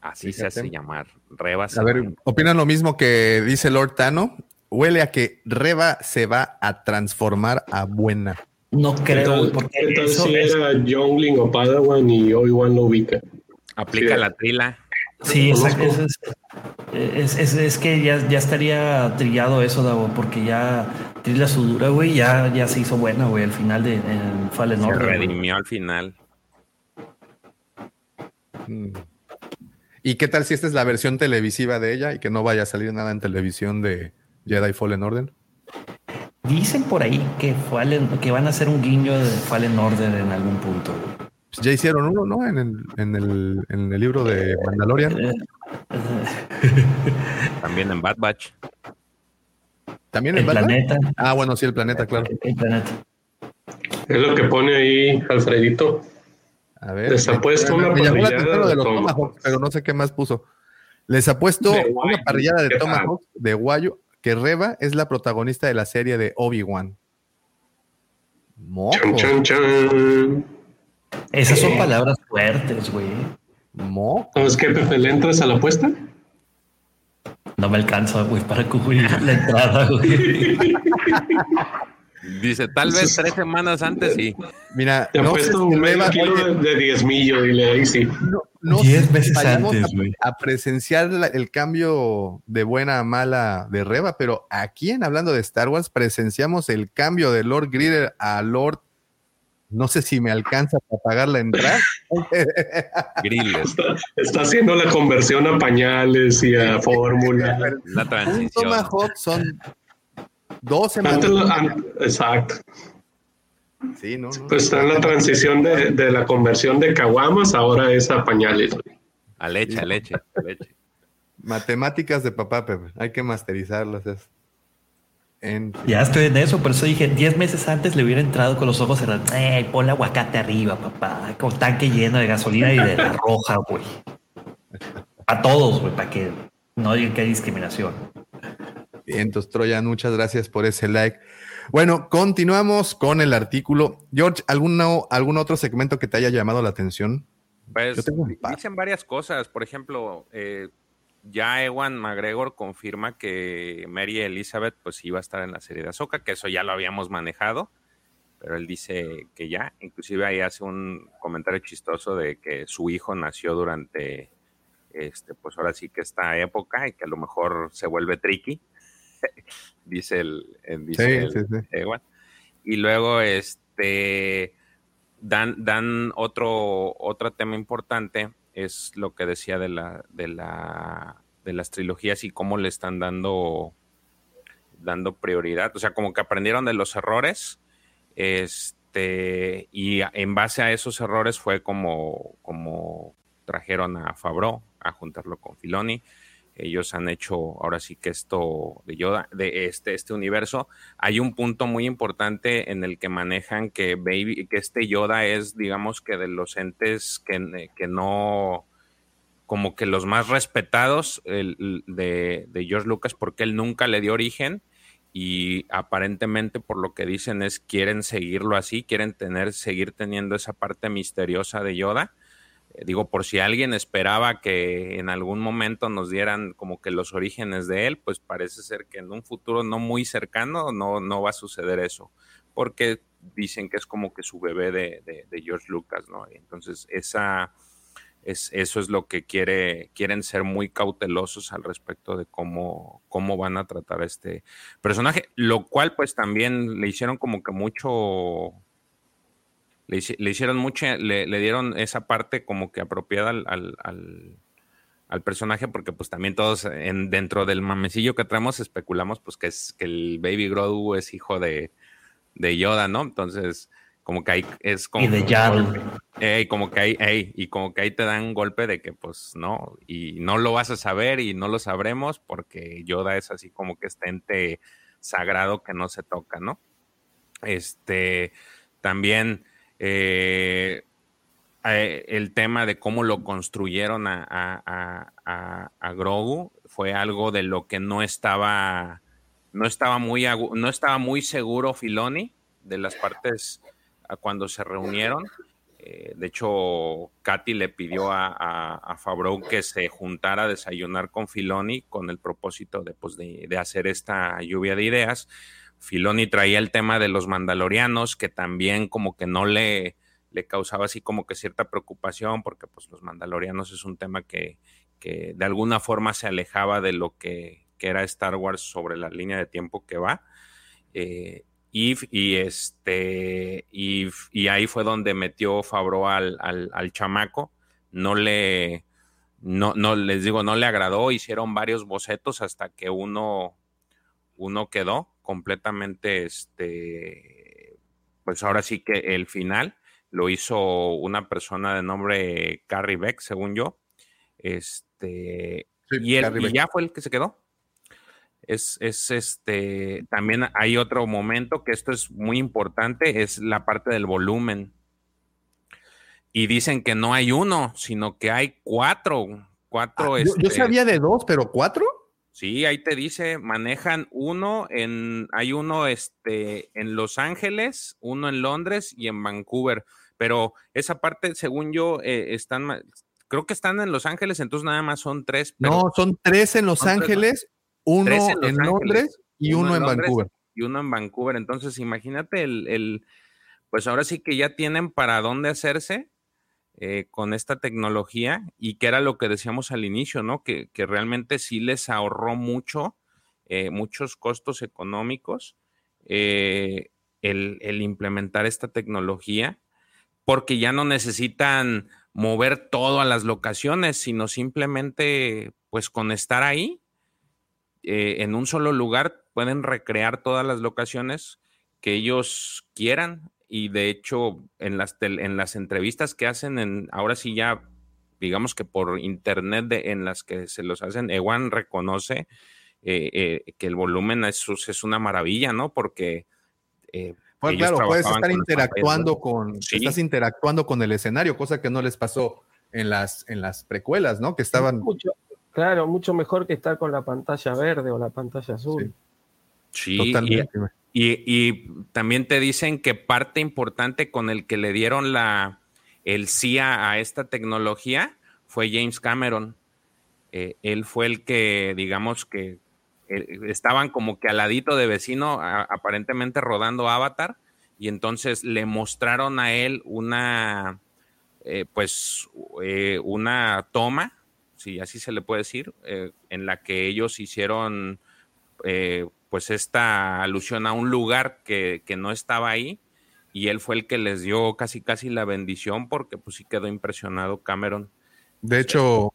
Así se hace llamar. Reba A ver, ¿opinan lo mismo que dice Lord Tano? Huele a que Reba se va a transformar a buena. No creo, porque entonces si era Youngling o Padawan y Obi-Wan lo ubica. Aplica la trila. Sí, exacto. Es, es, que ya, ya estaría trillado eso, Davo, porque ya Trilla su dura, güey, ya, ya se hizo buena, güey, al final de Fallen Order. Se redimió al final. ¿Y qué tal si esta es la versión televisiva de ella y que no vaya a salir nada en televisión de Jedi Fallen Order? Dicen por ahí que, que van a hacer un guiño de Fallen Order en algún punto. Pues ya hicieron uno, ¿no? En el, en el, en el libro de Mandalorian. Eh, *laughs* También en Bad Batch. También en el planeta. Ah, bueno, sí, el planeta, claro. El planeta. Es lo que pone ahí Alfredito. A ver. Les ha puesto una parrillada de, Tomahawk, pero no sé qué más puso. Les ha puesto una parrillada de Tomahawk de Guayo, que Reba es la protagonista de la serie de Obi-Wan. Chan, chan, chan. Esas son palabras fuertes, güey. Moco. ¿Sabes qué, Pepe? ¿Le entras a la apuesta? No me alcanza, güey, para cubrir la entrada, güey. Dice, tal vez tres semanas antes, sí. Mira, te no puesto un medio kilo de, diez millo y le ahí sí. No, no Diez veces antes, a, a, presenciar el cambio de buena a mala de Reba, pero aquí en Hablando de Star Wars presenciamos el cambio de Lord Grider a Lord no sé si me alcanza para pagar la entrada. *laughs* Grilles. Está, está, haciendo la conversión a pañales y a fórmula. La transición. Un Tomahawk son dos semanas. exacto. Sí, no, no, Pues está en la transición de, de, la conversión de caguamas, ahora es a pañales. A leche, a leche, a leche. Matemáticas de papá, Pepe. Hay que masterizarlas. Es. Ya estoy en eso, por eso dije, 10 meses antes le hubiera entrado con los ojos cerrados. ¡Ey, pon aguacate arriba, papá! Con tanque lleno de gasolina y de la *laughs* roja, güey. A todos, güey, para que no digan que hay discriminación. Bien, entonces, Troyan, muchas gracias por ese like. Bueno, continuamos con el artículo. George, ¿algún, algún otro segmento que te haya llamado la atención? Pues dicen varias cosas. Por ejemplo, eh, ya Ewan McGregor confirma que Mary Elizabeth pues iba a estar en la serie de Ahsoka, que eso ya lo habíamos manejado, pero él dice que ya, inclusive ahí hace un comentario chistoso de que su hijo nació durante, este, pues ahora sí que esta época y que a lo mejor se vuelve tricky, *laughs* dice el, dice Ewan. Y luego este dan, dan otro, otro tema importante es lo que decía de la, de la, de las trilogías y cómo le están dando, dando prioridad. O sea, como que aprendieron de los errores. Este, y en base a esos errores fue como, como trajeron a Fabro a juntarlo con Filoni. Ellos han hecho ahora sí que esto de Yoda, de este, este universo. Hay un punto muy importante en el que manejan que Baby, que este Yoda es, digamos que de los entes que, que no, como que los más respetados de, de George Lucas, porque él nunca le dio origen y aparentemente por lo que dicen es quieren seguirlo así, quieren tener, seguir teniendo esa parte misteriosa de Yoda eh, digo, por si alguien esperaba que en algún momento nos dieran como que los orígenes de él, pues parece ser que en un futuro no muy cercano no, no va a suceder eso, porque dicen que es como que su bebé de, de, George Lucas, ¿no? Entonces, esa, es, eso es lo que quiere, quieren ser muy cautelosos al respecto de cómo, cómo van a tratar a este personaje, lo cual pues también le hicieron como que mucho le, hicieron mucho, le, dieron esa parte como que apropiada al, al, personaje, porque pues también todos en, dentro del mamecillo que traemos especulamos pues que es que el Baby Grogu es hijo de, de Yoda, ¿no? Entonces, como que ahí es como... Y de Ey, como que ahí, y como que ahí te dan un golpe de que pues no, y no lo vas a saber y no lo sabremos porque Yoda es así como que este ente sagrado que no se toca, ¿no? Este, también eh, eh, el tema de cómo lo construyeron a, Grogu fue algo de lo que no estaba, no estaba muy, no estaba muy seguro Filoni de las partes cuando se reunieron. Eh, de hecho, Katy le pidió a, a, Favreau que se juntara a desayunar con Filoni con el propósito de, pues, de hacer esta lluvia de ideas Filoni traía el tema de los mandalorianos, que también como que no le, le causaba así como que cierta preocupación, porque pues los mandalorianos es un tema que, que de alguna forma se alejaba de lo que, que, era Star Wars sobre la línea de tiempo que va. Eh, y, este, y, y, ahí fue donde metió Fabro al, al, al chamaco. No le, no, no, les digo, no le agradó, hicieron varios bocetos hasta que uno, uno quedó completamente, este, pues ahora sí que el final lo hizo una persona de nombre Carrie Beck, según yo. Este, y, él, ya fue el que se quedó. es, es este, también hay otro momento que esto es muy importante, es la parte del volumen. Y dicen que no hay uno, sino que hay cuatro. Cuatro. Ah, yo, este, sabía de dos, pero cuatro. Sí, ahí te dice, manejan uno en, hay uno este, en Los Ángeles, uno en Londres y en Vancouver. Pero esa parte, según yo, eh, están, creo que están en Los Ángeles, entonces nada más son tres. no, son tres en Los Ángeles, uno en, Londres y uno, en Vancouver. Y uno en Vancouver. Entonces, imagínate el, el, pues ahora sí que ya tienen para dónde hacerse eh, con esta tecnología y que era lo que decíamos al inicio, ¿no? Que, realmente sí les ahorró mucho, eh, muchos costos económicos eh, el, implementar esta tecnología, porque ya no necesitan mover todo a las locaciones, sino simplemente, pues con estar ahí, en un solo lugar, pueden recrear todas las locaciones que ellos quieran y de hecho en las, en las entrevistas que hacen, en, ahora sí ya, digamos que por internet de, en las que se los hacen, Ewan reconoce eh, eh, que el volumen es, es, una maravilla, ¿no? Porque... Eh, pues claro, puedes estar interactuando con, estás interactuando con el escenario, cosa que no les pasó en las, en las precuelas, ¿no? Que estaban... Mucho, claro, mucho mejor que estar con la pantalla verde o la pantalla azul. Sí, Totalmente. Y, también te dicen que parte importante con el que le dieron la, el sí a, esta tecnología fue James Cameron. Eh, él fue el que, digamos que eh, estaban como que al ladito de vecino, aparentemente rodando Avatar, y entonces le mostraron a él una, eh, pues, una toma, si así se le puede decir, en la que ellos hicieron pues esta alusión a un lugar que, no estaba ahí y él fue el que les dio casi casi la bendición porque pues sí quedó impresionado Cameron. De hecho,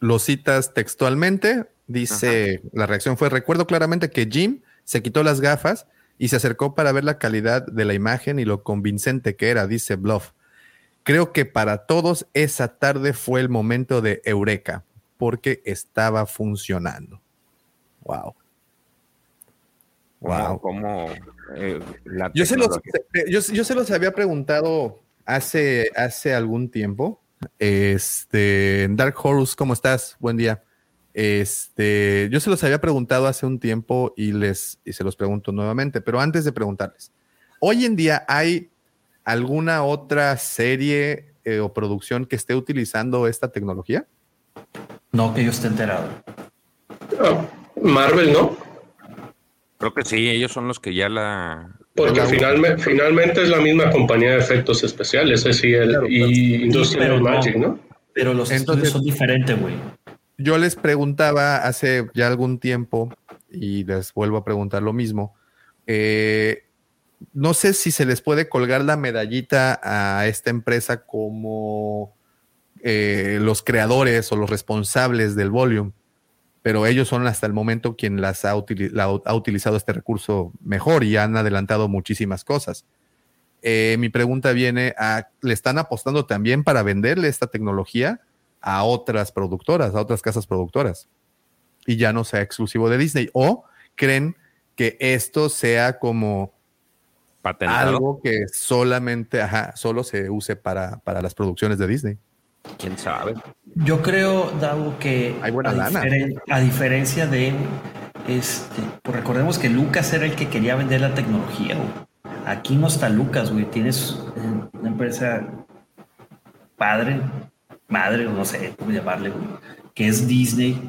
lo citas textualmente, dice, la reacción fue, recuerdo claramente que Jim se quitó las gafas y se acercó para ver la calidad de la imagen y lo convincente que era, dice Bluff. Creo que para todos esa tarde fue el momento de Eureka, porque estaba funcionando. Wow. Wow. Como, eh, yo, se los, yo, se los había preguntado hace, hace algún tiempo. Este, Dark Horus, ¿cómo estás? Buen día. Este, yo se los había preguntado hace un tiempo y les y se los pregunto nuevamente, pero antes de preguntarles, hoy en día hay alguna otra serie eh, o producción que esté utilizando esta tecnología? No, que yo esté enterado. Ah, Marvel, ¿no? Creo que sí, ellos son los que ya la... Porque finalmente, finalmente es la misma compañía de efectos especiales, es el, y Industrial Magic, ¿no? Pero los Entonces, son diferentes, güey. Yo les preguntaba hace ya algún tiempo, y les vuelvo a preguntar lo mismo, eh, no sé si se les puede colgar la medallita a esta empresa como eh, los creadores o los responsables del volume pero ellos son hasta el momento quien las ha, ha utilizado este recurso mejor y han adelantado muchísimas cosas. Eh, mi pregunta viene a, ¿le están apostando también para venderle esta tecnología a otras productoras, a otras casas productoras? Y ya no sea exclusivo de Disney. ¿O creen que esto sea como algo que solamente, ajá, solo se use para, para las producciones de Disney? ¿Quién sabe? Yo creo, Dago, que Hay buena a, a, diferencia de, este, pues recordemos que Lucas era el que quería vender la tecnología. Aquí no está Lucas, güey. Tienes eh, una empresa padre, madre, no sé cómo llamarle, güey, que es Disney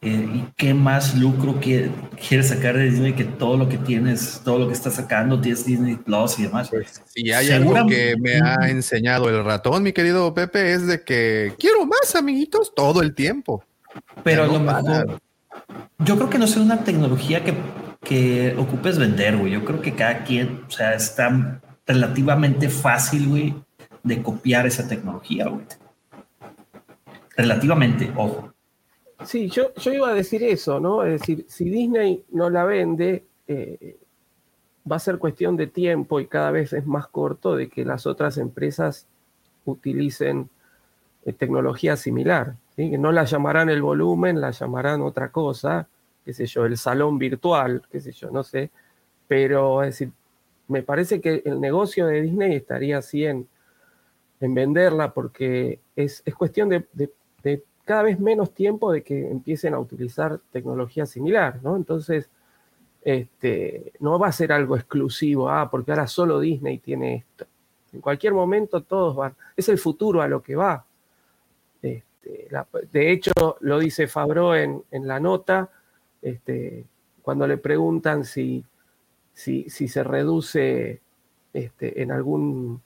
eh, ¿Y qué más lucro quieres sacar de Disney que todo lo que tienes, todo lo que estás sacando, tienes Disney Plus y demás? Pues, si hay algo que me ha enseñado el ratón, mi querido Pepe, es de que quiero más, amiguitos, todo el tiempo. Pero lo mejor, yo creo que no es una tecnología que, que ocupes vender, güey. Yo creo que cada quien, o sea, está relativamente fácil, güey, de copiar esa tecnología, güey. Relativamente, ojo. Sí, yo, yo iba a decir eso, ¿no? Es decir, si Disney no la vende, eh, va a ser cuestión de tiempo y cada vez es más corto de que las otras empresas utilicen eh, tecnología similar. Que no la llamarán el volumen, la llamarán otra cosa, qué sé yo, el salón virtual, qué sé yo, no sé. Pero es decir, me parece que el negocio de Disney estaría así en, en venderla porque es, cuestión de, cada vez menos tiempo de que empiecen a utilizar tecnología similar, ¿no? Entonces, este, no va a ser algo exclusivo, ah, porque ahora solo Disney tiene esto. En cualquier momento todos van, es el futuro a lo que va. Este, de hecho, lo dice Fabro en, la nota, este, cuando le preguntan si, si, se reduce este, en algún,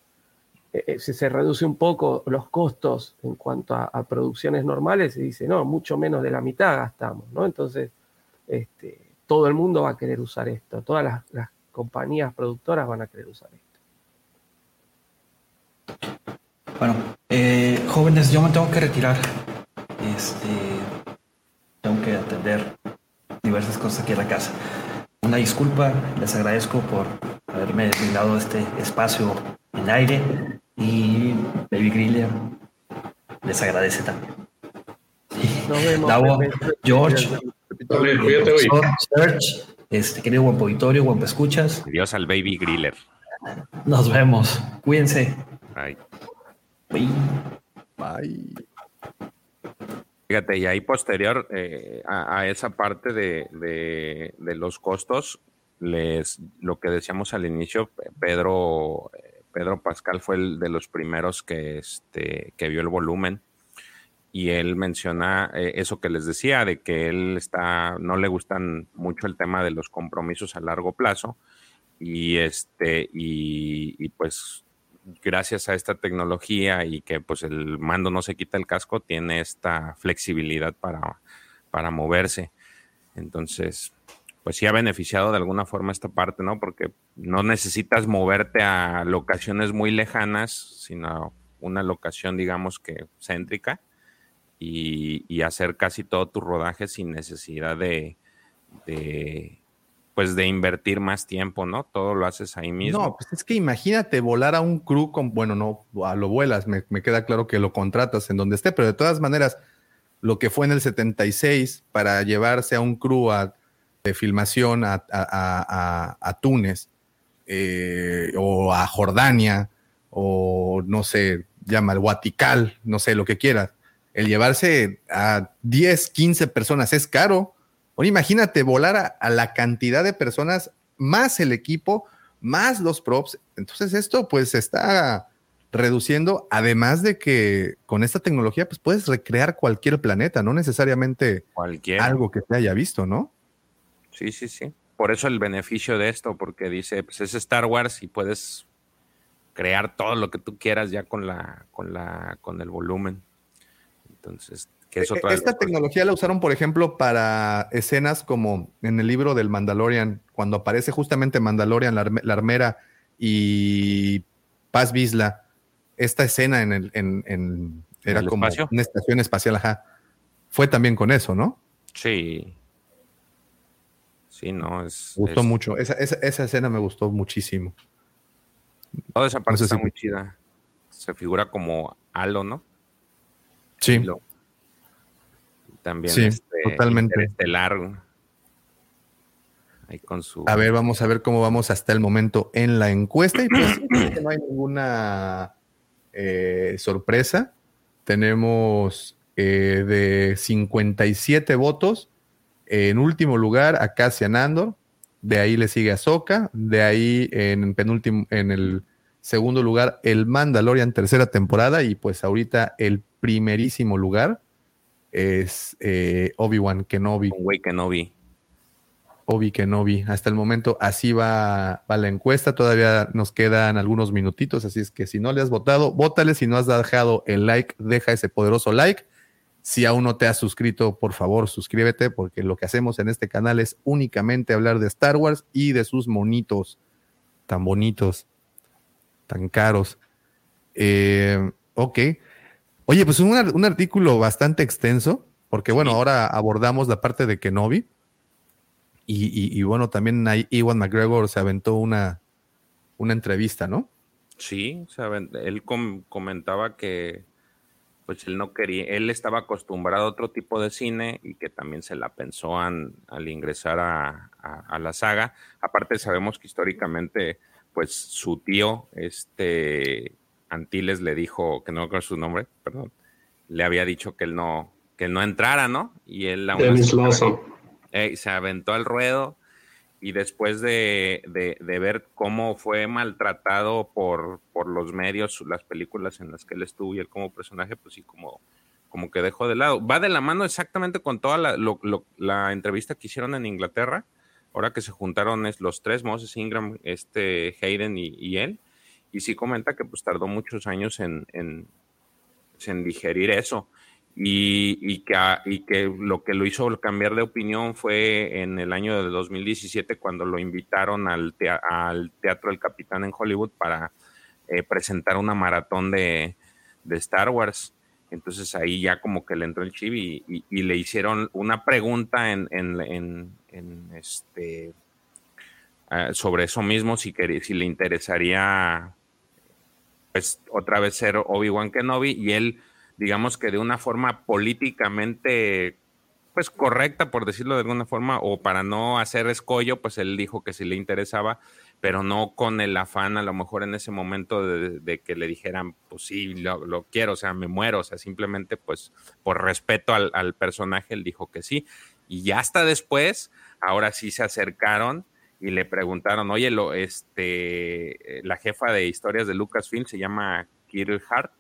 eh, eh, si se reduce un poco los costos en cuanto a, producciones normales, y dice, no, mucho menos de la mitad gastamos, ¿no? Entonces, este, todo el mundo va a querer usar esto, todas las, compañías productoras van a querer usar esto. Bueno, eh, jóvenes, yo me tengo que retirar. Este, tengo que atender diversas cosas aquí en la casa. Una disculpa, les agradezco por haberme brindado este espacio en aire y Baby Griller les agradece también. Nos vemos. George, Search, este, querido Guampo Vittorio, Guampo Escuchas. Adiós al Baby Griller. Nos vemos. Cuídense. Bye. Bye. Bye. Fíjate, y ahí posterior eh, a, esa parte de, los costos, les lo que decíamos al inicio, Pedro, Pedro Pascal fue el de los primeros que, este, que vio el volumen y él menciona eh, eso que les decía, de que él está, no le gustan mucho el tema de los compromisos a largo plazo y este, y, pues gracias a esta tecnología y que pues el mando no se quita el casco, tiene esta flexibilidad para, para moverse. Entonces, pues sí ha beneficiado de alguna forma esta parte, ¿no? Porque no necesitas moverte a locaciones muy lejanas, sino una locación, digamos que céntrica y, hacer casi todo tu rodaje sin necesidad de, pues de invertir más tiempo, ¿no? Todo lo haces ahí mismo. No, pues es que imagínate volar a un crew con, bueno, no, a lo vuelas, me, queda claro que lo contratas en donde esté, pero de todas maneras, lo que fue en el 76 para llevarse a un crew de filmación a, Túnez eh, o a Jordania o no sé, llama el Guatical, no sé, lo que quieras el llevarse a 10, 15 personas es caro. Ahora imagínate volar a, la cantidad de personas, más el equipo, más los props. Entonces esto pues se está reduciendo, además de que con esta tecnología pues puedes recrear cualquier planeta, no necesariamente algo que se haya visto, ¿no? Sí, sí, sí. Por eso el beneficio de esto, porque dice, pues es Star Wars y puedes crear todo lo que tú quieras ya con la, con la, con el volumen. Entonces, ¿qué es e, otra Esta tecnología la usaron, por ejemplo, para escenas como en el libro del Mandalorian, cuando aparece justamente Mandalorian, la, armera y Paz Vizla. Esta escena en el, en, era como una estación espacial, ajá. Fue también con eso, ¿no? Sí. Sí, no, es. gustó mucho. Esa, escena me gustó muchísimo. Toda esa parte está muy chida. Se figura como halo, ¿no? Sí. También sí, este, totalmente. largo. Ahí con su... A ver, vamos a ver cómo vamos hasta el momento en la encuesta. Y pues *clears throat* no hay ninguna eh, sorpresa. Tenemos eh, de 57 votos. En último lugar, a Cassian Andor. De ahí le sigue Ahsoka. De ahí en penúltimo, en el segundo lugar, el Mandalorian tercera temporada. Y pues ahorita el primerísimo lugar es eh, Obi-Wan Kenobi. Güey Kenobi. Obi Kenobi. Hasta el momento así va, va, la encuesta. Todavía nos quedan algunos minutitos, así es que si no le has votado, vótale. Si no has dejado el like, deja ese poderoso like. Si aún no te has suscrito, por favor, suscríbete, porque lo que hacemos en este canal es únicamente hablar de Star Wars y de sus monitos tan bonitos, tan caros. Eh, ok. Oye, pues un, un artículo bastante extenso, porque bueno, ahora abordamos la parte de Kenobi. Y, y, bueno, también ahí Iwan McGregor se aventó una, una entrevista, ¿no? Sí, él comentaba que, pues él no quería, él estaba acostumbrado a otro tipo de cine y que también se la pensó al ingresar a, a, la saga. Aparte sabemos que históricamente, pues su tío, este Antiles le dijo, que no recuerdo su nombre, perdón, le había dicho que él no, que no entrara, ¿no? Y él eh, se aventó al ruedo y después de, ver cómo fue maltratado por, por los medios, las películas en las que él estuvo y él como personaje, pues sí, como, como que dejó de lado. Va de la mano exactamente con toda la, la entrevista que hicieron en Inglaterra, ahora que se juntaron es, los tres, Moses Ingram, este Hayden y, él, y sí comenta que pues tardó muchos años en, en digerir eso y, que, y que lo que lo hizo cambiar de opinión fue en el año de 2017 cuando lo invitaron al, al Teatro del Capitán en Hollywood para eh, presentar una maratón de, Star Wars. Entonces ahí ya como que le entró el chip y, le hicieron una pregunta en, este eh, sobre eso mismo, si, si le interesaría pues otra vez ser Obi-Wan Kenobi y él digamos que de una forma políticamente pues correcta, por decirlo de alguna forma, o para no hacer escollo, pues él dijo que sí le interesaba, pero no con el afán a lo mejor en ese momento de, que le dijeran, pues sí, lo, quiero, o sea, me muero, o sea, simplemente pues por respeto al, al, personaje, él dijo que sí. Y ya hasta después, ahora sí se acercaron y le preguntaron, oye, lo, este, la jefa de historias de Lucasfilm se llama Kirill Hart,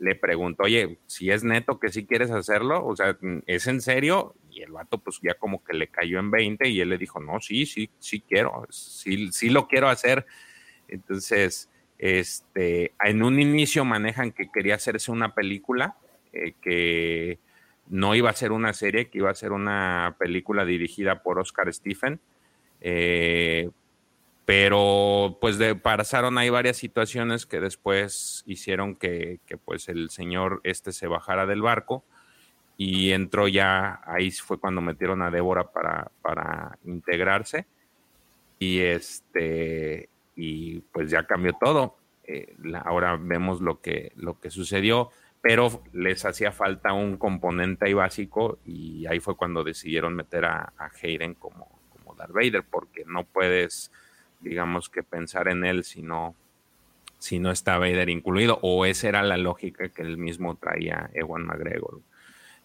le preguntó, oye, si es neto que sí quieres hacerlo, o sea, ¿es en serio? Y el vato pues ya como que le cayó en 20 y él le dijo, no, sí, sí, sí quiero, sí, sí lo quiero hacer. Entonces, este, en un inicio manejan que quería hacerse una película, eh, que no iba a ser una serie, que iba a ser una película dirigida por Oscar Stephen. Eh, pero pues de, pasaron ahí varias situaciones que después hicieron que, pues el señor este se bajara del barco y entró ya, ahí fue cuando metieron a Débora para, para integrarse y este y pues ya cambió todo. Eh, ahora vemos lo que, lo que sucedió, pero les hacía falta un componente ahí básico y ahí fue cuando decidieron meter a, a Hayden como, como Darth Vader, porque no puedes digamos que pensar en él si no, si no está Vader incluido, o esa era la lógica que él mismo traía Ewan McGregor.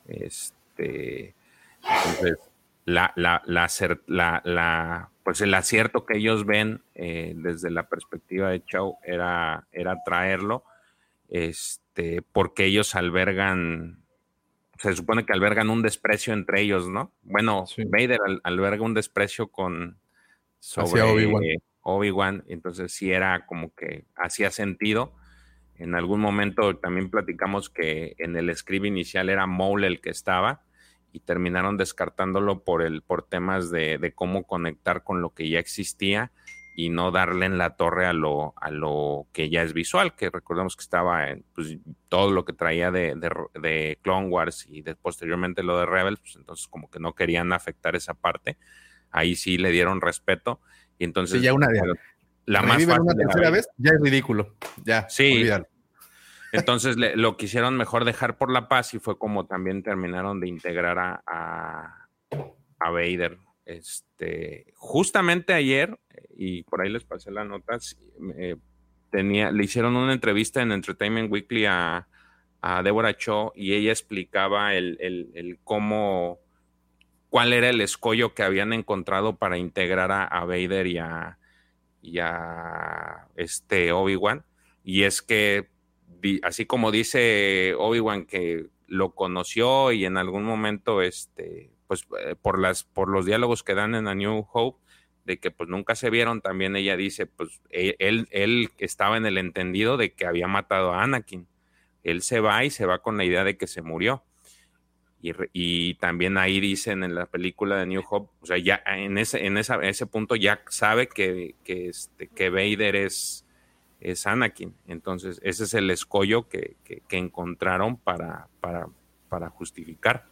Este, entonces, la, la, la, pues el acierto que ellos ven eh, desde la perspectiva de Chow era, era traerlo, este, porque ellos albergan, se supone que albergan un desprecio entre ellos, ¿no? Bueno, Vader alberga un desprecio con, sobre Obi-Wan. entonces sí era como que hacía sentido. En algún momento también platicamos que en el script inicial era Mole el que estaba y terminaron descartándolo por, el, por temas de, cómo conectar con lo que ya existía y no darle en la torre a lo, a lo que ya es visual, que recordemos que estaba en pues, todo lo que traía de, de, Clone Wars y de, posteriormente lo de Rebels, pues entonces como que no querían afectar esa parte ahí sí le dieron respeto. Y entonces. ya una La más fácil tercera vez, ya es ridículo. Ya. Sí. *laughs* Entonces lo quisieron mejor dejar por la paz y fue como también terminaron de integrar a, a, a Vader. Este, justamente ayer, y por ahí les pasé las notas, tenía, le hicieron una entrevista en Entertainment Weekly a, a Deborah Cho y ella explicaba el, el, el cómo cuál era el escollo que habían encontrado para integrar a, Vader y a, este Obi-Wan. Y es que, así como dice Obi-Wan que lo conoció y en algún momento, este, pues eh, por, las, por los diálogos que dan en A New Hope, de que pues nunca se vieron, también ella dice, pues e, él, él estaba en el entendido de que había matado a Anakin. Él se va y se va con la idea de que se murió. Y, también ahí dicen en la película de New Hope, o sea, ya en ese, en ese punto ya sabe que, que, este, que Vader es, es Anakin. Entonces, ese es el escollo que, encontraron para, para, para, justificar.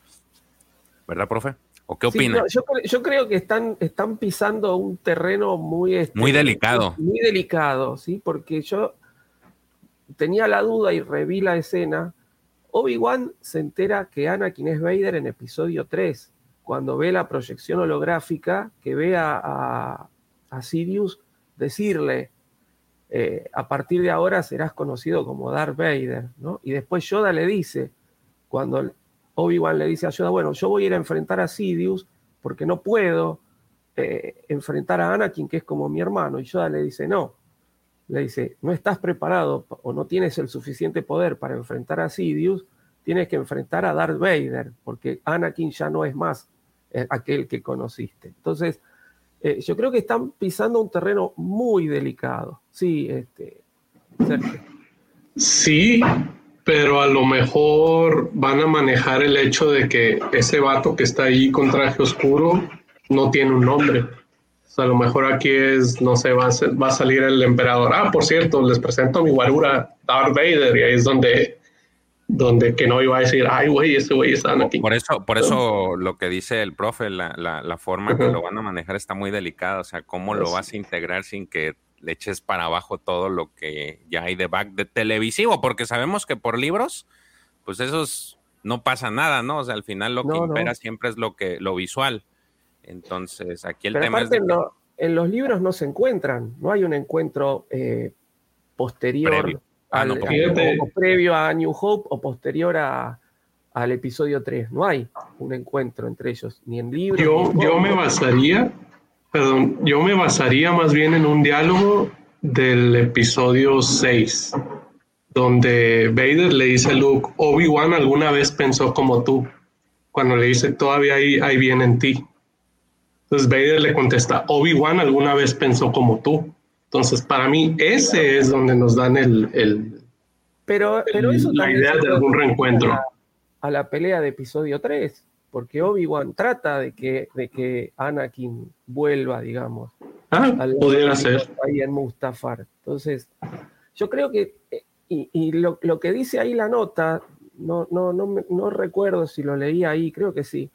¿Verdad, profe? ¿O qué opina? yo, creo que están, están pisando un terreno muy... Este, muy delicado. Muy delicado, ¿sí? Porque yo tenía la duda y reví la escena Obi-Wan se entera que Anakin es Vader en episodio 3, cuando ve la proyección holográfica, que ve a, a, Sidious decirle, eh, a partir de ahora serás conocido como Darth Vader, ¿no? Y después Yoda le dice, cuando Obi-Wan le dice a Yoda, bueno, yo voy a ir a enfrentar a Sidious porque no puedo eh, enfrentar a Anakin, que es como mi hermano, y Yoda le dice, no, le dice, no estás preparado o no tienes el suficiente poder para enfrentar a Sidious, tienes que enfrentar a Darth Vader, porque Anakin ya no es más eh, aquel que conociste. Entonces, eh, yo creo que están pisando un terreno muy delicado. Sí, este, Sí, pero a lo mejor van a manejar el hecho de que ese vato que está ahí con traje oscuro no tiene un nombre a lo mejor aquí es, no sé, va a, va a salir el emperador. Ah, por cierto, les presento a mi guarura Darth Vader y ahí es donde donde que no iba a decir, ay, güey, ese güey está aquí. Por eso, por eso lo que dice el profe, la, la, la forma que lo van a manejar está muy delicada. O sea, cómo lo vas a integrar sin que le eches para abajo todo lo que ya hay de back de televisivo, porque sabemos que por libros, pues esos no pasa nada, ¿no? O sea, al final lo que impera siempre es lo que, lo visual. Entonces, aquí el tema es. en los libros no se encuentran, no hay un encuentro eh, posterior ah, al, o, previo a New Hope o posterior a, al episodio 3. No hay un encuentro entre ellos, ni en libros. Yo, yo me basaría, perdón, yo me basaría más bien en un diálogo del episodio 6, donde Vader le dice a Luke, Obi-Wan alguna vez pensó como tú, cuando le dice, todavía hay, hay bien en ti. Entonces Vader le contesta, Obi-Wan alguna vez pensó como tú. Entonces, para mí, ese es donde nos dan el, el pero, pero eso la idea de algún reencuentro. A la, pelea de episodio 3, porque Obi-Wan trata de que, de que Anakin vuelva, digamos. Ah, pudiera ser. Ahí en Mustafar. Entonces, yo creo que, y, y lo, lo, que dice ahí la nota, no, no, no, no recuerdo si lo leí ahí, creo que sí,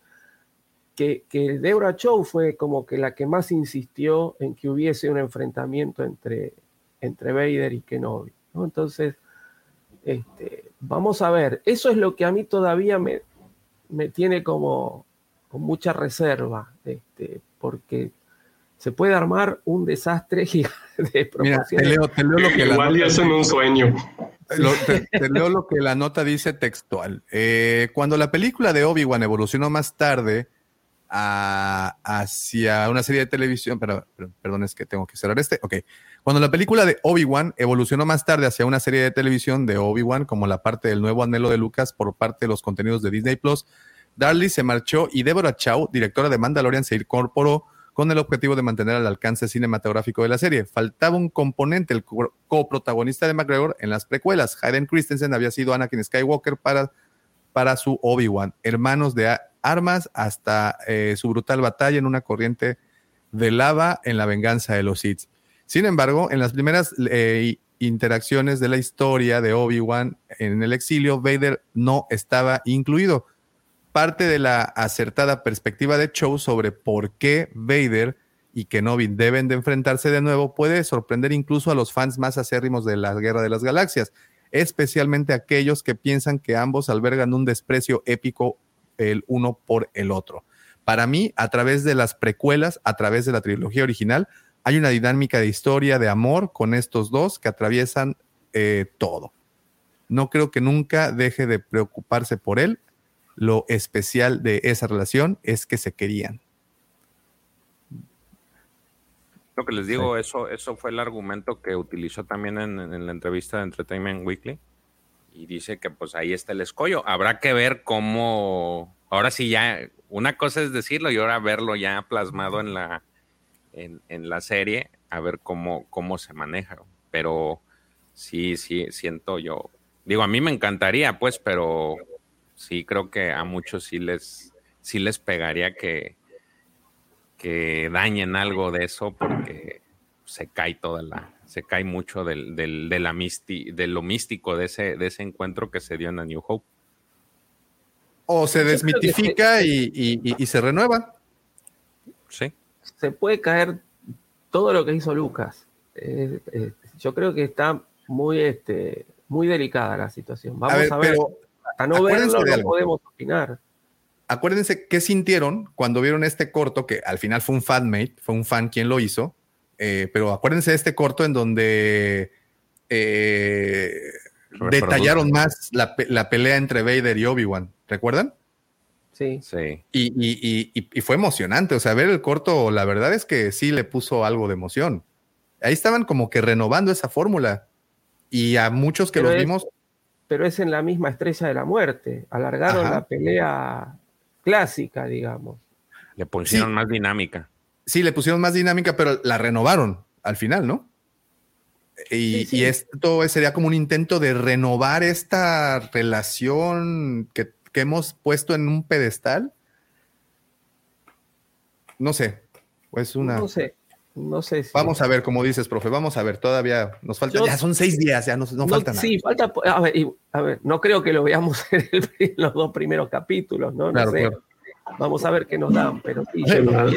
que, que Deborah Chow fue como que la que más insistió en que hubiese un enfrentamiento entre, entre Vader y Kenobi. ¿no? Entonces, este, vamos a ver, eso es lo que a mí todavía me, me tiene como con mucha reserva, este, porque se puede armar un desastre *laughs* de Mira, te leo, te leo lo que Igual ya es en un sueño. te, leo lo que la nota dice textual. Eh, cuando la película de Obi-Wan evolucionó más tarde hacia una serie de televisión, pero, perdón, es que tengo que cerrar este. Ok. Cuando la película de Obi-Wan evolucionó más tarde hacia una serie de televisión de Obi-Wan como la parte del nuevo anhelo de Lucas por parte de los contenidos de Disney Plus, Darly se marchó y Deborah Chow, directora de Mandalorian, se incorporó con el objetivo de mantener el alcance cinematográfico de la serie. Faltaba un componente, el coprotagonista de McGregor en las precuelas. Hayden Christensen había sido Anakin Skywalker para, para su Obi-Wan, hermanos de armas hasta eh, su brutal batalla en una corriente de lava en la venganza de los Sith. Sin embargo, en las primeras eh, interacciones de la historia de Obi-Wan en el exilio, Vader no estaba incluido. Parte de la acertada perspectiva de Chow sobre por qué Vader y Kenobi deben de enfrentarse de nuevo puede sorprender incluso a los fans más acérrimos de la Guerra de las Galaxias, especialmente aquellos que piensan que ambos albergan un desprecio épico el uno por el otro. Para mí, a través de las precuelas, a través de la trilogía original, hay una dinámica de historia, de amor con estos dos que atraviesan eh, todo. No creo que nunca deje de preocuparse por él. Lo especial de esa relación es que se querían. Lo que les digo, eso, eso fue el argumento que utilizó también en, en, la entrevista de Entertainment Weekly y dice que pues ahí está el escollo. Habrá que ver cómo, ahora sí ya, una cosa es decirlo y ahora verlo ya plasmado en la, en, la serie, a ver cómo, cómo se maneja. Pero sí, sí, siento yo, digo, a mí me encantaría pues, pero sí creo que a muchos sí les, sí les pegaría que, que dañen algo de eso porque se cae toda la, se cae mucho del, del, de, la de lo místico de ese, de ese encuentro que se dio en A New Hope. O se desmitifica y, y, se renueva. Sí. Se puede caer todo lo que hizo Lucas. Eh, eh, yo creo que está muy, este, muy delicada la situación. Vamos a ver. hasta no verlo no podemos opinar. Acuérdense qué sintieron cuando vieron este corto, que al final fue un fanmate, fue un fan quien lo hizo, eh, pero acuérdense de este corto en donde eh, detallaron más la, pelea entre Vader y Obi-Wan, ¿recuerdan? Sí. Sí. Y, fue emocionante, o sea, ver el corto, la verdad es que sí le puso algo de emoción. Ahí estaban como que renovando esa fórmula. Y a muchos que los vimos. Pero es en la misma estrella de la muerte. Alargaron la pelea clásica, digamos. Le pusieron más dinámica. Sí, le pusieron más dinámica, pero la renovaron al final, ¿no? Y, esto sería como un intento de renovar esta relación que, hemos puesto en un pedestal. No sé, pues una. No sé, no sé. Vamos a ver, como dices, profe, vamos a ver, todavía nos falta, ya son seis días, ya no, no, falta nada. Sí, falta, a ver, no creo que lo veamos *laughs* en, los dos primeros capítulos, ¿no? no sé. Vamos a ver qué nos dan, pero sí.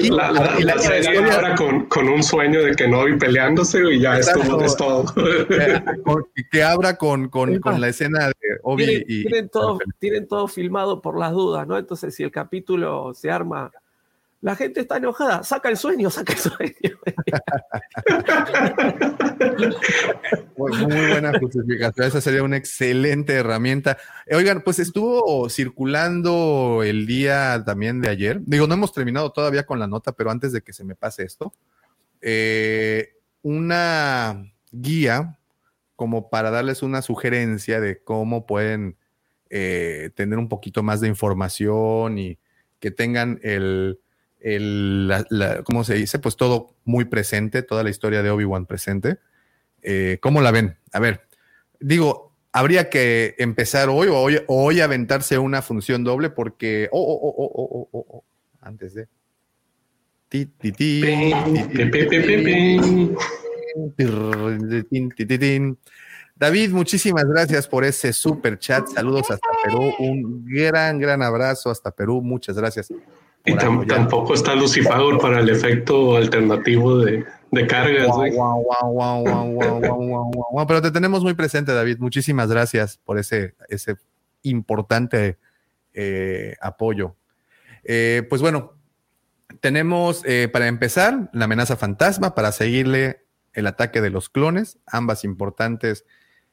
La, la, ahora con, con, un sueño de que no vi peleándose y ya es todo. *laughs* que abra con, con, con, la escena de Obi tienen, y. Tienen todo, tienen todo filmado por las dudas, ¿no? Entonces, si el capítulo se arma la gente está enojada, saca el sueño, saca el sueño. muy, buena justificación, esa sería una excelente herramienta. Oigan, pues estuvo circulando el día también de ayer. Digo, no hemos terminado todavía con la nota, pero antes de que se me pase esto, eh, una guía como para darles una sugerencia de cómo pueden eh, tener un poquito más de información y que tengan el el, ¿cómo se dice? Pues todo muy presente, toda la historia de Obi-Wan presente. Eh, ¿Cómo la ven? A ver, digo, habría que empezar hoy o hoy, hoy aventarse una función doble porque, oh, oh, oh, oh, oh, oh, antes de... David, muchísimas gracias por ese super chat. Saludos hasta Perú. Un gran, gran abrazo hasta Perú. Muchas gracias. Y tampoco está Lucifer para el efecto alternativo de, de cargas. Pero te tenemos muy presente, David. Muchísimas gracias por ese, ese importante eh, apoyo. Eh, pues bueno, tenemos eh, para empezar la amenaza fantasma para seguirle el ataque de los clones, ambas importantes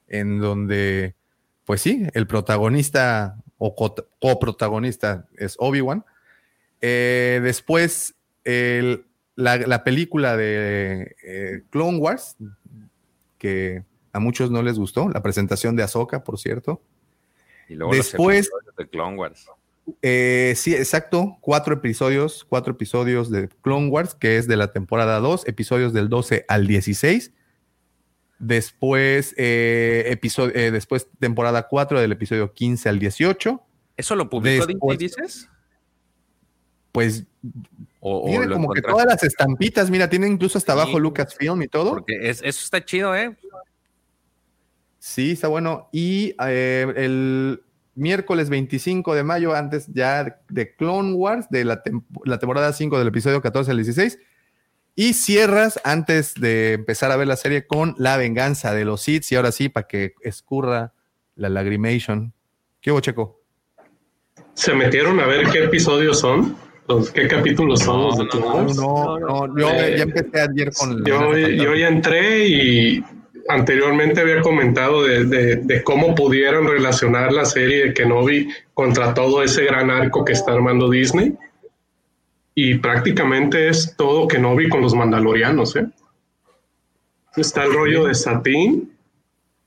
en donde, pues sí, el protagonista o coprotagonista es Obi-Wan eh, después, la, película de eh, Clone Wars, que a muchos no les gustó, la presentación de Ahsoka, por cierto. Y luego después de Clone Wars. Eh, sí, exacto, cuatro episodios, cuatro episodios de Clone Wars, que es de la temporada 2, episodios del 12 al 16. Después, episodio, después temporada 4 del episodio 15 al 18. ¿Eso lo publicó Disney, dices? Pues tiene como que todas las estampitas, mira, tiene incluso hasta abajo Lucasfilm y todo. Porque eso está chido, ¿eh? Sí, está bueno. Y eh, el miércoles 25 de mayo, antes ya de Clone Wars, de la, temporada 5 del episodio 14 al 16. Y cierras antes de empezar a ver la serie con La venganza de los Sith. Y ahora sí, para que escurra la lagrimation. ¿Qué hubo, Checo? ¿Se metieron a ver qué episodios son? ¿Qué capítulos son no, No, no, yo ya empecé ayer con... Yo, yo ya entré y anteriormente había comentado de, cómo pudieron relacionar la serie de Kenobi contra todo ese gran arco que está armando Disney. Y prácticamente es todo Kenobi con los mandalorianos. ¿eh? Está el rollo de Satín,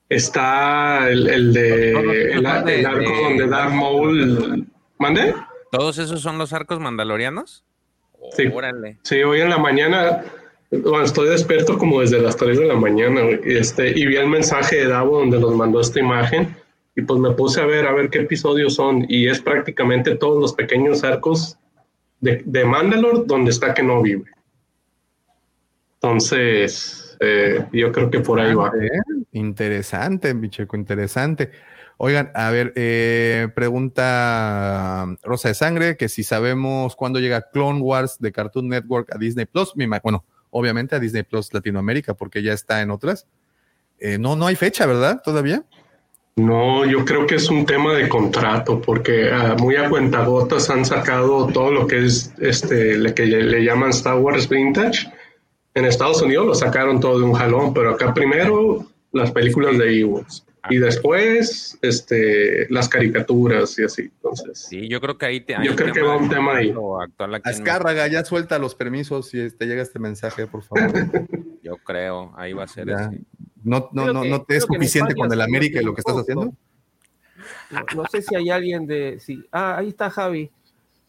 está el, de el, arco donde Darth Maul... ¿Mande? ¿Todos esos son los arcos mandalorianos? Sí. Sí, hoy en la mañana, bueno, estoy despierto como desde las 3 de la mañana, este, y vi el mensaje de Davo donde nos mandó esta imagen, y pues me puse a ver, a ver qué episodios son, y es prácticamente todos los pequeños arcos de, de Mandalore donde está que no vive. Entonces, eh, yo creo que por ahí va. Interesante, bicheco, interesante. Oigan, a ver, eh, pregunta Rosa de Sangre, que si sabemos cuándo llega Clone Wars de Cartoon Network a Disney Plus, bueno, obviamente a Disney Plus Latinoamérica, porque ya está en otras. Eh, no, no hay fecha, ¿verdad? Todavía. No, yo creo que es un tema de contrato, porque ah, muy a cuentagotas han sacado todo lo que es este, le que le llaman Star Wars Vintage. En Estados Unidos lo sacaron todo de un jalón, pero acá primero las películas de Ewoks y después este, las caricaturas y así. Entonces, sí, yo creo que ahí te, yo creo que va un tema ahí. Azcárraga, ya suelta los permisos si te llega este mensaje, por favor. *laughs* yo creo, ahí va a ser No, no, no, no te es suficiente con el América y lo que estás haciendo. No, sé si hay alguien de. Sí. Ah, ahí está Javi.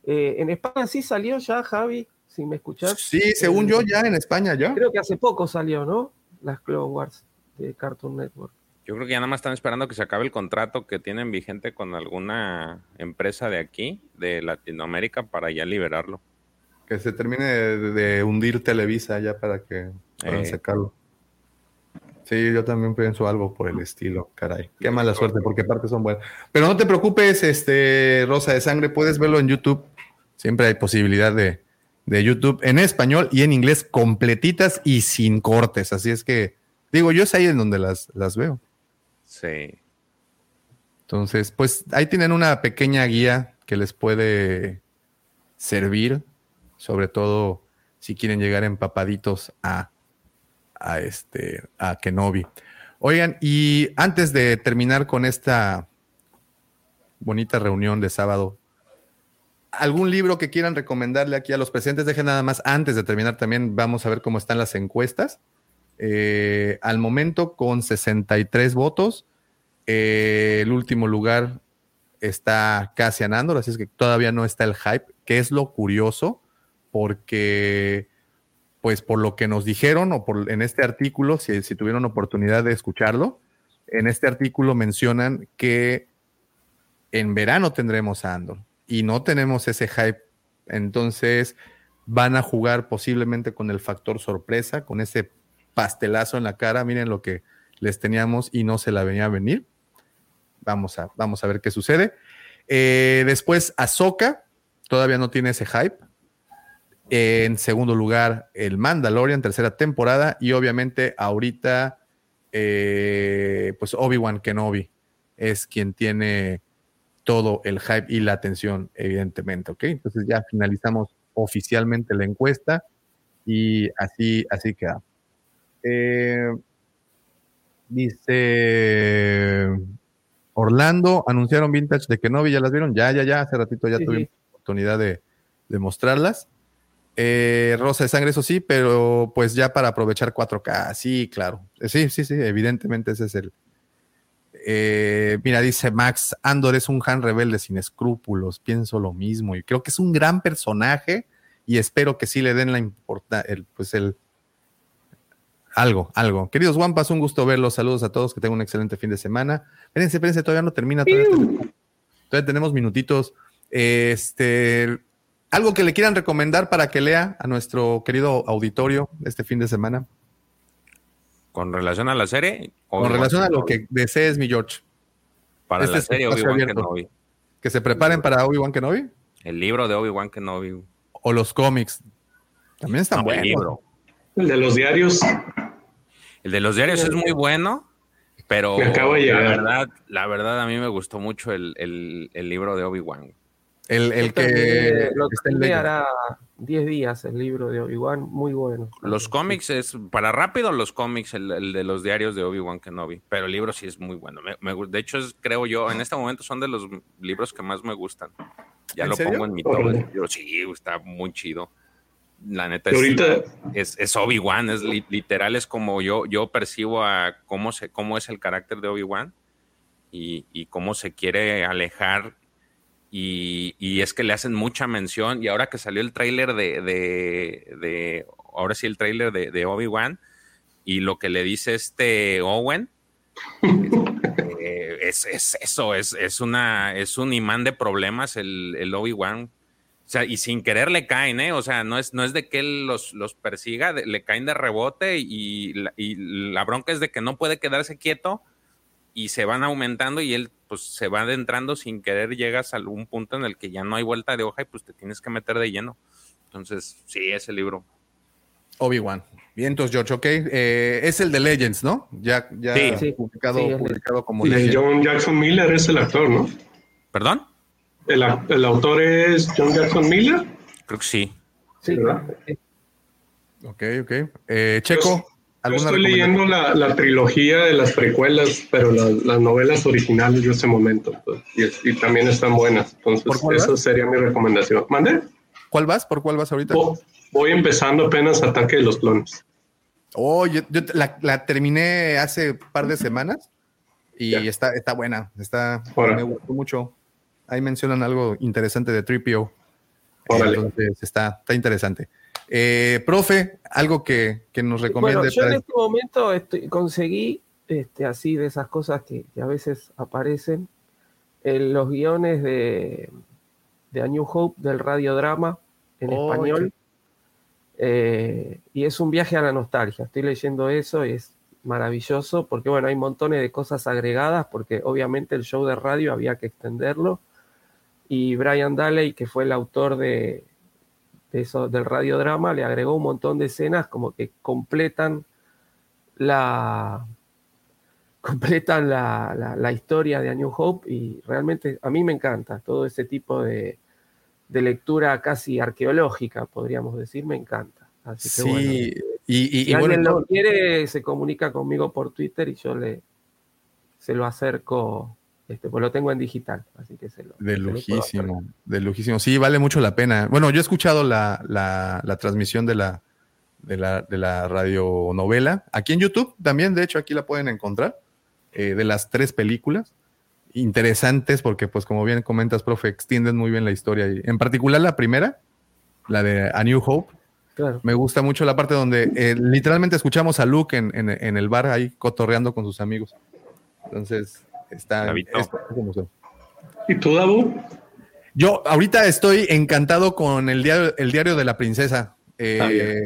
Eh, en España sí salió ya, Javi, si me escuchas. Sí, según yo, ya en España ya. Creo que hace poco salió, ¿no? Las Clone Wars de Cartoon Network. Yo creo que ya nada más están esperando que se acabe el contrato que tienen vigente con alguna empresa de aquí, de Latinoamérica, para ya liberarlo. Que se termine de, hundir Televisa ya para que puedan eh. sacarlo. Sí, yo también pienso algo por el estilo, caray. Qué mala suerte, porque partes son buenas. Pero no te preocupes, este Rosa de Sangre, puedes verlo en YouTube. Siempre hay posibilidad de, de YouTube en español y en inglés completitas y sin cortes. Así es que, digo, yo es ahí en donde las, las veo. Sí. Entonces, pues ahí tienen una pequeña guía que les puede servir, sobre todo si quieren llegar empapaditos a, a este a Kenobi. Oigan, y antes de terminar con esta bonita reunión de sábado, ¿algún libro que quieran recomendarle aquí a los presentes? Dejen nada más, antes de terminar también vamos a ver cómo están las encuestas. Eh, al momento con 63 votos. Eh, el último lugar está casi Andor, así es que todavía no está el hype, que es lo curioso, porque pues por lo que nos dijeron o en este artículo, si, si tuvieron oportunidad de escucharlo, en este artículo mencionan que en verano tendremos a Andor y no tenemos ese hype. Entonces van a jugar posiblemente con el factor sorpresa, con ese pastelazo en la cara, miren lo que les teníamos y no se la venía a venir. Vamos a, vamos a ver qué sucede. Eh, después, Ahsoka, todavía no tiene ese hype. En segundo lugar, el Mandalorian, tercera temporada. Y obviamente, ahorita, eh, pues Obi-Wan Kenobi es quien tiene todo el hype y la atención, evidentemente. ¿Ok? Entonces ya finalizamos oficialmente la encuesta y así, así queda. Eh, dice Orlando, anunciaron Vintage de Kenobi, ¿ya las vieron? Ya, ya, ya, hace ratito ya tuvimos oportunidad de, mostrarlas. Eh, Rosa de sangre, eso sí, pero pues ya para aprovechar 4K, sí, claro. Eh, sí, sí, sí, evidentemente ese es el. mira, dice Max, Andor es un Han rebelde sin escrúpulos, pienso lo mismo y creo que es un gran personaje y espero que sí le den la importancia, pues el, algo, algo. Queridos Wampas, un gusto verlos. Saludos a todos, que tengan un excelente fin de semana. Espérense, espérense, todavía no termina. Todavía, tenemos minutitos. Este, algo que le quieran recomendar para que lea a nuestro querido auditorio este fin de semana. ¿Con relación a la serie? Con relación a lo que desees, mi George. Para este la serie Obi-Wan Kenobi. Que se preparen para Obi-Wan Kenobi. El libro de Obi-Wan Kenobi. O los cómics. También están buenos. El libro. El de los diarios. El de los diarios es muy bueno, pero la verdad, la verdad a mí me gustó mucho el, libro de Obi-Wan. El, que lo que hará 10 días el libro de Obi-Wan, muy bueno. Los cómics es, para rápido los cómics, el, de los diarios de Obi-Wan Kenobi, pero el libro sí es muy bueno. de hecho, es, creo yo, en este momento son de los libros que más me gustan. Ya lo pongo en mi top. Sí, está muy chido. La neta es, es, Obi-Wan, es literal, es como yo, yo percibo a cómo, se, cómo es el carácter de Obi-Wan y, cómo se quiere alejar. Y, es que le hacen mucha mención. Y ahora que salió el tráiler de, de, ahora sí, el tráiler de, Obi-Wan y lo que le dice este Owen. Eh, es, eso, es, es, una, es un imán de problemas el, el Obi-Wan sea, y sin querer le caen, ¿eh? O sea, no es, no es de que él los, los persiga, le caen de rebote y la, bronca es de que no puede quedarse quieto y se van aumentando y él pues se va adentrando sin querer, llegas a algún punto en el que ya no hay vuelta de hoja y pues te tienes que meter de lleno. Entonces, sí, ese libro. Obi-Wan. Vientos, George, ok. Eh, es el de Legends, ¿no? Ya, ya publicado, como Legends. John Jackson Miller es el actor, ¿no? ¿Perdón? ¿El, el autor es John Jackson Miller? Creo que sí. Sí, ¿verdad? Ok, ok. Eh, Checo. Yo estoy leyendo la, la, trilogía de las precuelas, pero las novelas originales de ese momento. Pues, y, también están buenas. Entonces, esa sería mi recomendación. ¿Mande? ¿Cuál vas? ¿Por cuál vas ahorita? voy empezando apenas Ataque de los Clones. Oh, yo, la, la, terminé hace un par de semanas y está, está buena. Está, me gustó mucho. Ahí mencionan algo interesante de Tripio. Entonces está, está interesante. Eh, profe, algo que, nos recomiende. Bueno, yo en este momento estoy, conseguí este, así de esas cosas que, a veces aparecen en los guiones de, de A New Hope del radiodrama en oh, español. Eh, y es un viaje a la nostalgia. Estoy leyendo eso y es maravilloso porque, bueno, hay montones de cosas agregadas porque obviamente el show de radio había que extenderlo. Y Brian Daley, que fue el autor de, eso, del radiodrama, le agregó un montón de escenas como que completan la completan la, la, historia de A New Hope y realmente a mí me encanta todo ese tipo de, de lectura casi arqueológica, podríamos decir, me encanta. Así que sí, y, y, si alguien lo quiere, se comunica conmigo por Twitter y yo le se lo acerco este, pues lo tengo en digital, así que se lo. De lujísimo, de lujísimo. Sí, vale mucho la pena. Bueno, yo he escuchado la, la, transmisión de la, de la, de la radionovela. Aquí en YouTube también, de hecho, aquí la pueden encontrar. Eh, de las tres películas. Interesantes porque, pues, como bien comentas, profe, extienden muy bien la historia. Y en particular la primera, la de A New Hope. Me gusta mucho la parte donde eh, literalmente escuchamos a Luke en, en el bar ahí cotorreando con sus amigos. Entonces, Está, ¿Y tú, Dabu? Yo ahorita estoy encantado con el diario, el diario de la princesa. Eh,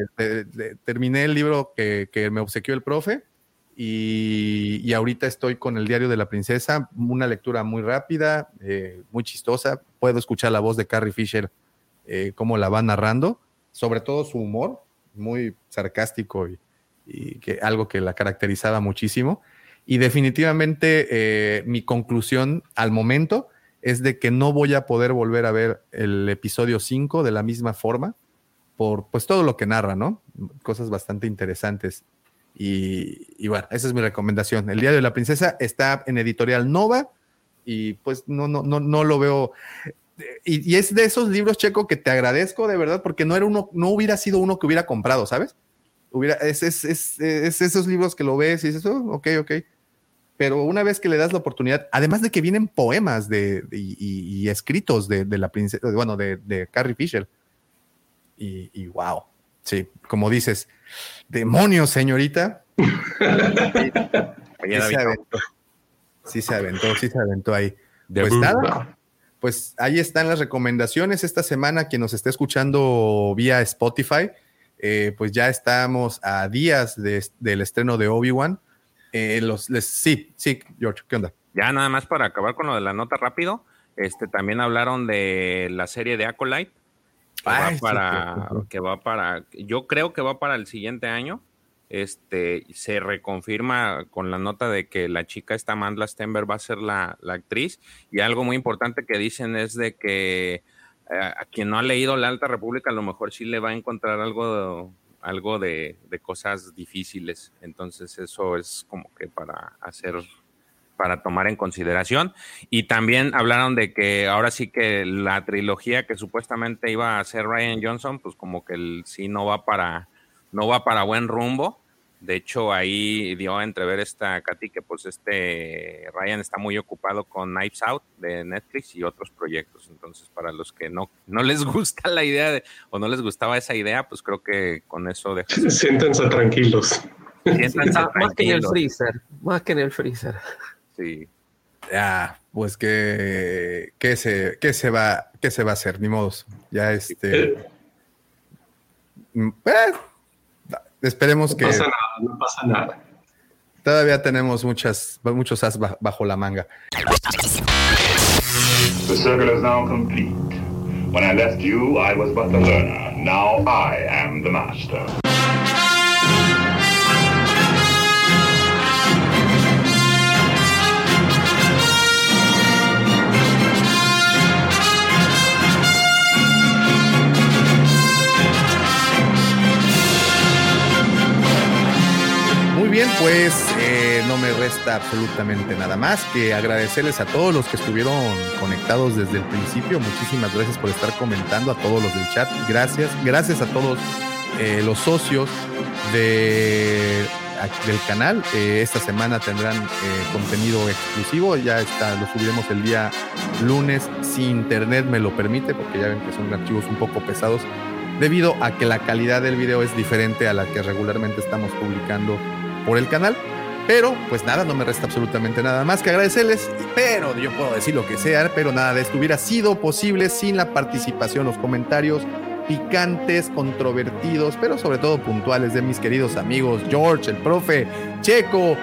terminé el libro que, me obsequió el profe y, ahorita estoy con el diario de la princesa. Una lectura muy rápida, eh, muy chistosa. Puedo escuchar la voz de Carrie Fisher, eh, cómo la va narrando, sobre todo su humor, muy sarcástico y, y que, algo que la caracterizaba muchísimo. Y definitivamente eh, mi conclusión al momento es de que no voy a poder volver a ver el episodio 5 de la misma forma por pues todo lo que narra, ¿no? Cosas bastante interesantes. Y, bueno, esa es mi recomendación. El Diario de la Princesa está en editorial Nova y pues no, no, no, no lo veo. Y, es de esos libros, Checo, que te agradezco de verdad porque no era uno, no hubiera sido uno que hubiera comprado, ¿sabes? Hubiera, es, es, es, es esos libros que lo ves y dices, oh, ok, ok pero una vez que le das la oportunidad, además de que vienen poemas de, y, escritos de, la princesa, bueno, de, Carrie Fisher. Y, wow, sí, como dices, demonios, señorita. *laughs* sí, se aventó, sí se aventó, sí se aventó ahí. pues nada, pues ahí están las recomendaciones. Esta semana, quien nos esté escuchando vía Spotify, eh, pues ya estamos a días del estreno de Obi-Wan. Eh, los, sí, sí, George, ¿qué onda? Ya nada más para acabar con lo de la nota rápido, este también hablaron de la serie de Acolyte, que, va, para, que va para, yo creo que va para el siguiente año. Este se reconfirma con la nota de que la chica esta Amanda Stenberg va a ser la, actriz. Y algo muy importante que dicen es de que eh, a quien no ha leído La Alta República, a lo mejor sí le va a encontrar algo algo de, cosas difíciles. Entonces eso es como que para hacer, para tomar en consideración. Y también hablaron de que ahora sí que la trilogía que supuestamente iba a hacer Ryan Johnson, pues como que el, sí no va para, no va para buen rumbo. De hecho, ahí dio a entrever esta Katy que pues este Ryan está muy ocupado con Knives Out de Netflix y otros proyectos. Entonces, para los que no, no les *laughs* gusta la idea de, o no les gustaba esa idea, pues creo que con eso dejan. *laughs* Siéntense tranquilos. Siéntense Más que en el freezer. Más que en el freezer. Sí. Ya, pues que, que se, que se va, que se va a hacer, ni modos. Ya este. Eh. Mm, eh Esperemos que. No pasa nada, no pasa nada. Todavía tenemos muchas, muchos as bajo la manga. The circle is now complete. When I left you, I was but the learner. Now I am the master. Bien, pues eh, no me resta absolutamente nada más que agradecerles a todos los que estuvieron conectados desde el principio. Muchísimas gracias por estar comentando, a todos los del chat. Gracias, gracias a todos eh, los socios de, del canal. Eh, esta semana tendrán contenido exclusivo. Ya está, lo subiremos el día lunes si internet me lo permite, porque ya ven que son archivos un poco pesados debido a que la calidad del video es diferente a la que regularmente estamos publicando por el canal. Pero, pues nada, no me resta absolutamente nada más que agradecerles. Pero yo puedo decir lo que sea, pero nada de esto hubiera sido posible sin la participación, los comentarios picantes, controvertidos, pero sobre todo puntuales de mis queridos amigos George, el profe, Checo,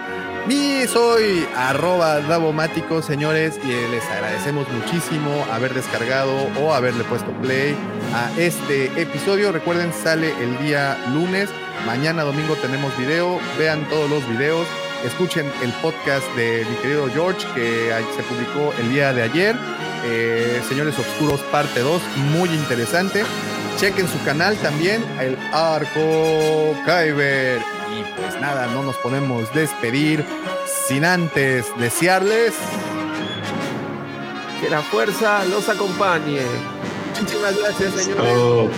mi soy arroba Davomático, señores, y les agradecemos muchísimo haber descargado o haberle puesto play a este episodio. Recuerden, sale el día lunes. Mañana domingo tenemos video. Vean todos los videos. Escuchen el podcast de mi querido George que se publicó el día de ayer. Eh, Señores Oscuros, parte 2, muy interesante. Chequen su canal también, el Arco Kyber y pues nada, no nos podemos despedir sin antes desearles que la fuerza los acompañe. Muchísimas gracias, señores.